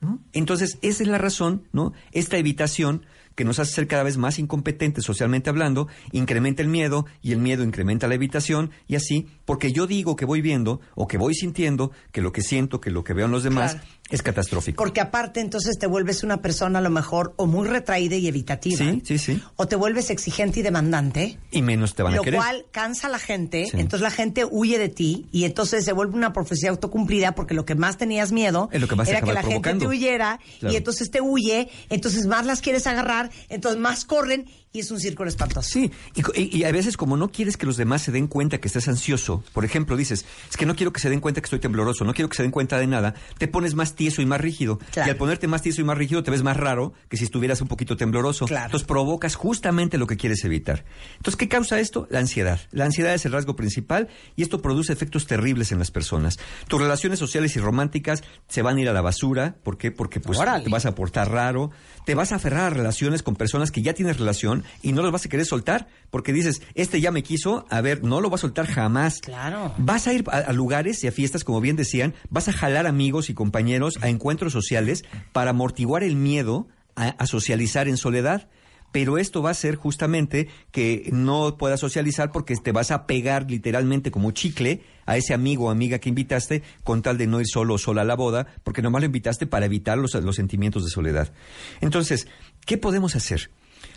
¿no? Entonces, esa es la razón, ¿no? Esta evitación que nos hace ser cada vez más incompetentes socialmente hablando, incrementa el miedo y el miedo incrementa la evitación y así, porque yo digo que voy viendo o que voy sintiendo que lo que siento, que lo que veo en los demás. Es catastrófico. Porque aparte entonces te vuelves una persona a lo mejor o muy retraída y evitativa. Sí, sí, sí. O te vuelves exigente y demandante. Y menos te van lo a querer. cual cansa a la gente, Sí. entonces la gente huye de ti y entonces se vuelve una profecía autocumplida porque lo que más tenías miedo Es lo que era que la gente te huyera Claro. y entonces te huye, entonces más las quieres agarrar, entonces más corren y es un círculo espantoso. Sí, y, co- y- y a veces como no quieres que los demás se den cuenta que estás ansioso, por ejemplo, dices, es que no quiero que se den cuenta que estoy tembloroso, no quiero que se den cuenta de nada, te pones más tieso y más rígido. Claro. Y al ponerte más tieso y más rígido te ves más raro que si estuvieras un poquito tembloroso. Claro. Entonces provocas justamente lo que quieres evitar. Entonces, ¿qué causa esto? La ansiedad. La ansiedad es el rasgo principal y esto produce efectos terribles en las personas. Tus relaciones sociales y románticas se van a ir a la basura. ¿Por qué? Porque pues Órale. te vas a portar raro, te vas a aferrar a relaciones con personas que ya tienes relación y no los vas a querer soltar porque dices, este ya me quiso, a ver, no lo va a soltar jamás. Claro. Vas a ir a, a lugares y a fiestas, como bien decían, vas a jalar amigos y compañeros a encuentros sociales para amortiguar el miedo a, a socializar en soledad. Pero esto va a ser justamente que no puedas socializar porque te vas a pegar literalmente como chicle a ese amigo o amiga que invitaste con tal de no ir solo o sola a la boda, porque nomás lo invitaste para evitar los, los sentimientos de soledad. Entonces, ¿qué podemos hacer?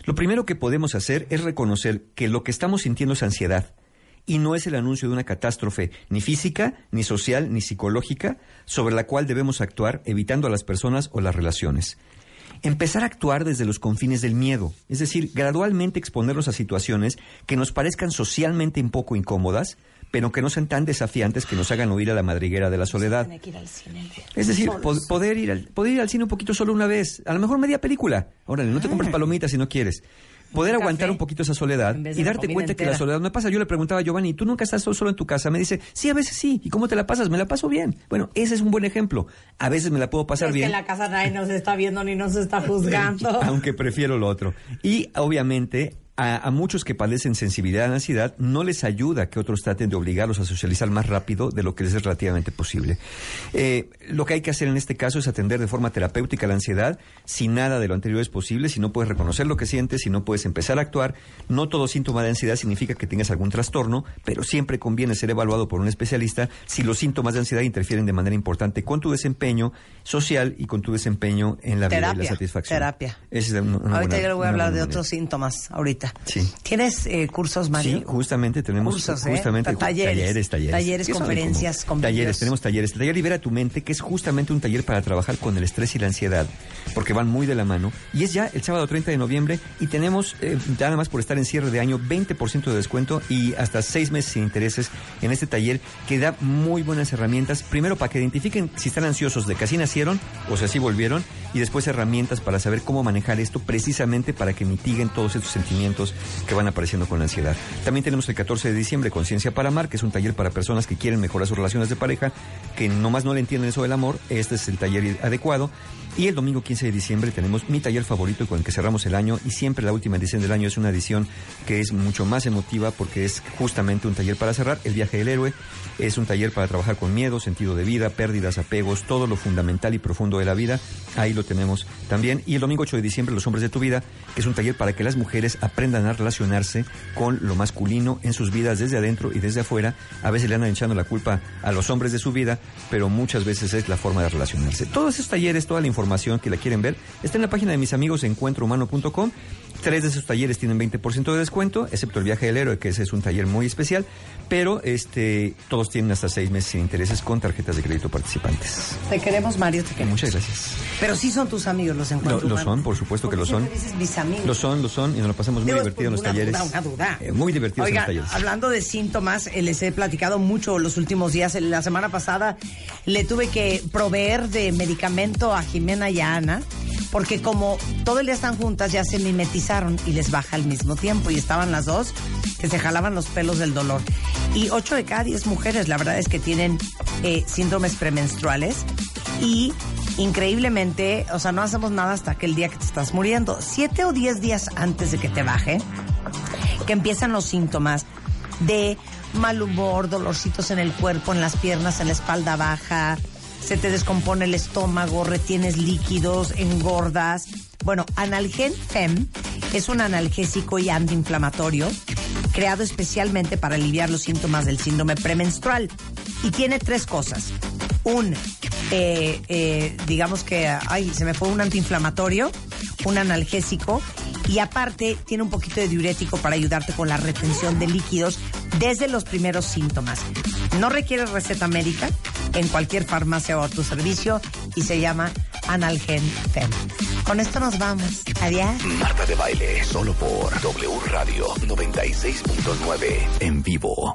Lo primero que podemos hacer es reconocer que lo que estamos sintiendo es ansiedad y no es el anuncio de una catástrofe ni física, ni social, ni psicológica sobre la cual debemos actuar evitando a las personas o las relaciones. Empezar a actuar desde los confines del miedo, es decir, gradualmente exponernos a situaciones que nos parezcan socialmente un poco incómodas, pero que no sean tan desafiantes que nos hagan huir a la madriguera de la soledad. Es decir, po- poder, ir al, poder ir al cine un poquito solo una vez, a lo mejor media película. Órale, no te compres palomitas si no quieres. Poder aguantar un poquito esa soledad y darte cuenta que la soledad no pasa. Yo le preguntaba a Giovanni, ¿tú nunca estás solo en tu casa? Me dice, sí, a veces sí. ¿Y cómo te la pasas? Me la paso bien. Bueno, ese es un buen ejemplo. A veces me la puedo pasar es bien. que en la casa nadie nos está viendo ni nos está juzgando. Aunque prefiero lo otro. Y obviamente a, a muchos que padecen sensibilidad a la ansiedad no les ayuda que otros traten de obligarlos a socializar más rápido de lo que les es relativamente posible. Eh, lo que hay que hacer en este caso es atender de forma terapéutica la ansiedad. Si nada de lo anterior es posible, si no puedes reconocer lo que sientes, si no puedes empezar a actuar, no todo síntoma de ansiedad significa que tengas algún trastorno, pero siempre conviene ser evaluado por un especialista si los síntomas de ansiedad interfieren de manera importante con tu desempeño social y con tu desempeño en la vida y la satisfacción. terapia. Esa es una- una ahorita buena- yo le voy a hablar de manera. otros síntomas ahorita. Sí. ¿Tienes eh, cursos, Mario? Sí, justamente tenemos Cursos, ¿eh? justamente talleres. talleres, talleres, Talleres, conferencias, talleres, tenemos talleres. El taller Libera tu mente, que es justamente un taller para trabajar con el estrés y la ansiedad, porque van muy de la mano. Y es ya el sábado 30 de noviembre y tenemos, eh, nada más por estar en cierre de año, 20% de descuento y hasta seis meses sin intereses en este taller que da muy buenas herramientas. Primero, para que identifiquen si están ansiosos de que así nacieron o si así volvieron y después herramientas para saber cómo manejar esto precisamente para que mitiguen todos estos sentimientos que van apareciendo con la ansiedad. También tenemos el 14 de diciembre Conciencia para Amar, que es un taller para personas que quieren mejorar sus relaciones de pareja, que nomás no le entienden eso del amor. Este es el taller adecuado. Y el domingo 15 de diciembre tenemos mi taller favorito con el que cerramos el año y siempre la última edición del año es una edición que es mucho más emotiva porque es justamente un taller para cerrar. El viaje del héroe es un taller para trabajar con miedo, sentido de vida, pérdidas, apegos, todo lo fundamental y profundo de la vida. Ahí lo tenemos también. Y el domingo 8 de diciembre Los hombres de tu vida, que es un taller para que las mujeres aprendan a relacionarse con lo masculino en sus vidas desde adentro y desde afuera. A veces le andan echando la culpa a los hombres de su vida, pero muchas veces es la forma de relacionarse. Todos esos talleres, toda la información que la quieren ver, está en la página de mis amigos encuentrohumano.com. Tres de esos talleres tienen 20% de descuento, excepto el viaje del héroe, que ese es un taller muy especial, pero este todos tienen hasta seis meses sin intereses con tarjetas de crédito participantes. Te queremos, Mario, te queremos. Muchas gracias. Pero sí son tus amigos los Lo, encuentros. lo son, por supuesto que lo son. Dices mis amigos. Lo son, lo son, y nos lo pasamos muy Digo, divertido en los una talleres. duda, una duda. Eh, muy divertidos Oigan, en los talleres. hablando de síntomas, eh, les he platicado mucho los últimos días. La semana pasada le tuve que proveer de medicamento a Jimena y a Ana, porque como todo el día están juntas, ya se mimetizaron y les baja al mismo tiempo. Y estaban las dos que se jalaban los pelos del dolor. Y 8 de cada 10 mujeres, la verdad es que tienen eh, síndromes premenstruales. Y increíblemente, o sea, no hacemos nada hasta aquel día que te estás muriendo. Siete o diez días antes de que te baje, que empiezan los síntomas de mal humor, dolorcitos en el cuerpo, en las piernas, en la espalda baja, se te descompone el estómago, retienes líquidos, engordas. Bueno, Analgen Fem es un analgésico y antiinflamatorio creado especialmente para aliviar los síntomas del síndrome premenstrual y tiene tres cosas. Un, eh, eh, digamos que, ay, se me fue un antiinflamatorio, un analgésico y aparte tiene un poquito de diurético para ayudarte con la retención de líquidos desde los primeros síntomas. No requiere receta médica en cualquier farmacia o a tu servicio y se llama Analgen Fem. Con esto nos vamos. Adiós. Marta de baile, solo por W Radio 96.9 en vivo.